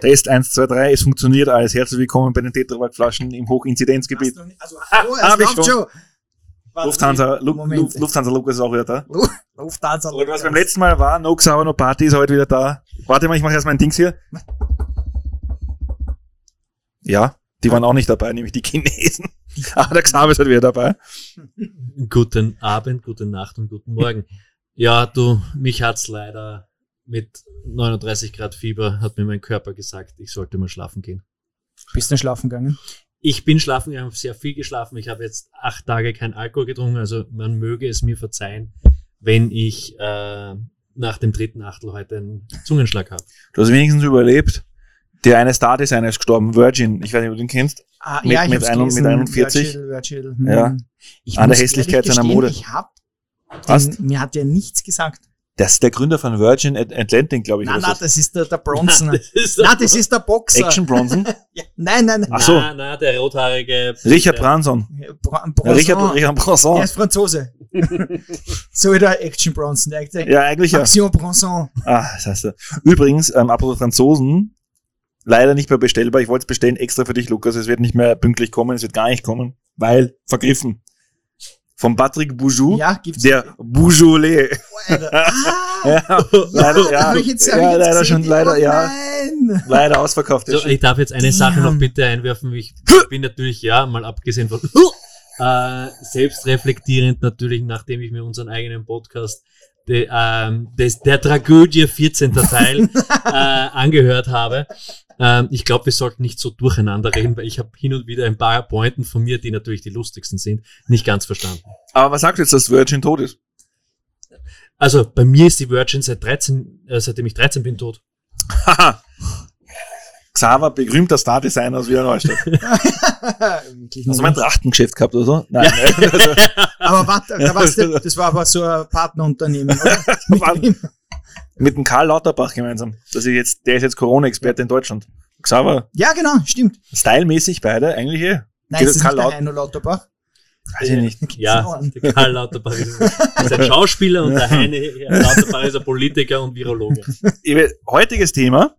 Test 1, 2, 3, es funktioniert alles. Herzlich willkommen bei den Tetrapack-Flaschen im Hochinzidenzgebiet. Also, Ah, oh, es läuft schon. schon. Lufthansa, Lu Moment. Lu Lufthansa Lukas ist auch wieder da. Lu- Lufthansa. Und was beim letzten Mal war, No Xaver, No Party ist heute wieder da. Warte mal, ich mache erst mein Dings hier. Ja, die waren auch nicht dabei, nämlich die Chinesen. Aber der Xaver ist halt wieder dabei. Guten Abend, gute Nacht und guten Morgen. Ja, du, mich hat's leider mit 39 Grad Fieber, hat mir mein Körper gesagt, ich sollte mal schlafen gehen. Bist du schlafen gegangen? Ich bin schlafen, ich habe sehr viel geschlafen. Ich habe jetzt acht Tage kein Alkohol getrunken, also man möge es mir verzeihen, wenn ich äh, nach dem dritten Achtel heute einen Zungenschlag habe. Du hast wenigstens überlebt. Der eine Star-Designer ist gestorben, Virgin. Ich weiß nicht, ob du den kennst. Ah, Mit- ja, ich mit ein- mit gelesen. 41. Virgil, Virgil. Hm. Ja. Ich An der Hässlichkeit seiner Mode. Ich hab, Was? den, mir hat der nichts gesagt. Das ist der Gründer von Virgin At- Atlantic, glaube ich. Nein, nein, das ist der, der Bronson. Das ist nein, das ist der Boxer. Action Bronson. Ja, nein, nein, nein. Ach so. Na, na, der rothaarige. Richard der, Branson. Bra Bronson. Richard, Richard Der Branson. ist Franzose. so wie der Action Bronson. Der, der Ja, eigentlich ja. Action Bronson. Ah, das heißt er. Übrigens, ähm, apropos Franzosen, leider nicht mehr bestellbar. Ich wollte es bestellen extra für dich, Lukas. Es wird nicht mehr pünktlich kommen, es wird gar nicht kommen, weil vergriffen. Von Patrick Boujou, Ja, gibt's. der Beaujolais. Oh. Ah, Ja, leider, ja, ich jetzt, ja ich jetzt leider schon, leider, oh, ja, Nein. leider ausverkauft. So, ich darf jetzt eine Sache noch bitte einwerfen. Ich bin natürlich, ja, mal abgesehen von äh, selbstreflektierend natürlich, nachdem ich mir unseren eigenen Podcast de, ähm, des, der Tragödie 14. Teil äh, angehört habe. Ähm, ich glaube, wir sollten nicht so durcheinander reden, weil ich habe hin und wieder ein paar Pointen von mir, die natürlich die lustigsten sind, nicht ganz verstanden. Aber was sagst du jetzt, dass Virgin tot ist? Also bei mir ist die Virgin seit 13, äh, seitdem ich 13 bin tot. Haha. Xaver, berühmter Star-Designer aus Wiener Neustadt. Hast du mein. Trachtengeschäft gehabt oder so? Nein. aber warte, da warst du, das war aber so ein Partnerunternehmen, oder? Mit? Mit dem Karl Lauterbach gemeinsam. Das ist jetzt, der ist jetzt Corona-Experte in Deutschland. Xaver, Ja, genau, stimmt. stylmäßig beide, eigentlich eh. Nein, ist das Karl nicht der Laut- Heino Lauterbach? Weiß ich nicht. Ja, der Karl Lauterbach ist ist ein Schauspieler und der Heine Lauterbach ist ein Politiker und Virologe. Heutiges Thema,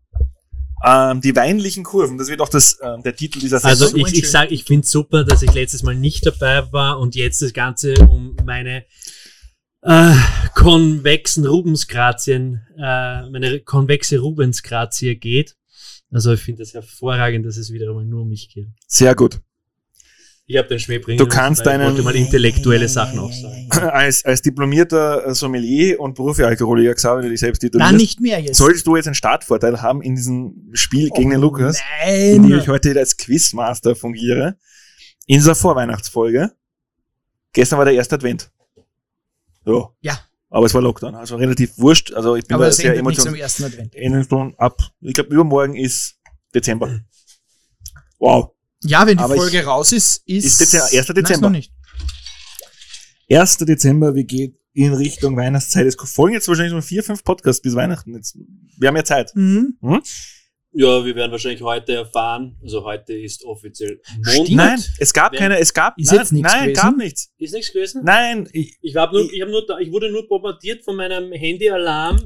ähm, die weinlichen Kurven. Das wird auch das, ähm, der Titel dieser Also Sendung. ich, ich sage, ich finde super, dass ich letztes Mal nicht dabei war und jetzt das Ganze um meine äh, konvexen Rubensgrazien, äh, meine konvexe Rubensgrazie geht. Also ich finde das hervorragend, dass es wieder einmal nur um mich geht. Sehr gut. Ich habe den Schmäh bringen Du kannst weil ich deinen- wollte mal intellektuelle Sachen auch sagen. Als, als diplomierter äh, Sommelier und Profi-Alkoholiker, Xaver, der dich selbst Nein, titulierst, nicht mehr jetzt. solltest du jetzt einen Startvorteil haben in diesem Spiel gegen den Oh, Lukas, in dem ich Nein. heute wieder als Quizmaster fungiere, in dieser Vorweihnachtsfolge. Gestern war der erste Advent. So. Ja. Aber es war Lockdown, also relativ wurscht. Also ich bin Aber da es sehr endet nicht zum emotional. ersten Advent. Ab. Ich glaube, übermorgen ist Dezember. Wow. Ja, wenn die Aber ich- Folge raus ist, ist... Ist Dezember- 1. Nein, ist Dezember. noch nicht. 1. Dezember, wir gehen in Richtung Weihnachtszeit. Es folgen jetzt wahrscheinlich so vier, fünf Podcasts bis Weihnachten. Jetzt, wir haben ja Zeit. Mhm. Ja, wir werden wahrscheinlich heute erfahren, also heute ist offiziell Montag. Stimmt. Nein, es gab keine, es gab, Ist nein, jetzt nichts nein, gewesen? gab nichts. Ist nichts gewesen? Nein, ich, Ich, nur, ich, hab nur, ich wurde nur bombardiert von meinem Handyalarm.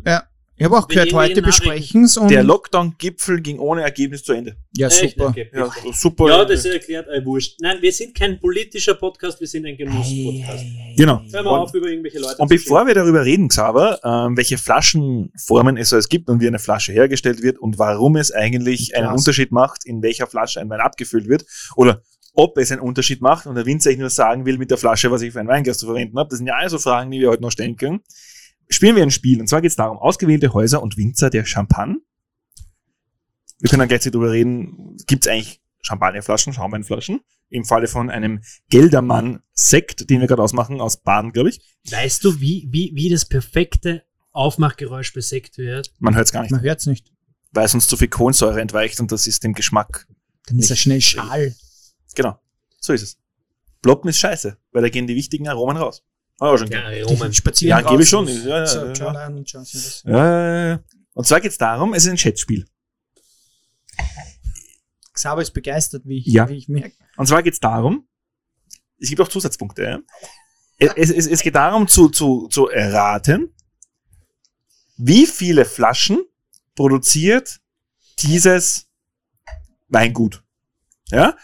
Ich habe auch gehört, heute besprechen und... der Lockdown-Gipfel ging ohne Ergebnis zu Ende. ja, Echt? super. Okay, Ja, super. Ja, das erklärt, äh, wurscht. Nein, wir sind kein politischer Podcast, wir sind ein Genuss-Podcast. Genau. Hör mal auf, über irgendwelche Leute Und zu bevor wir darüber reden, Xaver, ähm, welche Flaschenformen es so es gibt und wie eine Flasche hergestellt wird und warum es eigentlich einen Glas. Unterschied macht, in welcher Flasche ein Wein abgefüllt wird oder ob es einen Unterschied macht und der Winzer ich nur sagen will mit der Flasche, was ich für ein Weinglas zu verwenden habe. Das sind ja also Fragen, die wir heute noch stellen können. Spielen wir ein Spiel. Und zwar geht es darum, ausgewählte Häuser und Winzer der Champagne. Wir können dann gleich darüber reden, gibt es eigentlich Champagnerflaschen, Schaumweinflaschen? Im Falle von einem Geldermann-Sekt, den wir gerade ausmachen, aus Baden, glaube ich. Weißt du, wie, wie, wie das perfekte Aufmachgeräusch bei Sekt wird? Man hört es gar nicht. Man hört's nicht. weil es uns zu viel Kohlensäure entweicht und das ist dem Geschmack. Dann ist er schnell schal. Genau. So ist es. Ploppen ist scheiße, weil da gehen die wichtigen Aromen raus. Ah, schon Ja, ja, Roman. Spazieren Ja, gebe ich schon. Ja, So, ja, ja. Und zwar geht es darum, es ist ein Chatspiel. Xaver ist begeistert, wie ich, Ja. wie ich merke. Und zwar geht es darum, es gibt auch Zusatzpunkte. Ja? Es, es, es geht darum zu, zu, zu erraten, wie viele Flaschen produziert dieses Weingut. Ja?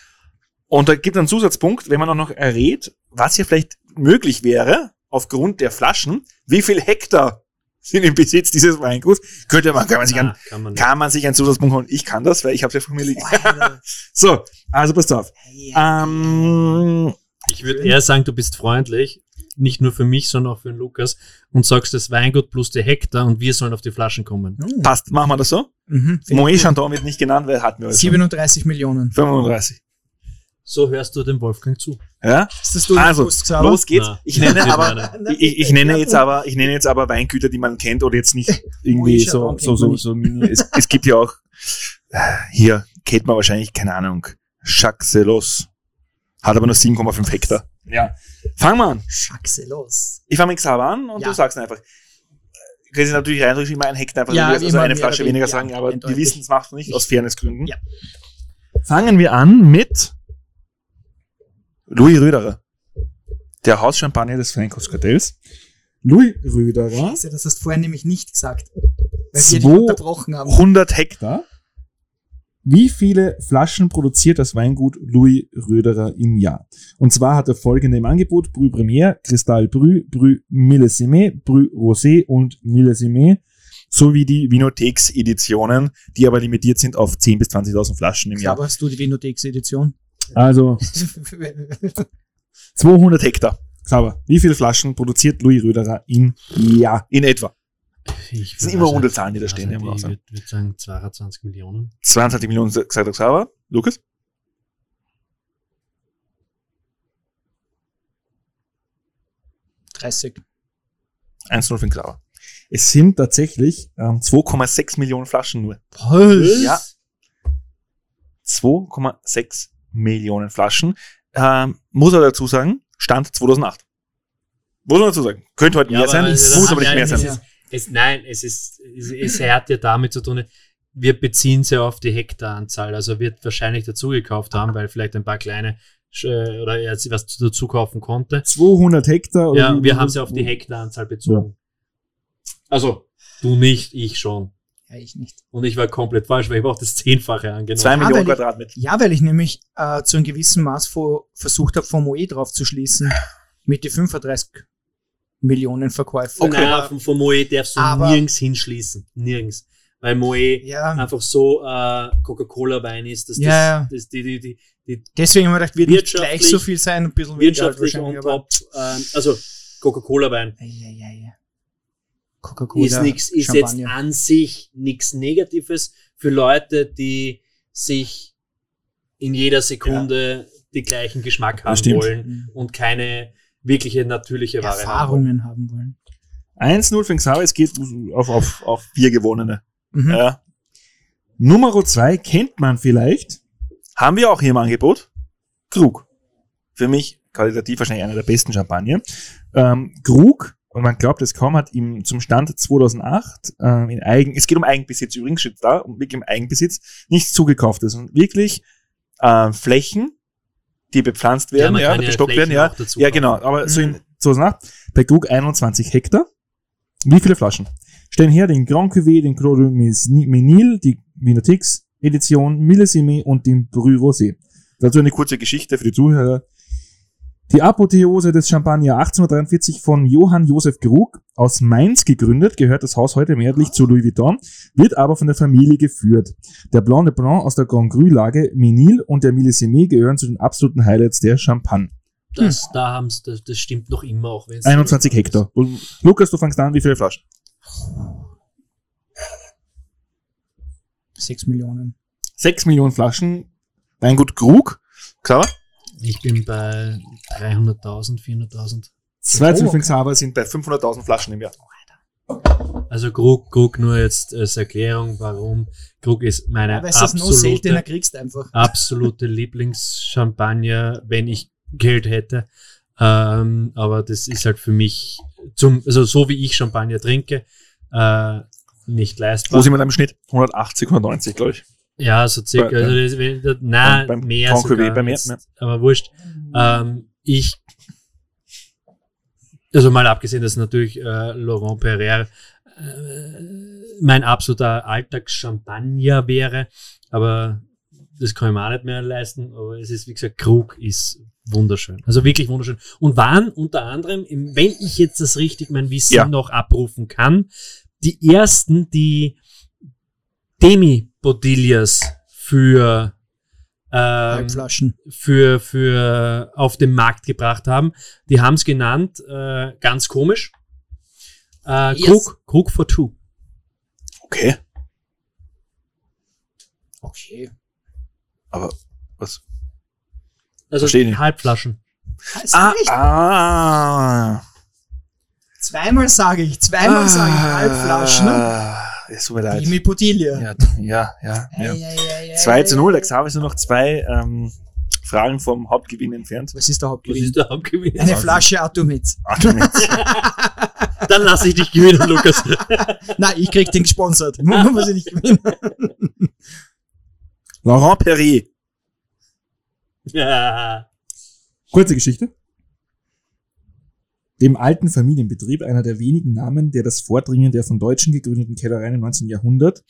Und da gibt es einen Zusatzpunkt, wenn man auch noch errät, was hier vielleicht möglich wäre, aufgrund der Flaschen, wie viel Hektar sind im Besitz dieses Weinguts, könnte man, kann man sich Ah, an, kann man kann man sich einen Zusatzpunkt holen. Ich kann das, weil ich habe ja von mir liegen. So, also passt auf. Ja. Ähm, Ich würde eher sagen, du bist freundlich, nicht nur für mich, sondern auch für den Lukas und sagst das Weingut plus die Hektar und wir sollen auf die Flaschen kommen. Hm. passt, machen wir das so. Mhm. Moet Chandon wird nicht genannt, weil hatten wir heute schon. 37 Millionen. 35. So hörst du dem Wolfgang zu. Ja? Ist das du Also, los geht's. Na. Ich nenne aber, ich, ich nenne jetzt aber, ich nenne jetzt aber Weingüter, die man kennt oder jetzt nicht irgendwie so, so, so, so, es, es gibt ja auch, hier kennt man wahrscheinlich, keine Ahnung, Celos. Hat aber nur 7,5 Hektar. Ja. Fangen wir an. Schachse los. Ich fange mit Xaver an und Ja. du sagst einfach. Kannst du natürlich reinrutschen, immer ein Hektar, einfach Ja, nur also immer eine Flasche weniger weniger, sagen, aber die eindeutig. wissen, das machst du nicht, aus Fairnessgründen. Ja. Fangen wir an mit Louis Röderer. Der Hauschampagner des Frankos Kartells. Louis Röderer, Scheiße, das hast du vorhin nämlich nicht gesagt. Weil wir dich Zwei- unterbrochen haben. 100 Hektar. Wie viele Flaschen produziert das Weingut Louis Röderer im Jahr? Und zwar hat er folgende im Angebot: Brü Premier, Cristal Brü, Brü Millesime, Brü Rosé und Millesime, sowie die Vinotex-Editionen, die aber limitiert sind auf 10.000 bis 20.000 Flaschen im Jahr. Aber hast du die Vinotex-Edition? Also 200 Hektar. Sauber. Wie viele Flaschen produziert Louis Röderer im Jahr? In etwa. Ich Das sind immer runde Zahlen, die da stehen im Also ich würde würd sagen 22 Millionen. 22 Millionen gesagt der Xaver. Lukas? Dreißig. 1-0 für Xaver. Es sind tatsächlich ähm, 2,6 Millionen Flaschen nur. Was? Ja. 2,6 Millionen Flaschen. Ähm, muss er dazu sagen, Stand 2008. Muss man dazu sagen. Könnte heute mehr sein, das- muss aber nicht nein, mehr es sein. Ja. Ist, es, nein, es ist, es, es hat ja damit zu tun, wir beziehen sie auf die Hektaranzahl. Also wird wahrscheinlich dazu gekauft haben, weil vielleicht ein paar kleine äh, oder er was dazu kaufen konnte. 200 Hektar. Ja, wie- wir haben sie auf die Hektaranzahl bezogen. Also, du nicht, ich schon. Ja, ich nicht. Und ich war komplett falsch, weil ich habe auch das Zehnfache angenommen. Zwei Ja, Millionen weil ich- Quadratmeter. Ja, weil ich nämlich äh, zu einem gewissen Maß vor, versucht habe, vom Moe drauf zu schließen. Mit die 35 Millionen Verkäufe. Okay. Nein, vom, vom Moe darfst du Aber- nirgends hinschließen. Nirgends. Weil Moe Ja, einfach so äh, Coca-Cola-Wein ist, dass Ja, das, das die, die, die, die deswegen haben wir gedacht, wird nicht gleich so viel sein, ein bisschen weniger halt wirtschaftlich on top, ähm, also Coca-Cola-Wein Ei, ei, ei, ei. Coca-Cola. ist nix, ist jetzt an sich nichts Negatives für Leute, die sich in jeder Sekunde die gleichen Geschmack haben stimmt. wollen und keine wirkliche natürliche Ware haben wollen. Erfahrungen haben wollen. 1-0 für Xaver, es geht auf, auf, auf vier Gewonnene. Mhm. Ja. Nummer zwei kennt man vielleicht. Haben wir auch hier im Angebot. Krug. Für mich qualitativ wahrscheinlich einer der besten Champagner. Ähm, Krug, und man glaubt es kaum, hat ihm zum Stand 2008 ähm, in Eigen, es geht um Eigenbesitz übrigens, steht da, um wirklich um Eigenbesitz, nichts zugekauftes und wirklich äh, Flächen, die bepflanzt werden, ja, kann bestockt Flächen werden, ja. Ja, genau, aber so in Mhm. 2008, bei Krug 21 Hektar. Wie viele Flaschen? Stellen her den Grand Cuvée, den Clos de Menil, die Vinotex Edition, Millesime und den Brü Rosé. Dazu eine kurze Geschichte für die Zuhörer. Die Apotheose des Champagner 1843 von Johann Josef Krug aus Mainz gegründet, gehört das Haus heute mehrheitlich zu Louis Vuitton, wird aber von der Familie geführt. Der Blanc de Blanc aus der Grand Cru Lage Menil und der Millesime gehören zu den absoluten Highlights der Champagne. Das, da haben's, das, das stimmt noch immer, auch wenn es 21 Hektar. Und Lukas, du fängst an, wie viele Flaschen? Sechs Millionen. 6 Millionen Flaschen. Weingut Krug. Klar. Ich bin bei 300.000, 400.000. Zwei. Xaver sind bei 500.000 Flaschen im Jahr. Also Krug, Krug nur jetzt als Erklärung, warum. Krug ist meine Weil du das absolute, kriegst einfach. absolute Lieblingschampagner, wenn ich Geld hätte. Ähm, aber das ist halt für mich zum, also so wie ich Champagner trinke, äh, nicht Wo leistbar. sind wir im Schnitt? 180, 190, glaube ich. Ja, so circa. Bei- Also das, wenn- das, nein, beim mehr sogar. bei mehr, ja. Aber wurscht. Ähm, ich, also mal abgesehen, dass natürlich äh, Laurent Perrier äh, mein absoluter Alltagschampagner wäre, aber das kann ich mir auch nicht mehr leisten, aber es ist, wie gesagt, Krug ist wunderschön. Also wirklich wunderschön. Und waren unter anderem, wenn ich jetzt das richtig mein Wissen Ja. noch abrufen kann, die ersten, die Demi-Bodillas für ähm, Halbflaschen. für, für auf den Markt gebracht haben. Die haben es genannt, äh, ganz komisch. Äh, Yes. Krug, Krug for Two. Okay. Okay. Aber was? Also. Halbflaschen. Ist Ah, nicht. ah. Zweimal sage ich, zweimal sage ich Halbflaschen. Ah, Es tut mir leid. Wie mit Podilia. Ja, ja, ja. ja. Ei, ei, ei, 2 ei, zu 0, der Xaver ist nur noch zwei ähm, Fragen vom Hauptgewinn entfernt. Was ist der Was Hauptgewinn? ist der Hauptgewinn? Eine Flasche Atomit. Dann lasse ich dich gewinnen, Lukas. Nein, ich krieg den gesponsert. Muss ich nicht gewinnen. Laurent Perrier. ja. Kurze Geschichte. Dem alten Familienbetrieb, einer der wenigen Namen, der das Vordringen der von Deutschen gegründeten Kellereien im 19. Jahrhundert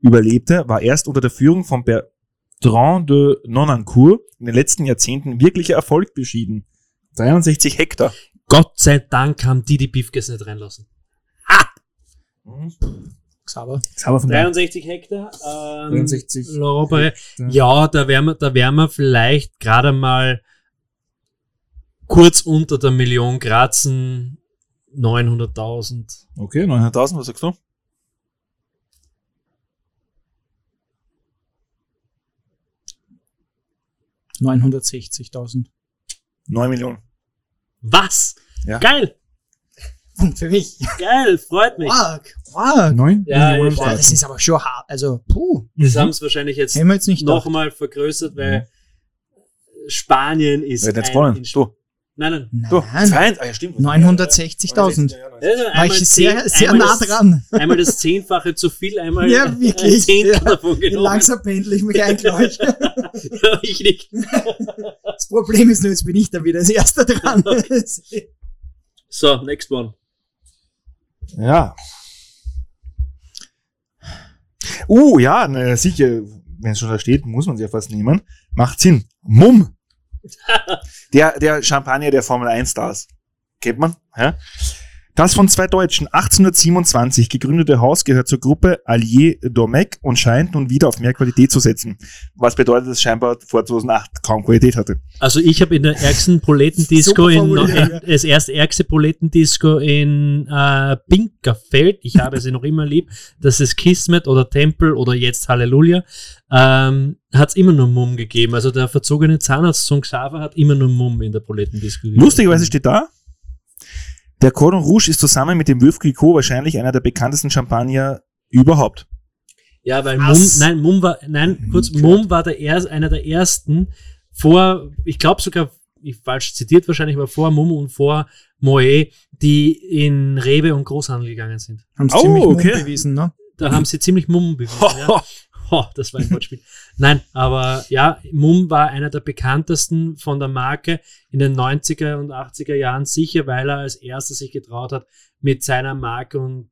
überlebte, war erst unter der Führung von Bertrand de Nonancourt in den letzten Jahrzehnten wirklicher Erfolg beschieden. 63 Hektar. Gott sei Dank haben die die Beefkes nicht reinlassen. Xaver. Sauber von der 63 Hektar. Ähm, 63 Laurent Perret. Hektar. Ja, da wären wir, da wären wir vielleicht gerade mal kurz unter der Million kratzen. 900.000. Okay, 900.000, was sagst du? Mhm. 960.000. 9 Millionen. Was? Ja. Geil! Für mich. Geil, freut mich. Arg, arg. 9 Ja, Millionen Boah, das ist aber schon hart. Also, puh. Das Mhm. haben sie wahrscheinlich jetzt jetzt nochmal vergrößert, weil Spanien ist. Wer hat jetzt gewonnen? Du. Nein, nein. Du. Nein, 2, ah, ja, stimmt. 960.000. Also War einmal ich sehr, sehr nah das, dran. Einmal das Zehnfache zu viel, einmal Ja, ein wirklich. Zehntel Ja. davon genommen. langsam pendel ich mich ein, glaube ich. Ja, ich nicht. Das Problem ist nur, jetzt bin ich da wieder als erster dran. So, next one. Ja. Uh, ja, na, sicher, wenn es schon da steht, muss man es ja fast nehmen. Macht Sinn. Mumm. Der, der Champagner der Formel 1 Stars. Kennt man? Ja? Das von zwei Deutschen 1827 gegründete Haus gehört zur Gruppe Allier Domecq und scheint nun wieder auf mehr Qualität zu setzen. Was bedeutet, dass es scheinbar vor 2008 kaum Qualität hatte. Also ich habe in der ärgsten Proletendisco in, in das erste ärgste Proletendisco in äh, Pinkerfeld, ich habe sie noch immer lieb, das ist Kismet oder Tempel oder jetzt Halleluja, ähm, hat es immer nur Mumm gegeben. Also der verzogene Zahnarzt von Xaver hat immer nur Mumm in der Proletendisco gegeben. Lustigerweise steht da, der Cordon Rouge ist zusammen mit dem Veuve Clicquot wahrscheinlich einer der bekanntesten Champagner überhaupt. Ja, weil Mumm, Was? nein, Mumm war, nein, kurz, Mumm war der erst, einer der ersten vor, ich glaube sogar, ich falsch zitiert wahrscheinlich, aber vor Mumm und vor Moet, die in Rewe und Großhandel gegangen sind. Haben Oh, ziemlich okay. Mumm bewiesen, ne? Da haben sie ziemlich Mumm bewiesen. ja. Ho, das war ein Wortspiel. Nein, aber ja, Mumm war einer der bekanntesten von der Marke in den 90er und 80er Jahren sicher, weil er als erster sich getraut hat, mit seiner Marke und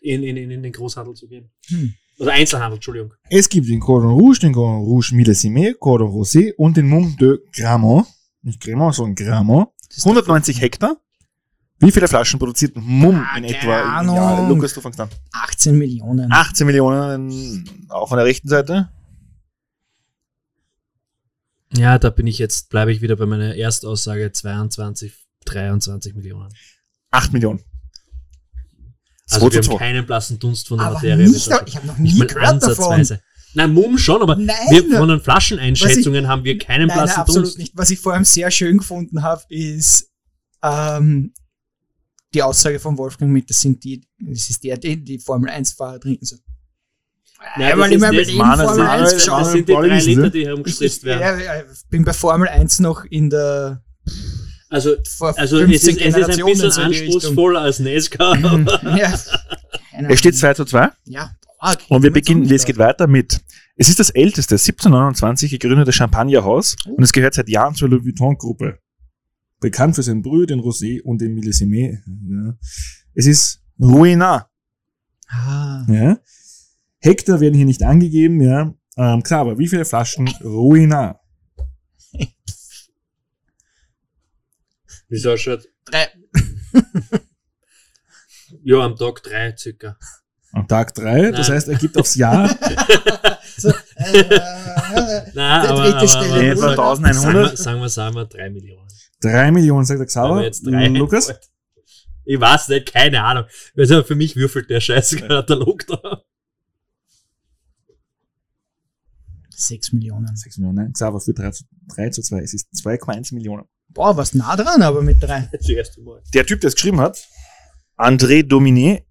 in, in, in den Großhandel zu gehen. Hm. Also Einzelhandel, Entschuldigung. Es gibt den Cordon Rouge, den Cordon Rouge Millésimé, Cordon Rosé und den Mumm de Gramont. Nicht Gramont, sondern Gramont. 190 Hektar. Wie viele Flaschen produziert Mumm Ah, in keine etwa? im Ahnung. Lukas, du fängst an. 18 Millionen. 18 Millionen, auch von der rechten Seite. Ja, da bin ich jetzt, bleibe ich wieder bei meiner Erstaussage 22, 23 Millionen. 8 Millionen. Also 2 wir haben 2. keinen blassen Dunst von der aber Materie. nicht, ich habe noch nicht nie mal gehört davon. ansatzweise. Nein, Mumm schon, aber Nein. wir, von den Flascheneinschätzungen haben wir keinen Nein, blassen nein, absolut Dunst. nicht. Was ich vor allem sehr schön gefunden habe, ist ähm, die Aussage von Wolfgang mit, das sind die, das ist der, den die Formel 1-Fahrer trinken. So. Nein, Einmal das in meinem Leben das Formel 1 Manuel- Das geschaut. Manuel- sind die drei Liter, Sie? die Ich, herumgestresst ich, werden. ja, ja, bin bei Formel 1 noch in der Also, also es 15 ist, es ist ein bisschen so anspruchsvoller als aber- ja, Es steht Ahnung. 2 zu 2. Ja, arg. Und wir beginnen, es geht weiter mit, es ist das älteste, 1729 gegründete Champagnerhaus und es gehört seit Jahren zur Louis Vuitton-Gruppe. Bekannt für sein Brühe, den Rosé und den Millésimé. Ja. Es ist Ruina. Ah, Ja. Hektar werden hier nicht angegeben, ja. Ähm, klar, aber wie viele Flaschen Ruinar? Wieso schaut? drei. Ja, am Tag drei circa. Am Tag drei, das Nein. heißt, er gibt aufs Jahr So, äh, Nein, Die aber, aber, Stelle. aber Etwa sagen, 1100. wir- sagen wir, sagen wir drei Millionen. Drei Millionen, sagt der Xaver. jetzt drei Lukas? einfällt. Ich weiß nicht, keine Ahnung. Also für mich würfelt der scheiß Katalog da. Sechs Millionen. 6 Millionen, nein. Xaver für 3 zu, 3 zu 2. Es ist 2,1 Millionen. Boah, was nah dran, aber mit drei. Das erste Mal. Der Typ, der es geschrieben hat, André Dominé,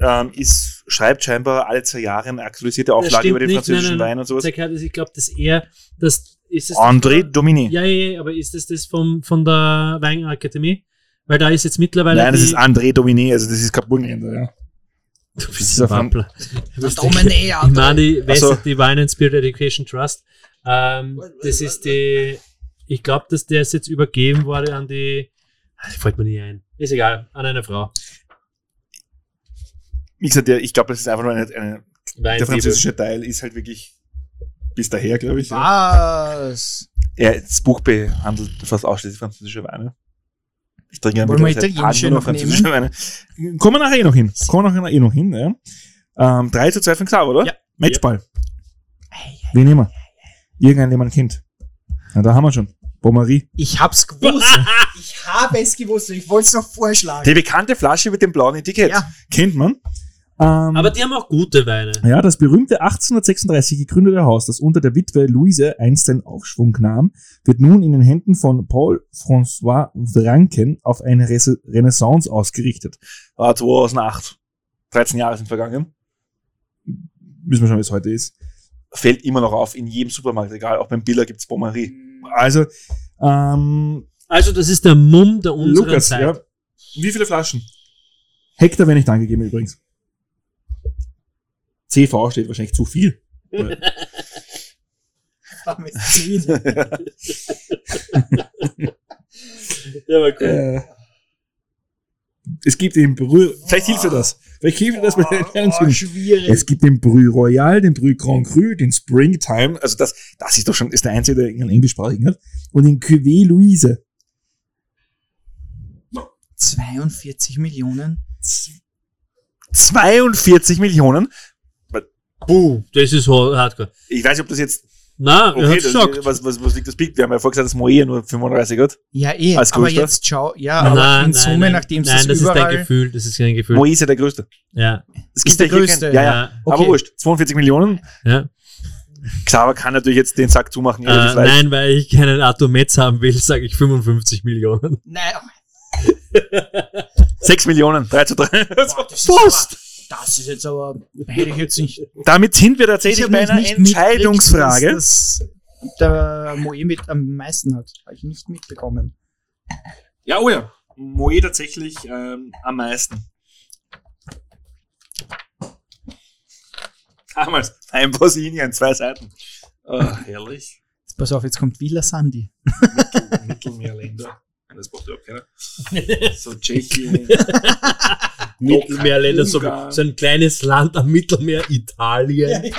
ähm, ist, schreibt scheinbar alle zwei Jahre eine aktualisierte Auflage über den nicht, französischen nein, nein, Wein und sowas. Ich glaube, das eher, das ist es. André Dominé. Ja, ja, ja, aber ist das das vom, von der Weinakademie? Weil da ist jetzt mittlerweile. Nein, das ist André Dominé, also das ist kein Burgenländer, ja. Du Das bist ist ein Wappler. Das Dominé, Ich meine, die, weißt so. du, die Wine and Spirit Education Trust. Ähm, das ist die, ich glaube, dass der ist jetzt übergeben wurde an die, ah, das fällt mir nicht ein. Ist egal, an eine Frau. Wie gesagt, der, ich glaube, das ist einfach nur eine, eine der Weinliebe. französische Teil ist halt wirklich bis daher, glaube ich. Ja. Was? Ja, das Buch behandelt fast ausschließlich französische Weine. Ich trinke ja Wollen wir italienische noch französische Weine. Kommen wir nachher eh noch hin. Kommen wir nachher eh noch hin, ja. Ähm, 3 zu 2 von Xaver, oder? Ja. Matchball. Ei, Wen nehmen wir? Irgendeinen, den man kennt. Na, da haben wir schon. Beaumarie. Ich hab's gewusst. ich habe es gewusst und ich wollte es noch vorschlagen. Die bekannte Flasche mit dem blauen Etikett. Ja. Kennt man. Ähm, Aber die haben auch gute Weine. ja, das berühmte 1836 gegründete Haus, das unter der Witwe Louise einst den Aufschwung nahm, wird nun in den Händen von Paul François Vranken auf eine Renaissance ausgerichtet. War 2008. 13 Jahre sind vergangen. Wissen wir schon, wie es heute ist. Fällt immer noch auf in jedem Supermarkt, egal. Auch beim Biller gibt's Beaumarie. Also, ähm, Also, das ist der Mumm der unseren Lukas, Zeit. ja. Wie viele Flaschen? Hektar wäre nicht angegeben übrigens. CV steht wahrscheinlich zu viel. Mit. Der war cool. Äh, es gibt den Brü, vielleicht hilft dir das. Vielleicht hilft dir das bei der Oh, Ernstfindung. schwierig. Es gibt den Brü Royal, den Brü Grand Cru, den Springtime Also das, das ist doch schon, ist der einzige, der einen englischsprachigen hat, und den Cuvée Louise. 42 Millionen. 42 Millionen. Buh, das ist hardcore. Ich weiß nicht, ob das jetzt, Na, okay, das, gesagt. was, was, was liegt das Peak? Wir haben ja vorher gesagt, dass Moe nur 35 hat. Ja, eh. Als aber größter? jetzt schau, ja, aber in Summe, nachdem nein, es das ist dein überall... Gefühl, das ist kein Gefühl. Moe ist ja der größte. Ja, Es Ist der größte, ja, ja. ja. Aber Okay. wurscht, 42 Millionen. ja. Xaver kann natürlich jetzt den Sack zumachen. Äh, nein, weil ich keinen Arthur Metz haben will, sage ich 55 Millionen. Nein, 6 Millionen, 3 zu 3. boah, das, ist Fast. aber, das ist jetzt aber... Hätte ich jetzt nicht... Damit sind wir Ich tatsächlich bei einer nicht Entscheidungsfrage. dass das der Moe mit am meisten hat. Habe ich nicht mitbekommen. Ja, oh ja. Moe tatsächlich ähm, am meisten. Damals. Ein Brasilien, zwei Seiten. Oh, herrlich. Jetzt pass auf, jetzt kommt Villa Sandy. Mittel, Mittelmeerländer. Das braucht überhaupt keiner. So Tschechien. Mittelmeerländer, so, so ein kleines Land am Mittelmeer, Italien.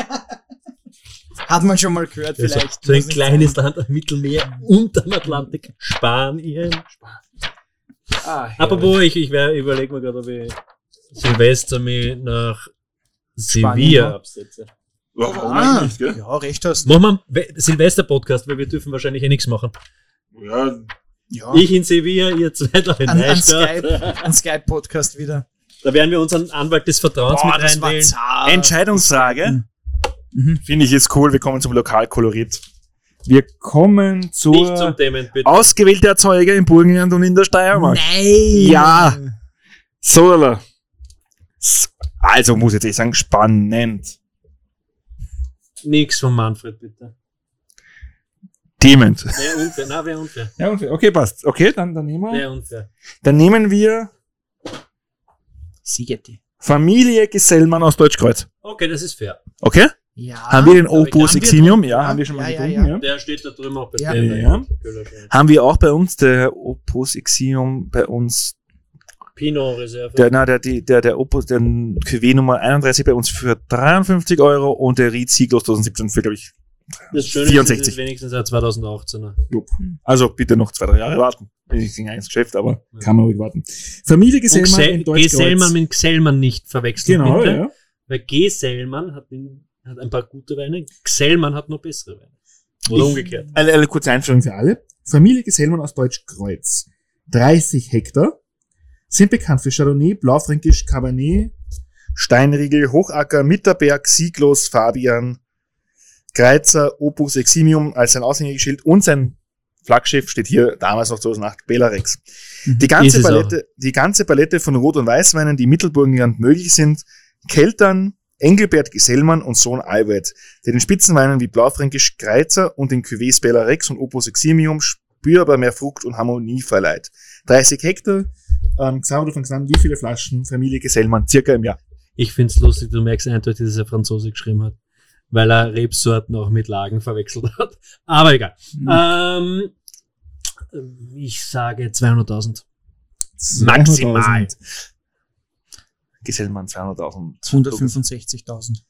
Hat man schon mal gehört, Ja, so, vielleicht. so ein nicht kleines sein. Land am Mittelmeer und am Atlantik, Spanien. Ah, herrlich. Apropos, ich, ich überlege mir gerade, ob ich Silvester mich nach Spanien, Sevilla absetze. Warum Ah, eigentlich, gell? ja, recht hast. Machen wir einen Silvester-Podcast, weil wir dürfen wahrscheinlich eh nichts machen. Ja, Ja, Ich in Sevilla, ihr zwei da in an, an. Skype, an Skype-Podcast wieder. Da werden wir unseren Anwalt des Vertrauens Boah, mit das war reinwählen. Entscheidungsfrage. Mhm. Finde ich ist cool. Wir kommen zum Lokalkolorit. Wir kommen zur zum Themen, bitte. Ausgewählte Erzeuger im Burgenland und in der Steiermark. Nein! Ja. So. Also muss ich jetzt eh sagen, spannend. Nix von Manfred, bitte. Dement. Wäre unfair. Na, wäre unfair. Ja, okay, okay, passt. Okay, dann, dann nehmen wir. Wäre unfair. Dann nehmen wir Sigetti. Familie Gesellmann aus Deutschkreuz. Okay, das ist fair. Okay? Ja. haben wir den Opus Eximium? Ja, haben wir schon mal ja, getrunken, ja. ja. Der steht da drüben auch bei Ja. Ja. Haben wir auch bei uns, der Opus Exium bei uns Pinot Reserve. Der, na, der, die, der, der Opus, der QW Nummer 31 bei uns für 53 Euro und der Ried Sieglos 2017 für, glaube ich, das Schöne 64. ist wenigstens ein 2018er. also bitte noch zwei, drei Jahre warten. Ich ging ins Geschäft, aber Kann man ruhig warten. Familie Gesellmann Gsell- in Deutsch Gesellmann mit Gesellmann nicht verwechseln, Genau, bitte. ja. Weil Gesellmann hat, hat ein paar gute Weine, Gesellmann hat noch bessere Weine. Oder Ich- umgekehrt. eine, eine kurze Einführung. Für alle. Familie Gesellmann aus Deutsch Kreuz. 30 Hektar. Sind bekannt für Chardonnay, Blaufränkisch, Cabernet. Steinriegel, Hochacker, Mitterberg, Sieglos, Fabian, Kreuzer, Opus, Eximium als sein Aushängeschild und sein Flaggschiff steht hier damals noch 2008, Belarex. Die Ist ganze Palette, die ganze Palette von Rot- und Weißweinen, die Mittelburgenland möglich sind, Keltern, Engelbert Gesellmann und Sohn Albert, der den Spitzenweinen wie Blaufränkisch Kreuzer und den Cuvées Belarex und Opus Eximium spürbar mehr Frucht und Harmonie verleiht. 30 Hektar, ähm, Xaver, du fängst an, wie viele Flaschen Familie Gesellmann circa im Jahr? Ich find's lustig, du merkst eindeutig, dass er Franzose geschrieben hat. Weil er Rebsorten auch mit Lagen verwechselt hat. Aber egal. Mhm. Ähm, ich sage 200.000. 200.000. Maximal. Gesellmann 200.000. 165.000.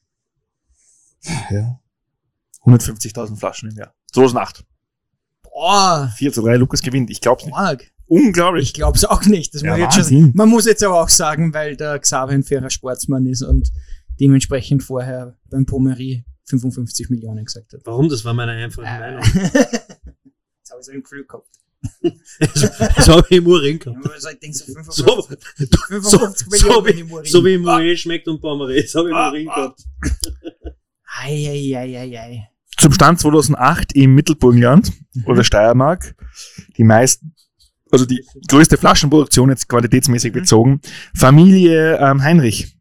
Ja. 150.000 Flaschen im Jahr. 2008. Boah, 4 zu 3, Lukas gewinnt. Ich glaub's nicht. arg. Unglaublich. Ich glaub's auch nicht. Das Ja, muss jetzt schon, man muss jetzt aber auch sagen, weil der Xaver ein fairer Sportsmann ist und dementsprechend vorher beim Pommery 55 Millionen gesagt hat. Warum? Das war meine einfache Meinung. Jetzt habe ich so ein Gefühl gehabt. Das habe ich im Urin gehabt. Also ich denke so 55, So, 55 so, Millionen so, im wie, Urin. so wie Moe schmeckt und Pommery. Das habe ich im Ah, Urin ah. gehabt. Eieieiei. Zum Stand 2008 im Mittelburgenland oder Steiermark die meisten, also die größte Flaschenproduktion jetzt qualitätsmäßig Mhm. bezogen, Familie ähm, Heinrich.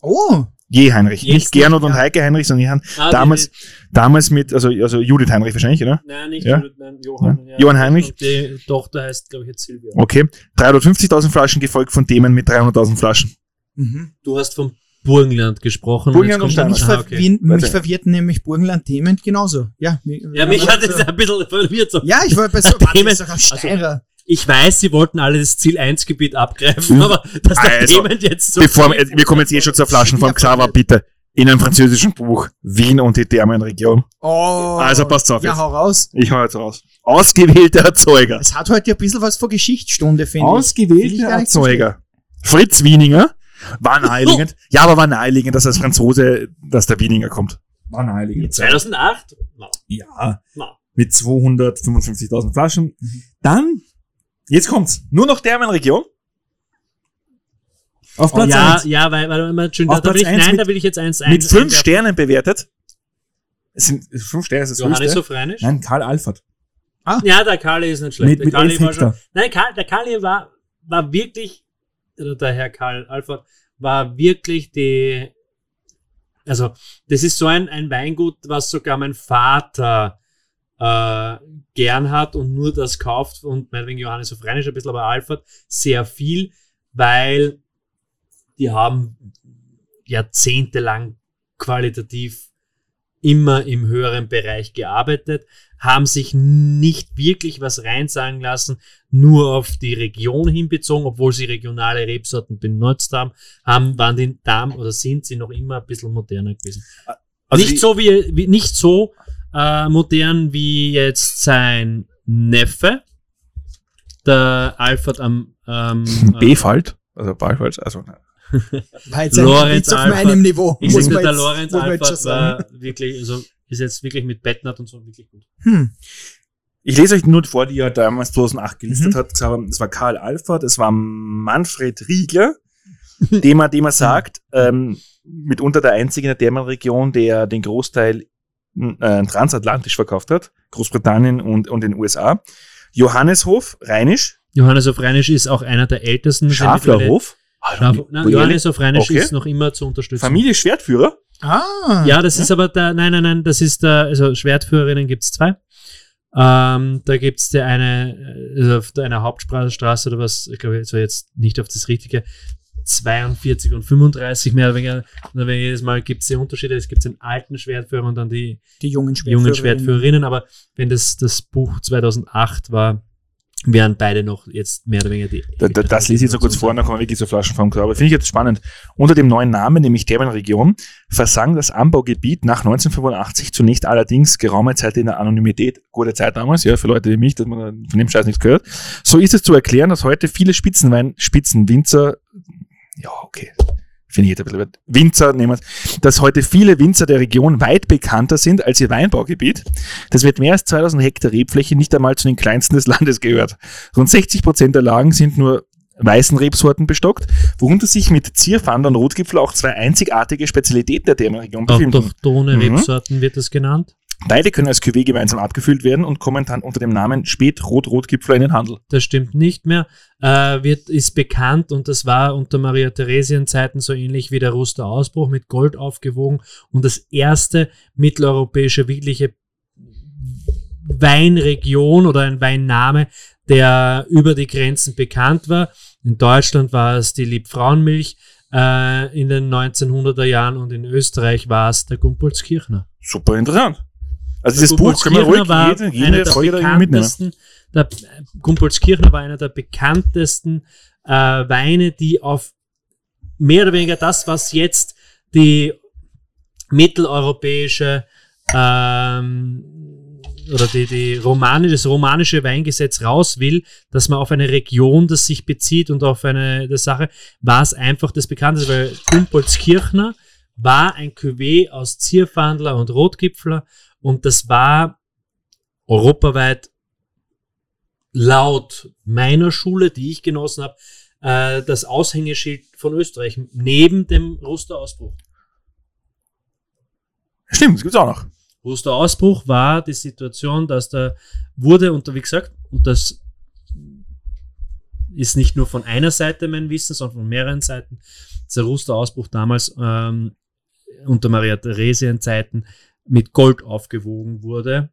Oh, Je Heinrich. Jetzt nicht Gernot nicht, und. Heike Heinrich, sondern Johann. Ah, Damals, die- damals mit, also, also Judith Heinrich wahrscheinlich, oder? Nein, nicht Ja? Judith, nein, Johann. Ja. Johann Heinrich? Und die Tochter heißt, glaube ich, jetzt Silvia. Okay. 350.000 Flaschen gefolgt von Themen mit 300.000 Flaschen. mhm. Du hast vom Burgenland gesprochen. Burgenland und kommt- mich, Steiermark. Ah, okay. mich verwirrt nämlich Burgenland-Themen genauso. Ja, Ja, mich hat es so. ein bisschen verwirrt. So. Ja, ich war bei so, Themen- Themen, ein Steirer. Ich weiß, sie wollten alle das Ziel 1 Gebiet abgreifen, aber dass der Also, Themen jetzt so. Bevor wir, wir kommen jetzt eh schon zur Flaschen vom Ja, Xaver, bitte. In einem französischen Buch. Wien und die Thermenregion. Oh. Also passt auf Ja, jetzt. hau raus. Ich hau jetzt raus. Ausgewählter Erzeuger. Es hat heute ein bisschen was von Geschichtsstunde, finde ich. So Erzeuger. Fritz Wieninger. War naheliegend. Ja, aber war naheliegend, dass als Franzose, dass der Wieninger kommt. War Zeit. 2008? No. Ja. No. Mit 255.000 Flaschen. Dann, jetzt kommt's. Nur noch Thermenregion? Auf Platz ja, 1. ja, weil, weil, weil schön, Auf da, da will Platz ich, eins nein, mit- da will ich jetzt eins Mit ein- fünf einwerfen. Sternen bewertet. Es sind fünf Sterne, ist das Johannes höchste. Sofranisch? Nein, Karl Alfert. Ja, der Kali ist nicht schlecht. Mit, der mit Kali 11 war schon, nein, Karl, der Kali war, war wirklich, oder der Herr Karl Alfred, war wirklich die, also, das ist so ein, ein Weingut, was sogar mein Vater äh, gern hat und nur das kauft und meinetwegen Johannes Sofranisch ein bisschen, aber Alfred sehr viel, weil die haben jahrzehntelang qualitativ immer im höheren Bereich gearbeitet, haben sich nicht wirklich was reinsagen lassen, nur auf die Region hinbezogen, obwohl sie regionale Rebsorten benutzt haben, haben waren die Darm oder sind sie noch immer ein bisschen moderner gewesen. Also nicht so wie, wie nicht so äh, modern wie jetzt sein Neffe, der Alfred am ähm, äh, B-Falt. Also Ballfalt, also. nein. War jetzt Lorenz auf Alpha. meinem Niveau. Ich muss man der jetzt- Lorenz Alfred war wirklich, also ist jetzt wirklich mit Bettnat und so wirklich gut. Hm. Ich lese euch nur vor, die er damals 2008 gelistet Mhm. hat. Es war Karl Alfert, es war Manfred Riegler, dem er, dem er sagt, ähm, mitunter der einzige in der Thermenregion, der den Großteil äh, transatlantisch verkauft hat, Großbritannien und, und den USA. Johanneshof, Rheinisch, Johannes auf Rheinisch ist auch einer der ältesten. Schaflerhof, Schaf Nein, Wo Johannes auf Rheinisch Okay. ist noch immer zu unterstützen. Familie Schwertführer, Ah. Ja, das ist aber der, nein, nein, nein, das ist der, also Schwertführerinnen gibt's zwei. Ähm, da gibt's der eine, äh, also auf der einer Hauptstraße oder was, ich glaube, so jetzt nicht auf das richtige, 42 und 35 mehr oder weniger. Und dann jedes Mal gibt's die Unterschiede. Es gibt den alten Schwertführer und dann die Die jungen Schwertführer. jungen Schwertführerinnen. Aber wenn das das Buch 2008 war, wären beide noch jetzt mehr oder weniger die. Da, da, das lese ich jetzt so kurz vor, dann kommen wir wirklich zur Flaschenform. Aber finde ich jetzt spannend. Unter dem neuen Namen, nämlich Themenregion, versang das Anbaugebiet nach 1985 zunächst allerdings geraume Zeit in der Anonymität. Gute Zeit damals, ja, für Leute wie mich, dass man von dem Scheiß nichts gehört. So ist es zu erklären, dass heute viele Spitzenwein, Spitzenwinzer, ja, okay, finde ich jetzt ein bisschen, Winzer nehmen wir dass heute viele Winzer der Region weit bekannter sind als ihr Weinbaugebiet. Das wird mehr als 2000 Hektar Rebfläche nicht einmal zu den kleinsten des Landes gehört. Rund 60 Prozent der Lagen sind nur weißen Rebsorten bestockt, worunter sich mit Zierfander und Rotgipfel auch zwei einzigartige Spezialitäten der Themenregion befinden. Autochtone Mhm. Rebsorten wird das genannt. Beide können als Cuvée gemeinsam abgefüllt werden und kommen dann unter dem Namen Spätrot-Rotgipfel in den Handel. Das stimmt nicht mehr. Äh, wird, ist bekannt und das war unter Maria Theresien Zeiten so ähnlich wie der Ruster Ausbruch mit Gold aufgewogen und das erste mitteleuropäische wirkliche Weinregion oder ein Weinname, der über die Grenzen bekannt war. In Deutschland war es die Liebfrauenmilch äh, in den 1900er Jahren und in Österreich war es der Gumpolskirchner. Super interessant. Also dieses Buch können wir ruhig war jede, einer jede der Folge mitnehmen. bekanntesten, der Gumpolskirchner war einer der bekanntesten äh, Weine, die auf mehr oder weniger das, was jetzt die mitteleuropäische ähm, oder die, die romanische, das romanische Weingesetz raus will, dass man auf eine Region, das sich bezieht und auf eine der Sache, war es einfach das Bekannteste, weil Gumpolskirchner war ein Cuvée aus Zierfandler und Rotgipfler und das war europaweit laut meiner Schule, die ich genossen habe, äh, das Aushängeschild von Österreich neben dem Rusterausbruch. Stimmt, das gibt's auch noch. Rusterausbruch war die Situation, dass da wurde, und wie gesagt, und das ist nicht nur von einer Seite mein Wissen, sondern von mehreren Seiten, der Rusterausbruch damals ähm, unter Maria Theresien Zeiten mit Gold aufgewogen wurde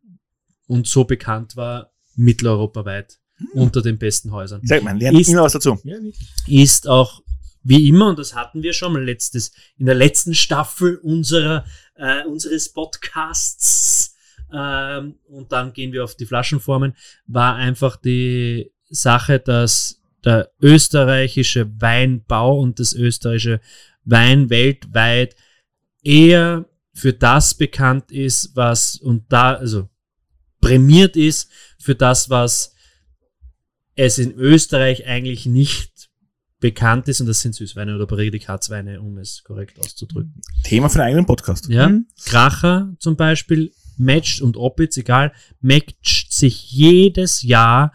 und so bekannt war mitteleuropaweit unter den besten Häusern. Sag mal, lernt Ist- immer was dazu. Ist auch wie immer, und das hatten wir schon mal letztes, in der letzten Staffel unserer, äh, unseres Podcasts, ähm, und dann gehen wir auf die Flaschenformen, war einfach die Sache, dass der österreichische Weinbau und das österreichische Wein weltweit eher für das bekannt ist, was und da, also prämiert ist für das, was es in Österreich eigentlich nicht bekannt ist, und das sind Süßweine oder Prädikatsweine, um es korrekt auszudrücken. Thema für den eigenen Podcast. Ja, Mhm. Kracher zum Beispiel matcht und Opitz, egal, matcht sich jedes Jahr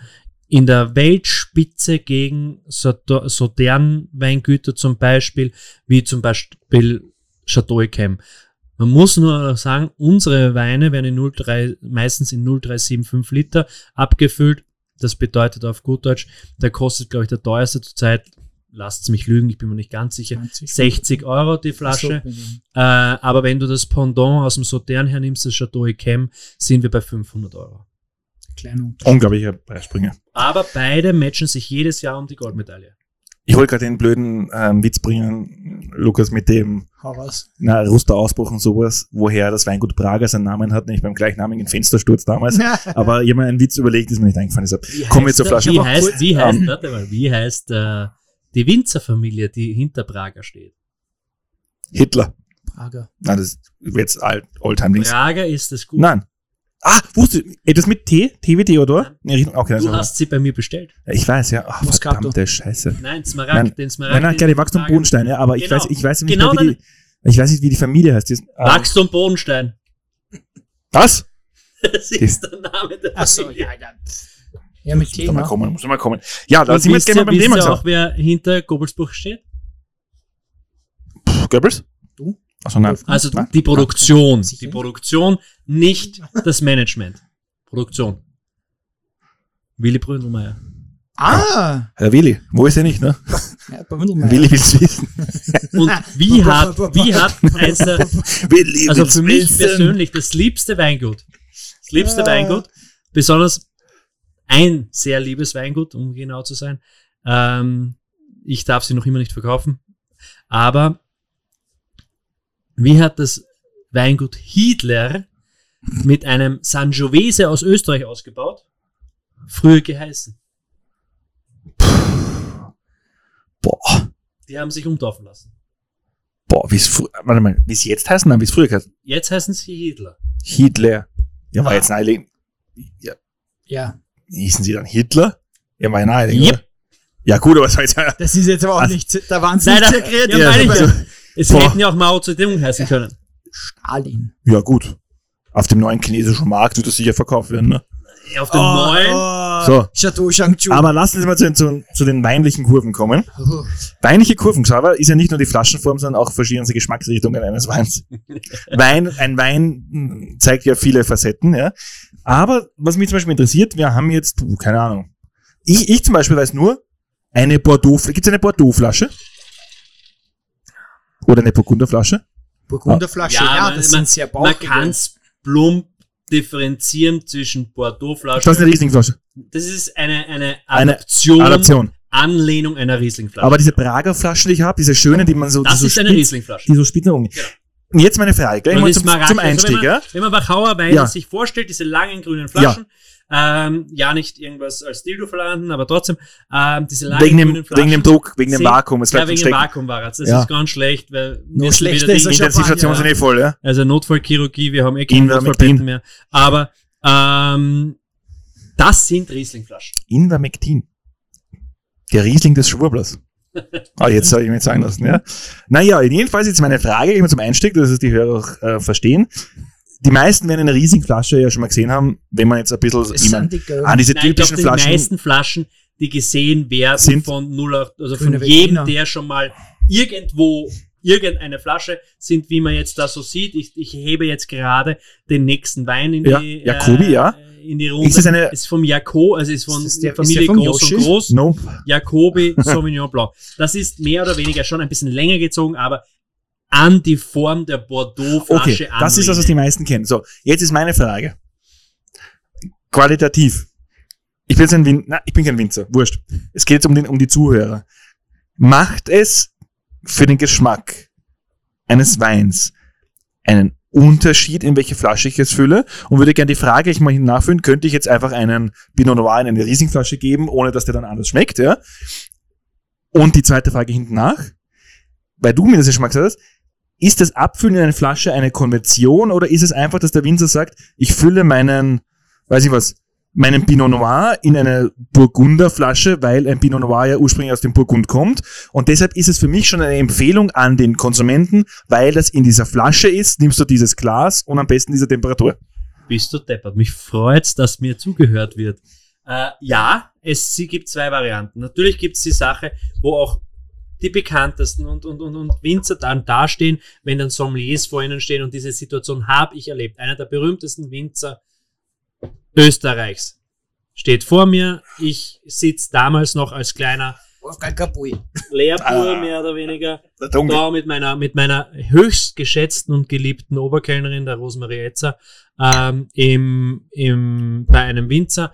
in der Weltspitze gegen Sautern-Weingüter zum Beispiel, wie zum Beispiel Chateau Yquem. Man muss nur sagen, unsere Weine werden in 0,3, meistens in 0,375 Liter abgefüllt. Das bedeutet auf gut Deutsch, der kostet, glaube ich, der teuerste zurzeit, lasst mich lügen, ich bin mir nicht ganz sicher, 20. 60 Euro die Flasche. So, Äh, aber wenn du das Pendant aus dem Sautern hernimmst, das Chateau Yquem, sind wir bei 500 Euro. kleiner Unterschied. Unglaublicher Preisspringer. Aber beide matchen sich jedes Jahr um die Goldmedaille. Ich wollte gerade den blöden ähm, Witz bringen, Lukas, mit dem na, Rusterausbruch und sowas, woher das Weingut Prager seinen Namen hat, nämlich beim gleichnamigen Fenstersturz damals. Aber ich habe mir einen Witz überlegt, ist mir nicht eingefallen. Deshalb kommen wir zur Flasche. Wie heißt, wie heißt, ähm, warte mal, wie heißt äh, die Winzerfamilie, die hinter Prager steht? Hitler. Prager. Nein, das ist jetzt alt, Oldtime-Dings. Prager ist das gut. Nein. Ah, wusste etwas mit T? T wie Theodor? Nee, Richtung, okay, Du also, hast sie bei mir bestellt. ja, ich weiß, ja. Ach, Moscato. verdammte Scheiße. Nein, Smaragd, Nein, den Smaragd. Nein, nein, den keine Prager- Wachstum-Bodenstein, ja, aber ich Genau. weiß, ich weiß nicht Genau mehr, wie die, ich weiß nicht, wie die Familie heißt. Die ist, ähm, Wachstum Bodenstein. Was? Das ist der Name der Achso, Familie. ja, ja. Ja, mit Muss doch mal kommen, muss mal kommen. Ja, da Und sind wir jetzt wisst gerne ihr, beim wisst Thema. ihr gesagt. auch, wer hinter Gobelsbuch steht? Pff, Goebbels? Nein. Also Nein? die Produktion. Die Produktion, nicht das Management. Produktion. Willy Bründelmeier. Ah! Herr Willi, wo ist er nicht, ne? Ja. Willi will's wissen. Und wie hat, wie hat Willi also für mich wissen. persönlich das liebste Weingut, das liebste Ja. Weingut, besonders ein sehr liebes Weingut, um genau zu sein. Ähm, ich darf sie noch immer nicht verkaufen, aber wie hat das Weingut Hiedler mit einem Sangiovese aus Österreich ausgebaut? Früher geheißen. Puh. Boah. Die haben sich umtaufen lassen. Boah, wie es warte mal, wie es jetzt heißen, wie es früher heißen? Jetzt heißen sie Hitler. Hitler. Ja, war ah. jetzt naheliegend. Ja. ja. Hießen sie dann Hitler? Ja, war naheliegend. Yep. Ja, gut, aber es war jetzt. Das ist jetzt aber auch also, nicht, da waren sie nicht sehr kreativ. Ja, meine ich ja. Also, es Boah. hätten ja auch Mao Zedong heißen können. Stalin. Ja, gut. Auf dem neuen chinesischen Markt wird das sicher verkauft werden, ne? Auf den neuen. Oh, So. Chateau Shangchu. Aber lassen Sie mal zu, zu, zu den weinlichen Kurven kommen. Oh. Weinliche Kurven, Xaver, ist ja nicht nur die Flaschenform, sondern auch verschiedene Geschmacksrichtungen eines Weins. Wein, ein Wein zeigt ja viele Facetten, ja. Aber was mich zum Beispiel interessiert, wir haben jetzt, keine Ahnung. Ich, ich zum Beispiel weiß nur, eine Bordeaux, gibt es eine Bordeaux-Flasche? Oder eine Burgunderflasche? Burgunderflasche, ja, man- das man, sind sehr man bauchige. kann es plump differenzieren zwischen Bordeaux-Flaschen. Das ist eine Rieslingflasche. Das ist eine, eine Eine Adaption, Adaption. Anlehnung einer Riesling-Flasche. Aber diese Prager Flaschen, die ich habe, diese schönen, die man so, die das so ist eine spitz- Riesling-Flasche. die so spitz nach oben. Genau. Und jetzt meine Frage, gleich Und mal zum, zum also Einstieg, wenn ja? man, wenn man Wachauer Weine Ja. sich vorstellt, diese langen grünen Flaschen, ähm, ja nicht irgendwas als Dildo verlangen, aber trotzdem, ähm, diese langen Wegen dem, Flaschen. wegen dem Druck, wegen dem Vakuum, es Ja, wegen dem. Vakuum war es. Das Ja. ist ganz schlecht, weil schlechter wieder ist die- Ja. sind eh voll, ja? also Notfallchirurgie, wir haben eh keine. Notfallbetten mehr. Aber ähm, das sind Rieslingflaschen. Invermectin. Der Riesling des Schwurblers. Ah, jetzt soll ich mir sagen lassen, ja. Naja, jedenfalls jetzt meine Frage, immer zum Einstieg, dass es die Hörer auch äh, verstehen. Die meisten werden eine Riesling-Flasche ja schon mal gesehen haben, wenn man jetzt ein bisschen, sind die an diese Nein, typischen die Flaschen, meisten Flaschen, die gesehen werden Sind- von 08, also von jedem, der schon mal irgendwo irgendeine Flasche sind, wie man jetzt da so sieht. Ich, ich hebe jetzt gerade den nächsten Wein in Ja, die, Jacobi, ja. in die Runde. Ist es eine- ist vom Jaco, also ist von Ist der- Familie ist der Groß und Yoshi? Groß. no, Jacobi Sauvignon Blanc. Das ist mehr oder weniger schon ein bisschen länger gezogen, aber an die Form der Bordeaux-Flasche okay, das ist das, was die meisten kennen. So, jetzt ist meine Frage. Qualitativ. Ich bin jetzt ein Win na, ich bin kein Winzer, wurscht. Es geht jetzt um, den, um die Zuhörer. Macht es für den Geschmack eines Weins einen Unterschied, in welche Flasche ich es fülle? Und würde gerne die Frage ich mal nachfüllen, könnte ich jetzt einfach einen Pinot Noir in eine Rieslingflasche geben, ohne dass der dann anders schmeckt, ja? Und die zweite Frage hinten nach, weil du mir das ja schon mal gesagt hast, ist das Abfüllen in eine Flasche eine Konvention oder ist es einfach, dass der Winzer sagt, ich fülle meinen, weiß ich was, meinen Pinot Noir in eine Burgunderflasche, weil ein Pinot Noir ja ursprünglich aus dem Burgund kommt. Und deshalb ist es für mich schon eine Empfehlung an den Konsumenten, weil das in dieser Flasche ist, nimmst du dieses Glas und am besten diese Temperatur. Bist du deppert? Mich freut's, dass mir zugehört wird. Äh, ja, es sie gibt zwei Varianten. Natürlich gibt's die Sache, wo auch die bekanntesten und, und, und, und Winzer dann dastehen, wenn dann Sommeliers vor ihnen stehen und diese Situation habe ich erlebt. Einer der berühmtesten Winzer Österreichs steht vor mir. Ich sitz damals noch als kleiner Wolfgang. Lehrbuhr, Ah. mehr oder weniger, da mit meiner, mit meiner höchst geschätzten und geliebten Oberkellnerin, der Rosemarie Etzer, ähm, im, im, bei einem Winzer.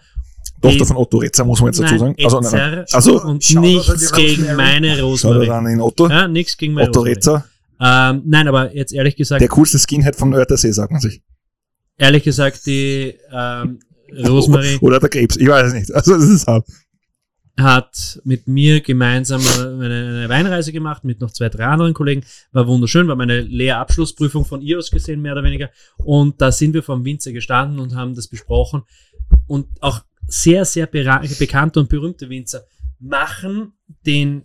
Tochter Die- von Otto Retzer, muss man jetzt dazu sagen. Nein, Also, nein, Also, und nichts gegen meine schau Rosemarie. dann in Otto. Ja, nichts gegen meine Otto Rosemarie. Retzer, Ähm, nein, aber jetzt ehrlich gesagt, der coolste Skinhead vom Nörtersee, sagt man sich. ehrlich gesagt, die ähm, Rosemarie Oder der Krebs, ich weiß es nicht. Also, das ist hart. hat mit mir gemeinsam eine, eine Weinreise gemacht mit noch zwei, drei anderen Kollegen. War wunderschön, war meine Lehrabschlussprüfung von ihr aus gesehen, mehr oder weniger. Und da sind wir vom Winzer gestanden und haben das besprochen. Und auch sehr, sehr bekannte und berühmte Winzer machen den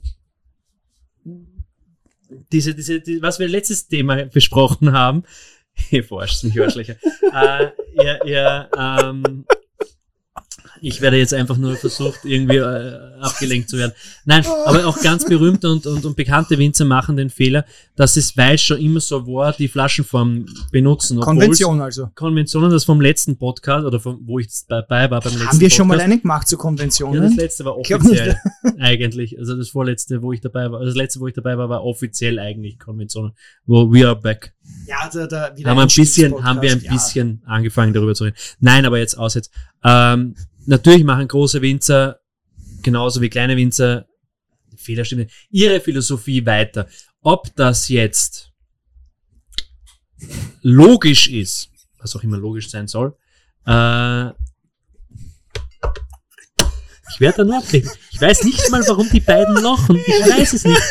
diese, diese, die, was wir letztes Thema besprochen haben, ihr verarscht mich Arschlöcher, äh, ihr, ihr, ähm, ich werde jetzt einfach nur versucht, irgendwie äh, abgelenkt zu werden. Nein, aber auch ganz berühmte und, und, und bekannte Winzer machen den Fehler, dass es, weil es schon immer so war, die Flaschenform benutzen. Konvention also. Konventionen, das vom letzten Podcast, oder vom, wo ich dabei war beim letzten Haben wir schon mal Podcast. eine gemacht zu Ja, das Konventionen? letzte war offiziell eigentlich. Also das vorletzte, wo ich dabei war, also das letzte, wo ich dabei war, war offiziell eigentlich Konventionen. Wo we are back. Ja, da, da wieder Haben wir ein bisschen, haben wir ein ja. bisschen angefangen darüber zu reden. Nein, aber jetzt aus jetzt. Ähm, natürlich machen große Winzer genauso wie kleine Winzer Fehlerstimme ihre Philosophie weiter. Ob das jetzt logisch ist, was auch immer logisch sein soll, äh, ich werde da nur ablenken. Ich weiß nicht mal, warum die beiden lachen. Ich weiß es nicht.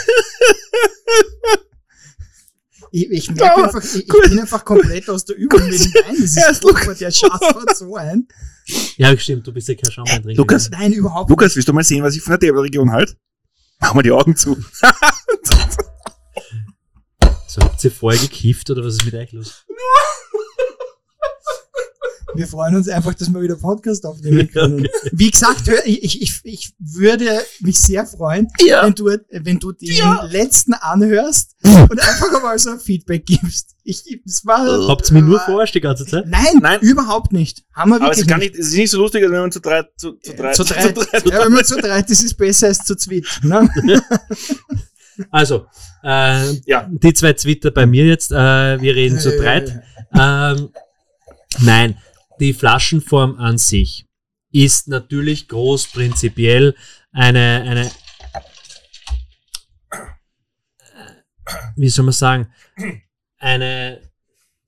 Ich, ich merke einfach, ich, ich bin einfach komplett aus der Übung mit dem Wein. Das ist furchtbar, der war so ein. Ja, stimmt, du bist ja kein Schaumweintrinker. Lukas, Nein, überhaupt Lukas, willst du mal sehen, was ich von der Tabelregion halt? Mach mal die Augen zu. So, habt ihr vorher gekifft oder was ist mit euch los? Wir freuen uns einfach, dass wir wieder Podcast aufnehmen können. Wie gesagt, ich, ich, ich, würde mich sehr freuen, Ja. wenn, du, wenn du den letzten anhörst und einfach mal so ein Feedback gibst. Ich, es war, Habt ihr mich nur verarscht die ganze Zeit? Nein, Nein. überhaupt nicht. Haben wir Aber es wirklich ist gar nicht, es ist nicht so lustig, als wenn man zu drei, zu, zu drei, Zu dreit. Ja, wenn man zu dreit, das ist besser als zu zweit. Ne? Also, äh, Ja. die zwei Twitter bei mir jetzt, äh, wir reden zu dreit. Ähm, nein, die Flaschenform an sich ist natürlich groß prinzipiell eine, eine wie soll man sagen, eine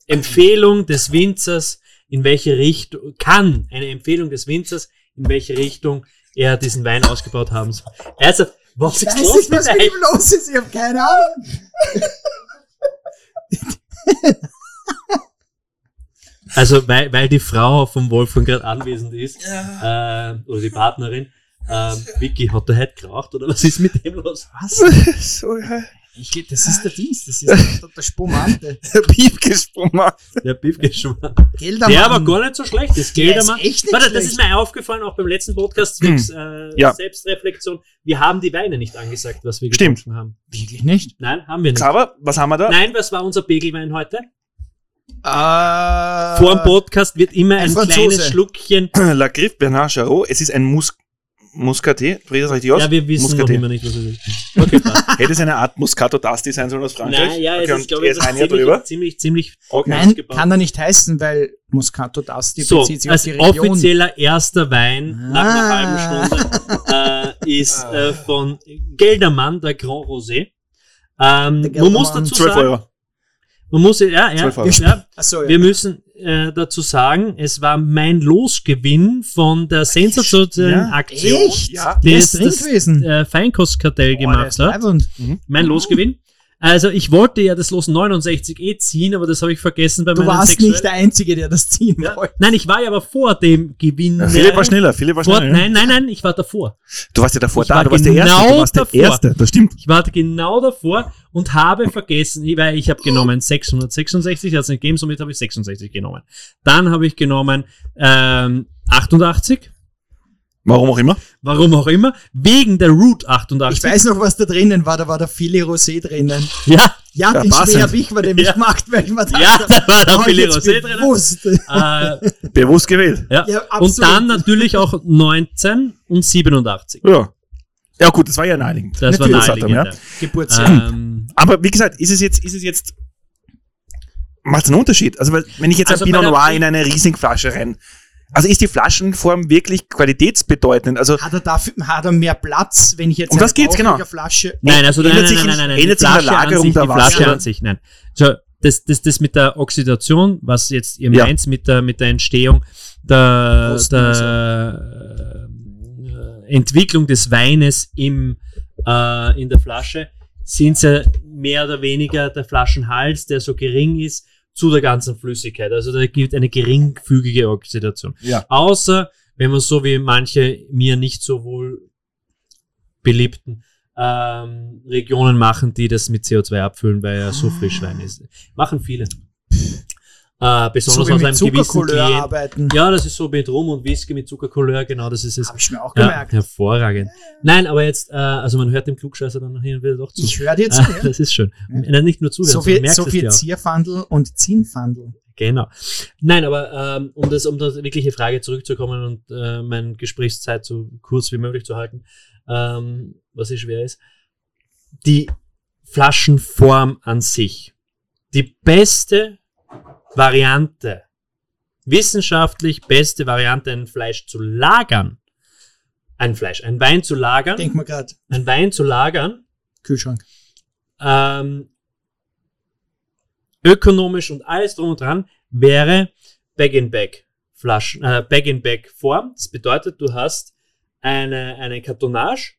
Empfehlung des Winzers, in welche Richtung, kann eine Empfehlung des Winzers, in welche Richtung er diesen Wein ausgebaut haben soll. Also, was Ich ist weiß los nicht, was mit ihm los ist. Ich habe keine Ahnung. Also, weil, weil die Frau vom Wolfgang gerade anwesend ist, äh, oder die Partnerin, ähm, Vicky, hat der heute geraucht oder was ist mit dem los? Was? so, ja. Ich, das ist der Dienst. Das ist der, der Spumante. Piep gesprungen. Der. Geldermann. Der war gar nicht so schlecht, das Der ist Geldermann. echt nicht Warte, das ist mir aufgefallen, auch beim letzten Podcast, zwecks, äh, Ja. Selbstreflexion. Wir haben die Weine nicht angesagt, was wir Stimmt. getrunken haben. Wirklich nicht? Nein, haben wir nicht. Aber, was haben wir da? Nein, was war unser Pegelwein heute? Äh, Vor dem Podcast wird immer ein ein, kleines Schluckchen. La Griffe Bernard Charot. Es ist ein Mus Muscaté. Spricht das richtig aus? Ja, wir wissen noch Muscaté. immer nicht, was es ist. Okay. Hätte es eine Art Muscato d'Asti sein sollen aus Frankreich? Nein, ja, es okay, ist, und glaube ich, ist ein Jahr ziemlich, drüber. ziemlich, ziemlich Okay. Nein, ausgebaut. kann er nicht heißen, weil Moscato d'Asti So, bezieht sich als auf die Region. offizieller erster Wein nach einer Ah. halben Stunde äh, ist äh, von Geldermann, der Grand Rosé. Ähm, Der man muss Geldermann. dazu 12 sagen, Euro. Man muss, ja, ja, 12 Euro. ja, Achso, ja. wir müssen äh, dazu sagen, es war mein Losgewinn von der sensationellen Ja? Aktion, Echt? Ja. Der das das gewesen. äh, Feinkostkartell der gemacht hat. leibend. Mein Losgewinn. Also ich wollte ja das Los 69 eh ziehen, aber das habe ich vergessen bei Du meinen warst sexuellen- nicht der Einzige, der das ziehen ja. wollte. Nein, ich war ja aber vor dem Gewinn. Philipp war schneller, Philipp war Vor, schneller. ja. nein, nein, nein, ich war davor. Du warst ja davor Ich da, war du warst der Erste. genau Du warst der davor. Erste, das stimmt. Ich war genau davor und habe vergessen, weil ich habe genommen 666, hat es nicht gegeben, somit habe ich 66 genommen. Dann habe ich genommen ähm, 88, Warum auch immer. warum auch immer, wegen der Route 88. Ich weiß noch, was da drinnen war. Da war der Philly Rosé drinnen. Ja, Ja, Ja, den schwer habe ich war nämlich Ja. gemacht, weil ich mir dachte, ja, da war der jetzt Rosé drin. bewusst. Äh, Bewusst gewählt. ja. Ja, und dann natürlich auch 19 und 87. Ja. Ja gut, das war ja naheliegend. Das war Natürlich. Datum, naheliegend. ja. Geburtsjahr. Ähm, Aber wie gesagt, ist es jetzt, ist es jetzt, macht es einen Unterschied? Also weil, wenn ich jetzt Also ein Pinot Noir in eine Riesenflasche rein, also ist die Flaschenform wirklich qualitätsbedeutend? Also Hat er dafür, hat er mehr Platz, wenn ich jetzt Um was geht's, genau? Flasche Nein, also nein, Ändert nein, sich nein, in- nein, nein, nein. ändert die sich in der Flasche an Lagerung sich, der die Flasche Wasser? an sich, nein. So, das, das, das mit der Oxidation, was jetzt ihr Ja. meint, mit der, mit der Entstehung der, Prost, der äh, Entwicklung des Weines im, äh, in der Flasche, sind ja mehr oder weniger der Flaschenhals, der so gering ist, zu der ganzen Flüssigkeit. Also da gibt eine geringfügige Oxidation. Ja. Außer, wenn man so wie manche mir nicht so wohl beliebten ähm, Regionen machen, die das mit CO2 abfüllen, weil er so frisch Wein ist. Machen viele. Äh, so besonders wie aus mit einem gewissen Zuckercouleur Klient. arbeiten. Ja, das ist so mit Rum und Whisky mit Zuckercouleur, genau, das ist es. Habe ich mir auch Ja, gemerkt. hervorragend. Nein, aber jetzt, äh, also man hört dem Klugscheißer dann hin und wieder doch zu. Ich höre dir zu. Ah, ja. das ist schön. Nein, nicht nur zuhören, So sondern viel, so viel. Zierfandel und Zinnfandel. Genau. Nein, aber ähm, um das, um das wirkliche Frage zurückzukommen und äh, meine Gesprächszeit so kurz wie möglich zu halten, ähm, was hier schwer ist, die Flaschenform an sich. Die beste Variante, wissenschaftlich beste Variante, ein Fleisch zu lagern, ein Fleisch, ein Wein zu lagern, Denk mal gerade. ein Wein zu lagern, Kühlschrank. ähm, ökonomisch und alles drum und dran wäre Bag-in-Bag Flaschen, äh, Bag-in-Bag Form. Das bedeutet, du hast eine, eine Kartonage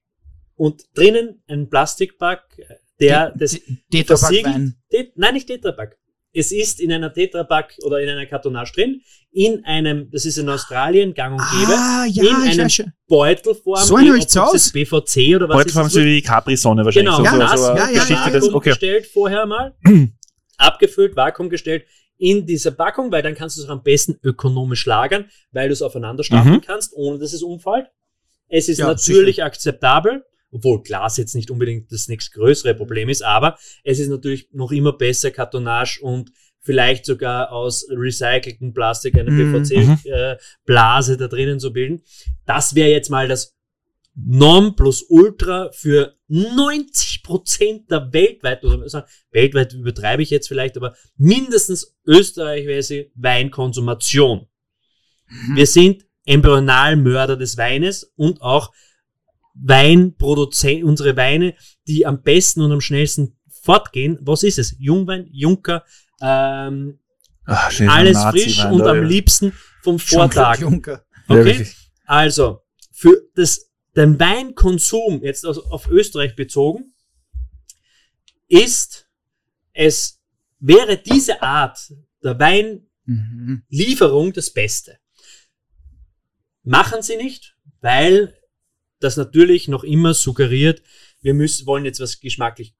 und drinnen ein Plastikpack, der das Tetrapack versiegelt-. Tet- Nein, nicht Tetrapack. Es ist in einer Tetrapack oder in einer Kartonage drin, in einem, das ist in Australien gang und gäbe, Ah, ja, in einem. Beutelform, So eine ob das aus. BVC oder was haben ist sie das? die Capri-Sonne wahrscheinlich. Genau, Ja, so, das so, ja, ja, Geschichte, ja. das, Vakuum okay. gestellt vorher mal, abgefüllt, Vakuum gestellt in dieser Packung, weil dann kannst du es auch am besten ökonomisch lagern, weil du es aufeinander stapeln Mhm. kannst, ohne dass es umfällt. Es ist Ja, natürlich akzeptabel, obwohl Glas jetzt nicht unbedingt das nächst größere Problem ist, aber es ist natürlich noch immer besser, Kartonage und vielleicht sogar aus recyceltem Plastik eine Mhm. PVC-Blase da drinnen zu bilden. Das wäre jetzt mal das Nonplusultra für 90% der weltweit, oder sagen, weltweit übertreibe ich jetzt vielleicht, aber mindestens österreichweise Weinkonsumation. Wir sind Embryonalmörder des Weines und auch Weinproduzenten, unsere Weine, die am besten und am schnellsten fortgehen. Was ist es? Jungwein, Junker, ähm, Ach, schön, alles frisch und da, am ja. liebsten vom Vortag. Juncker. Ja, Okay? Also, für das, den Weinkonsum, jetzt also auf Österreich bezogen, ist es, wäre diese Art der Weinlieferung Mhm. das Beste. Machen sie nicht, weil das natürlich noch immer suggeriert, wir müssen, wollen jetzt was geschmacklich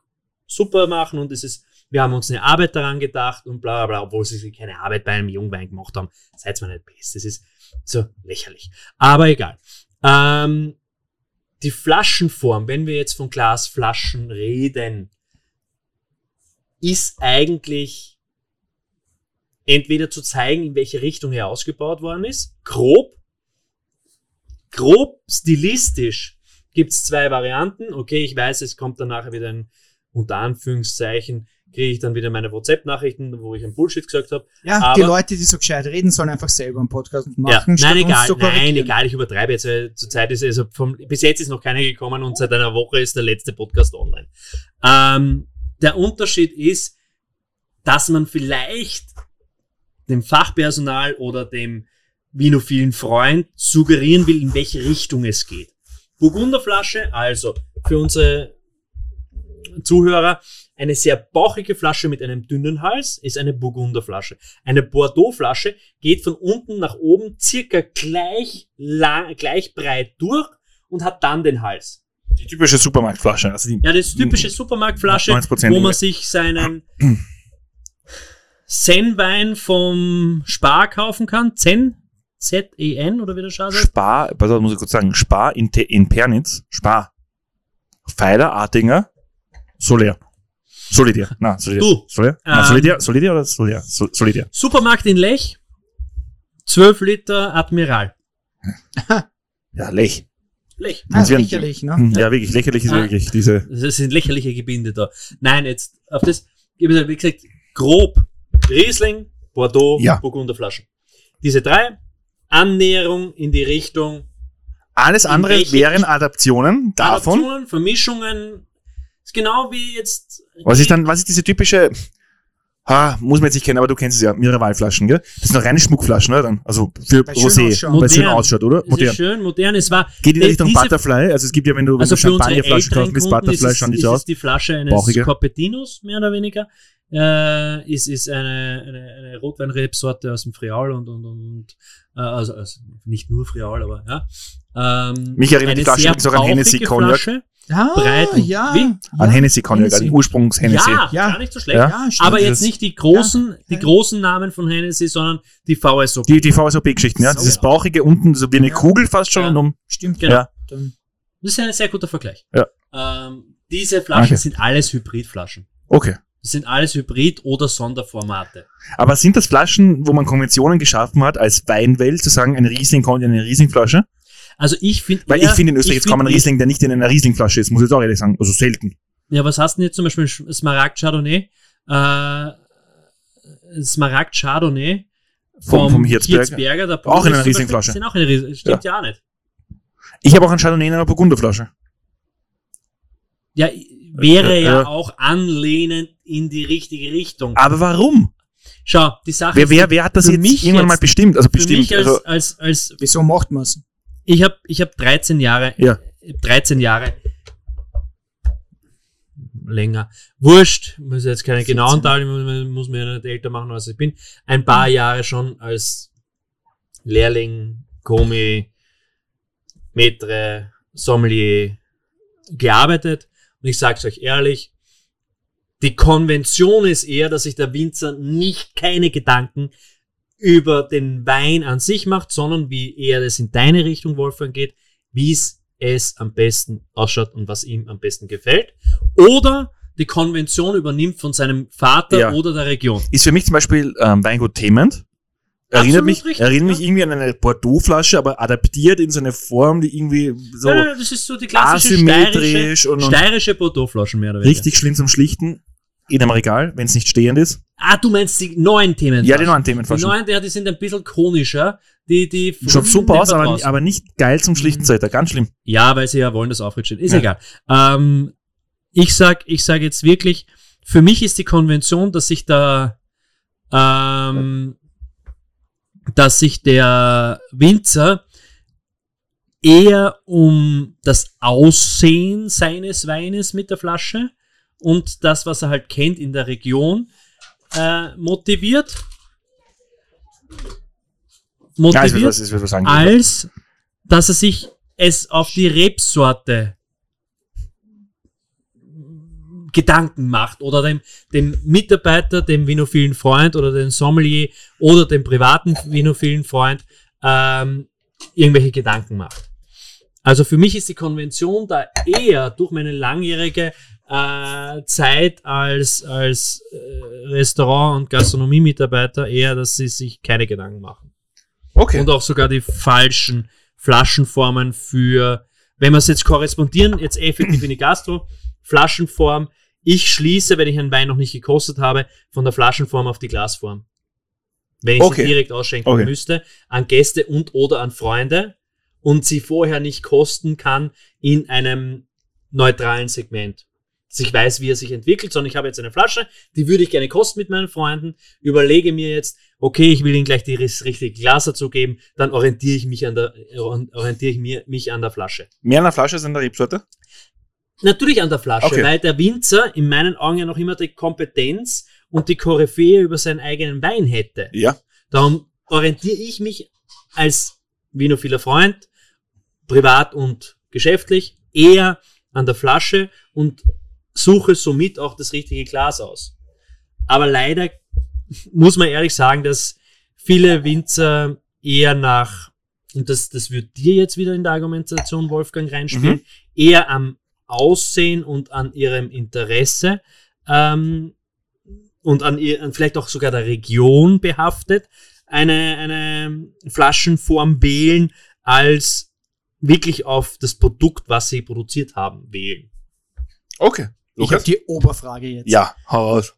super machen und es ist, wir haben uns eine Arbeit daran gedacht und bla bla bla, obwohl sie keine Arbeit bei einem Jungwein gemacht haben. Seid mal nicht best. Das ist so lächerlich. Aber egal. Ähm, die Flaschenform, wenn wir jetzt von Glasflaschen reden, ist eigentlich entweder zu zeigen, in welche Richtung er ausgebaut worden ist, grob, grob stilistisch gibt es zwei Varianten. Okay, ich weiß, es kommt dann nachher wieder ein, unter Anführungszeichen, kriege ich dann wieder meine WhatsApp-Nachrichten, wo ich ein Bullshit gesagt habe. Ja, Aber- die Leute, die so gescheit reden, sollen einfach selber einen Podcast Ja, machen. statt nein, egal, nein, egal, ich übertreibe jetzt, zurzeit ist also vom, bis jetzt ist noch keiner gekommen und seit einer Woche ist der letzte Podcast online. Ähm, der Unterschied ist, dass man vielleicht dem Fachpersonal oder dem vinophilen Freund suggerieren will, in welche Richtung es geht. Burgunderflasche, also für unsere Zuhörer, eine sehr bauchige Flasche mit einem dünnen Hals ist eine Burgunderflasche. Eine Bordeaux-Flasche geht von unten nach oben circa gleich, lang, gleich breit durch und hat dann den Hals. Die typische Supermarktflasche. Also die, Ja, das typische Supermarktflasche, 90% wo man sich seinen Zen-Wein vom Spar kaufen kann. Zen? Z-E-N oder wie der Schade? Spar, pass auf, muss ich kurz sagen, Spar in, Te- in Pernitz, Spar. Pfeiler, Artinger, Soler. Solidier. Na, Solidier. Du, Solidier? Na, ähm, Solidier, Solidier oder Solidier? Sol- Solidier. Supermarkt in Lech. 12 Liter Admiral. Ja, Lech. Lech. Ah, Das wären- lächerlich, ne? Hm, Ja, wirklich, lächerlich ist Ah. wirklich diese. Das sind lächerliche Gebinde da. Nein, jetzt auf das, wie gesagt, grob Riesling, Bordeaux, Ja. Burgunderflaschen. Diese drei, Annäherung in die Richtung Alles andere wären Adaptionen davon. Adaptionen, Vermischungen. Ist genau wie jetzt. Was ist dann, was ist diese typische, ha, muss man jetzt nicht kennen, aber du kennst es ja, Mineralflaschen, gell? Das sind doch reine Schmuckflaschen, oder dann? Also für Weil Rosé, weil es schön ausschaut, oder? Ist Modern. schön, modern. Es war, Geht in Richtung Butterfly, also es gibt ja, wenn du, wenn also du für unsere Champagnerflaschen kaufst, ist Butterfly schauen die ist so aus. die Flasche eines Bauchige. Corpetinos, mehr oder weniger. Äh, ist, ist eine, eine, eine Rotweinrebsorte aus dem Friaul und, und, und äh, also, also nicht nur Friaul, aber ja. Ähm, Mich erinnert die Flasche übrigens auch an Hennessy Cognac. Flasche. Ah, Breiten. ja. Wie? An ja. Hennessy Cognac, an. Ursprungs Hennessy. Ja, Ja. gar nicht so schlecht. Ja. Ja, stimmt. Aber dieses- jetzt nicht die großen, die Ja. großen Namen von Hennessy, sondern die VSO. Die, die VSOP-Geschichten, ja. Dieses Ja. bauchige unten, so wie eine Ja. Kugel fast schon Ja. und um. Stimmt. Genau. Ja. Das ist ein sehr guter Vergleich. Ja. Ähm, diese Flaschen Okay. sind alles Hybridflaschen. Okay. Das sind alles Hybrid- oder Sonderformate. Aber sind das Flaschen, wo man Konventionen geschaffen hat, als Weinwelt zu sagen, ein Riesling kommt in eine Rieslingflasche? Also ich finde. Weil ich finde in Österreich jetzt kaum ein Riesling, der nicht in einer Rieslingflasche ist, muss ich jetzt auch ehrlich sagen. Also selten. Ja, was hast du denn jetzt zum Beispiel Smaragd Chardonnay? Äh, Smaragd Chardonnay Vom- vom Hirzberger. Hirzberger, der Auch in einer Rieslingflasche. Sind auch in einer Riesling, stimmt ja. auch nicht. Ich habe auch einen Chardonnay in einer Burgunderflasche. Ja, wäre Äh, ja äh. auch anlehnend in die richtige Richtung. Aber warum? Schau, die Sache Wer, wer, wer hat das jetzt mich irgendwann jetzt- mal bestimmt? Also für bestimmt. mich als, Also, als, als Wieso macht man's? ich habe ich hab 13 Jahre, Ja. 13 Jahre länger. Wurscht, muss jetzt keine 14. genauen Zahlen, muss, muss mir nicht älter machen, als ich bin. Ein paar Jahre schon als Lehrling, Komi, Maitre, Sommelier gearbeitet. Und ich sag's euch ehrlich, die Konvention ist eher, dass sich der Winzer nicht keine Gedanken über den Wein an sich macht, sondern wie eher das in deine Richtung, Wolfgang, geht, wie es es am besten ausschaut und was ihm am besten gefällt. Oder die Konvention übernimmt von seinem Vater Ja. oder der Region. Ist für mich zum Beispiel ähm, Weingut Thement. Erinnert Absolut mich, richtig, erinnert mich ja. irgendwie an eine Bordeaux-Flasche, aber adaptiert in so eine Form, die irgendwie so ja, das ist so die klassische asymmetrisch steirische, und, und steirische Bordeaux-Flaschen mehr oder weniger. richtig schlimm zum Schlichten in einem Regal, wenn es nicht stehend ist. Ah, du meinst die neuen Themen? Ja, die neuen Die Themenflaschen. neuen, ja, die sind ein bisschen konischer. Die, die Schaut super aus, aber, aber nicht geil zum Schlichten, seid ihr. Ganz schlimm. Ja, weil sie ja wollen, dass Auftritt steht. Ist Ja. egal. Ähm, ich sag, ich sag jetzt wirklich, für mich ist die Konvention, dass sich da, ähm, dass sich der Winzer eher um das Aussehen seines Weines mit der Flasche und das, was er halt kennt in der Region, äh, motiviert. Ja, Motiviert will was sagen. als dass er sich es auf die Rebsorte Gedanken macht oder dem, dem Mitarbeiter, dem vinophilen Freund oder dem Sommelier oder dem privaten vinophilen Freund ähm, irgendwelche Gedanken macht. Also für mich ist die Konvention da eher durch meine langjährige äh, Zeit als, als äh, Restaurant- und Gastronomiemitarbeiter eher, dass sie sich keine Gedanken machen Okay. und auch sogar die falschen Flaschenformen für, wenn wir es jetzt korrespondieren, jetzt effektiv in die Gastro, Flaschenform, ich schließe, wenn ich einen Wein noch nicht gekostet habe, von der Flaschenform auf die Glasform. Wenn ich Okay. sie direkt ausschenken Okay. müsste, an Gäste und oder an Freunde und sie vorher nicht kosten kann in einem neutralen Segment. Dass ich weiß, wie er sich entwickelt, sondern ich habe jetzt eine Flasche, die würde ich gerne kosten mit meinen Freunden, überlege mir jetzt, okay, ich will ihnen gleich die richtige Glas dazu geben, dann orientiere ich mich an der, orientiere ich mir, mich an der Flasche. Mehr an der Flasche als an der Rebsorte? Natürlich an der Flasche, Okay. weil der Winzer in meinen Augen ja noch immer die Kompetenz und die Koryphäe über seinen eigenen Wein hätte. Ja. Darum orientiere ich mich als vinophiler Freund, privat und geschäftlich, eher an der Flasche und suche somit auch das richtige Glas aus. Aber leider muss man ehrlich sagen, dass viele Winzer eher nach, und das, das wird dir jetzt wieder in der Argumentation, Wolfgang, reinspielen, eher am Aussehen und an ihrem Interesse ähm, und an, ihr, vielleicht auch sogar der Region behaftet, eine, eine Flaschenform wählen, als wirklich auf das Produkt, was sie produziert haben, wählen. Okay. Ich habe die Oberfrage jetzt. Ja, hau raus.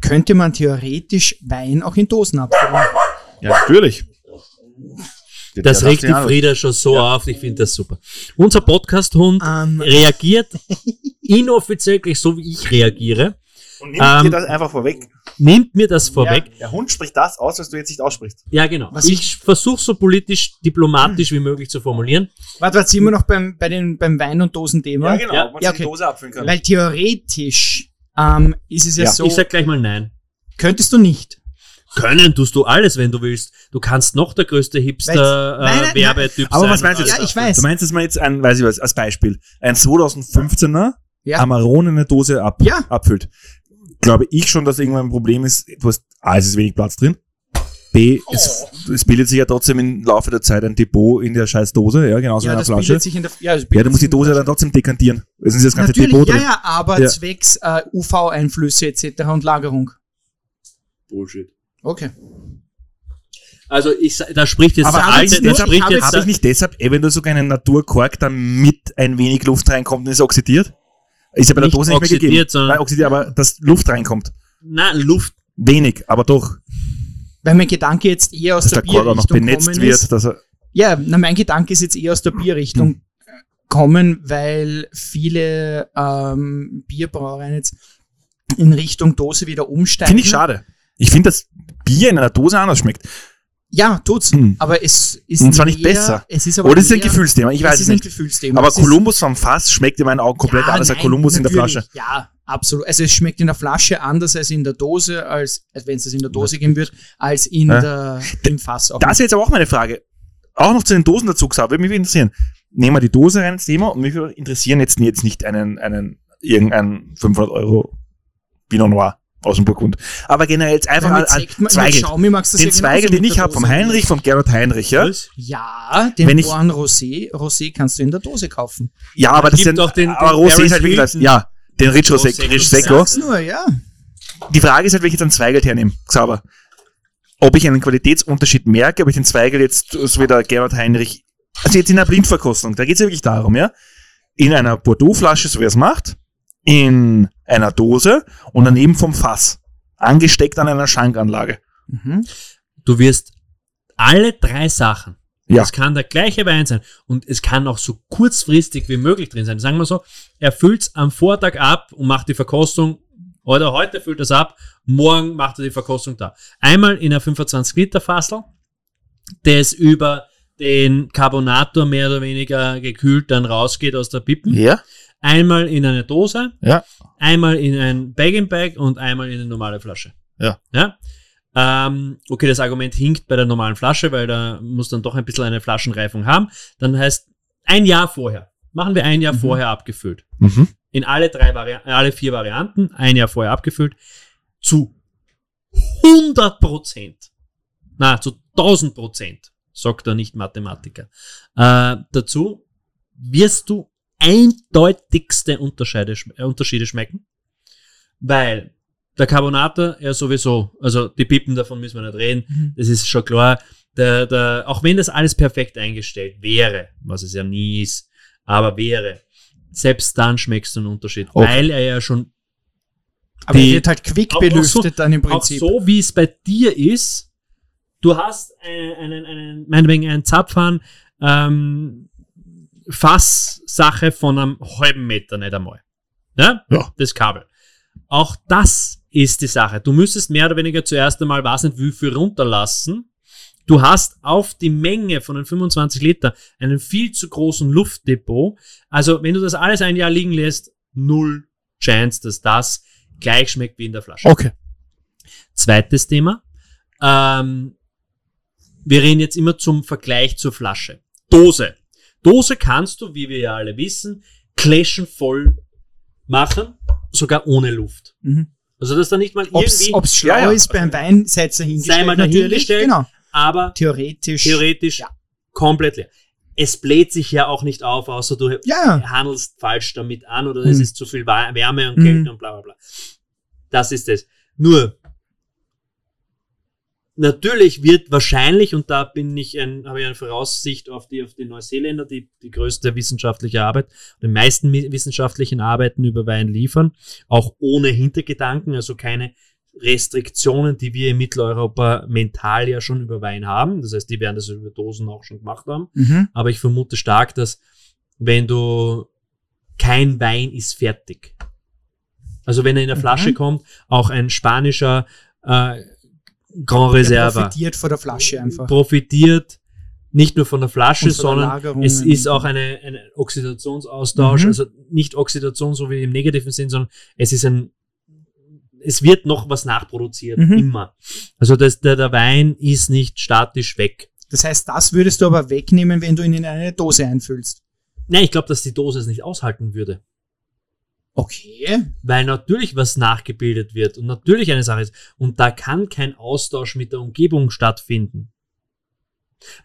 Könnte man theoretisch Wein auch in Dosen abfüllen? Ja, natürlich. Das Ja, regt die ja, Frieda schon so auf, ich finde das super. Unser Podcast-Hund Ähm, reagiert inoffiziell gleich so, wie ich reagiere, Und nimm Ähm, dir das einfach vorweg. nimmt mir das vorweg. Der, der Hund spricht das aus, was du jetzt nicht aussprichst. Ja, genau. Was ich versuche so politisch, diplomatisch wie möglich zu formulieren. warte, warte, sind wir noch beim, bei den, beim Wein- und Dosenthema? genau. Ja, ob man ja, sich die okay. Dose abfüllen kann. Weil theoretisch ähm, ist es ja, Ja. so, Ich sag gleich mal nein. könntest du nicht. Können tust du alles, wenn du willst. Du kannst noch der größte nein, Hipster-Werbetyp Aber sein. was meinst du Ja, jetzt? ich weiß. Du meinst jetzt mal jetzt ein, weiß ich was, als Beispiel, ein 2015er Ja. Amarone eine Dose ab, Ja. abfüllt. Glaube ich schon, dass irgendwann ein Problem ist, du hast, A, es ist wenig Platz drin. B, es, es bildet sich ja trotzdem im Laufe der Zeit ein Depot in der scheiß Dose, ja, genauso in Ja, einer das Flasche. bildet sich in der, ja, das Ja, du musst die in Dose dann trotzdem dekantieren. Es ist das ganze Natürlich, Depot ja, drin. ja, aber Ja. zwecks äh, UV-Einflüsse etc. und Lagerung. Bullshit. Okay. Also ich, da spricht jetzt Aber der habe ich, alte, nicht da deshalb, spricht habe jetzt ich nicht deshalb eventuell sogar einen Naturkork, damit ein wenig Luft reinkommt und es oxidiert? Ist ja bei der Nicht Dose nicht mehr oxidiert, gegeben. sondern- Nein, oxidiert, aber dass Luft reinkommt. na, Luft, Wenig, aber doch. Weil mein Gedanke jetzt eher aus Dass der der Kork auch noch Bierrichtung benetzt wird. ist. Dass er, Ja, na, mein Gedanke ist jetzt eher aus der Bierrichtung Hm. kommen, weil viele ähm, Bierbrauereien jetzt in Richtung Dose wieder umsteigen. Finde ich schade. Ich finde, dass Bier in einer Dose anders schmeckt. Ja, tut's. Hm. Aber es ist Und zwar nicht mehr- besser. Es ist aber Oder ist es ein Gefühlsthema? Ich weiß es ist ein nicht. Gefühlsthema. Aber Kolumbus vom Fass schmeckt in meinen Augen komplett Ja, anders als nein, Kolumbus in der. Flasche. Ja, absolut. Also es schmeckt in der Flasche anders als in der Dose, als, als wenn es das in der Dose geben wird, als in Ja. der, im Fass. Auch Das ist jetzt aber auch meine Frage. Auch noch zu den Dosen dazu gesagt, würde mich interessieren. Nehmen wir die Dose rein ins Thema und mich interessieren jetzt, jetzt nicht einen, einen, irgendeinen 500 Euro Pinot Noir aus dem Burgund. Aber generell jetzt einfach mit an mit Zweigel. Xiaomi magst du Den ja Zweigel, den ich habe vom. Heinrich, vom Gerhard Heinrich, ja? Ja, den Wenn ich- Born Rosé, Rosé kannst du in der Dose kaufen. Ja, aber das sind, auch den- aber den Rosé ist halt wirklich das, ja, den Rich Rosé. Rich. Sag's nur, ja. Die Frage ist halt, wenn ich jetzt einen Zweigel hernehme, Xaver, ob ich einen Qualitätsunterschied merke, ob ich den Zweigel jetzt, so wie der Gerhard Heinrich, also jetzt in einer Blindverkostung, da geht es ja wirklich darum, ja, in einer Bordeaux-Flasche, so wie er es macht, in einer Dose und daneben vom Fass, angesteckt an einer Schankanlage. Mhm. Du wirst alle drei Sachen. Ja. Es kann der gleiche Wein sein und es kann auch so kurzfristig wie möglich drin sein. Sagen wir so, er füllt's am Vortag ab und macht die Verkostung oder heute füllt es ab, morgen macht er die Verkostung da. Einmal in einer 25 Liter Fassel, das über den Carbonator mehr oder weniger gekühlt dann rausgeht aus der Pippen. Ja? Einmal in eine Dose, Ja. einmal in ein Bag-in-Bag und einmal in eine normale Flasche. Ja. Ja. Ähm, okay, das Argument hinkt bei der normalen Flasche, weil da muss dann doch ein bisschen eine Flaschenreifung haben. Dann heißt ein Jahr vorher. Machen wir ein Jahr Mhm. vorher abgefüllt. Mhm. In alle drei Varianten, alle vier Varianten, ein Jahr vorher abgefüllt. Zu 100 Prozent. Na, zu 1000 Prozent, sagt der Nicht-Mathematiker. Äh, dazu wirst du eindeutigste Unterschiede, äh, Unterschiede schmecken, weil der Carbonator ja sowieso, also die Pippen davon müssen wir nicht reden, Mhm. das ist schon klar. Der, der, auch wenn das alles perfekt eingestellt wäre, was es ja nie ist, aber wäre, selbst dann schmeckst du einen Unterschied, Okay. weil er ja schon Aber Die- er wird halt quick Auch- auch belüftet dann im auch Prinzip. so, wie es bei dir ist, du hast einen, einen, einen meinetwegen einen Zapfhahn, ähm, Fasssache von einem halben Meter, nicht einmal. Ja? Ja. Das Kabel. Auch das ist die Sache. Du müsstest mehr oder weniger zuerst einmal, weiß nicht wie viel runterlassen. Du hast auf die Menge von den 25 Liter einen viel zu großen Luftdepot. Also, wenn du das alles ein Jahr liegen lässt, null Chance, dass das gleich schmeckt wie in der Flasche. Okay. Zweites Thema. Ähm, wir reden jetzt immer zum Vergleich zur Flasche. Dose. Dose kannst du, wie wir ja alle wissen, Kläschen voll machen, sogar ohne Luft. Mhm. Also dass da nicht mal Ob's, irgendwie, ob's schlau Ja, ist beim Wein, ihr hingestellt. Sei mal natürlich. dahingestellt. Genau. aber Theoretisch. theoretisch Ja. komplett leer. Es bläht sich ja auch nicht auf, außer du Ja. handelst falsch damit an oder es Mhm. ist zu viel Wärme und Mhm. Kälte und bla bla bla. Das ist es. Nur, natürlich wird wahrscheinlich, und da bin ich ein, habe ich eine Voraussicht auf die, auf die Neuseeländer, die die größte wissenschaftliche Arbeit, die meisten wissenschaftlichen Arbeiten über Wein liefern, auch ohne Hintergedanken, also keine Restriktionen, die wir in Mitteleuropa mental ja schon über Wein haben. Das heißt, die werden das über Dosen auch schon gemacht haben. Mhm. Aber ich vermute stark, dass wenn du kein Wein ist fertig. Also wenn er in der Mhm. Flasche kommt, auch ein spanischer äh, Grand Der Reserva profitiert von der Flasche einfach. profitiert nicht nur von der Flasche, von der sondern Lagerung. es ist auch eine, ein Oxidationsaustausch, Mhm. also nicht Oxidation so wie im negativen Sinn, sondern es ist ein, es wird noch was nachproduziert, Mhm. immer. Also das, der, der Wein ist nicht statisch weg. Das heißt, das würdest du aber wegnehmen, wenn du ihn in eine Dose einfüllst. Nein, ich glaube, dass die Dose es nicht aushalten würde. Okay. Weil natürlich was nachgebildet wird und natürlich eine Sache ist. Und da kann kein Austausch mit der Umgebung stattfinden.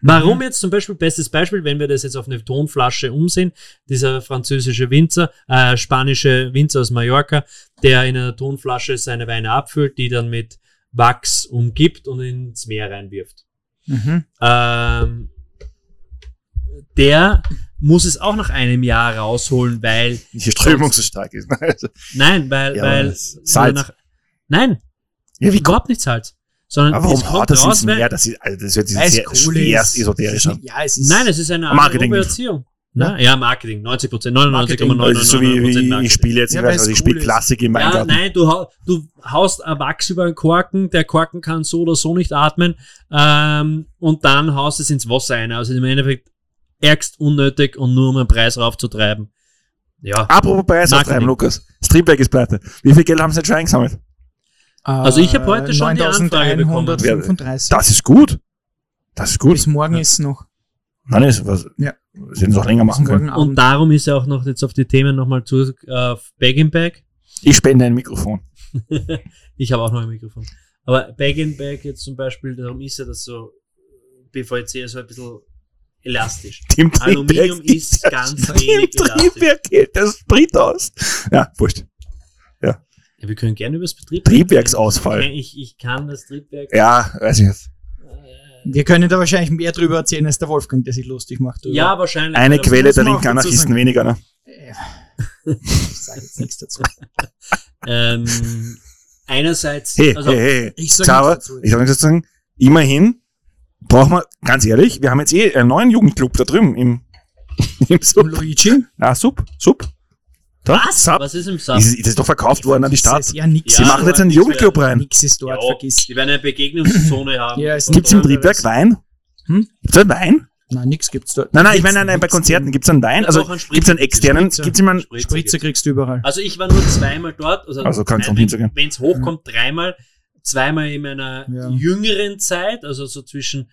Warum Mhm. jetzt zum Beispiel, bestes Beispiel, wenn wir das jetzt auf eine Tonflasche umsehen, dieser französische Winzer, äh, spanische Winzer aus Mallorca, der in einer Tonflasche seine Weine abfüllt, die dann mit Wachs umgibt und ins Meer reinwirft. Mhm. Ähm, der muss es auch nach einem Jahr rausholen, weil Die Strömung so stark ist. Also, Nein, weil, Ja, weil Salz. Nach, nein, ja, wie überhaupt nicht Salz. Sondern Aber es warum kommt haut das raus, ins Meer? Das, ist, also das es sehr schwer ist. esoterisch an. Ja, es ist. Nein, es ist eine Marketing. Erziehung. Na, ja, Marketing, 90 Prozent, Marketing. 99,99 Also so wie, wie ich spiele jetzt, Ja, ich weiß nicht, ich spiele. Klassik im Ja, Weingarten. nein, du, du haust Wachs über einen Korken, der Korken kann so oder so nicht atmen, ähm, und dann haust es ins Wasser ein. Also im Endeffekt ärgst unnötig und nur um den Preis raufzutreiben. Ja. Apropos Preis auftreiben. Lukas. Streetback ist pleite. Wie viel Geld haben sie jetzt schon eingesammelt? Also ich hab heute schon die Anfrage bekommen. 9135. Das ist gut. Das ist gut. Bis morgen ist noch. Nein, ist, was, Ja. Sie hätten es auch länger machen können. Und darum ist ja auch noch jetzt auf die Themen nochmal zu äh, Bag in Bag. Ich spende ein Mikrofon. ich habe auch noch ein Mikrofon. Aber Bag in Bag jetzt zum Beispiel, darum ist ja das so BVC so ein bisschen elastisch. Dem Aluminium Triebwerk ist geht ganz das- wenig Dem. Triebwerk geht der Sprit aus. Ja, wurscht. Ja, wir können gerne über das Betrieb Triebwerksausfall. Ich, ich kann das Triebwerk. Ja, weiß ich nicht. Wir können da wahrscheinlich mehr drüber erzählen als der Wolfgang, der sich lustig macht. drüber. Ja, wahrscheinlich. Eine Aber Quelle der linken Anarchisten weniger, ne? Äh, Ich sage jetzt nichts dazu. Ähm, einerseits, Hey, also, hey, hey. Ich sag Xaver, nichts dazu. ich soll nichts dazu sagen. Immerhin brauchen wir, ganz ehrlich, wir haben jetzt eh einen neuen Jugendclub da drüben im, im Sub. Luigi. Ah, Sub, Sub. Da, was? Sub. Was ist im Sub? Das ist, das ist doch verkauft worden an die Stadt. Ja nix. Sie Ja, machen jetzt einen Jugendclub rein. Nix ist dort, Ja, vergiss. die werden eine Begegnungszone haben. Ja, es Gibt's im Triebwerk? Wein? Hm? Gibt's einen Wein? Nein, nix gibt's dort. Nein, nein, ich meine, nein, nein, bei. Konzerten gibt's einen Wein. Also einen gibt's einen externen, Spritzer. gibt's jemanden, Spritzer Spritzer kriegst du überall. Also ich war nur zweimal dort. Also, Also kann's nein. Wenn es hochkommt, dreimal. Zweimal in meiner Ja. jüngeren Zeit, also so zwischen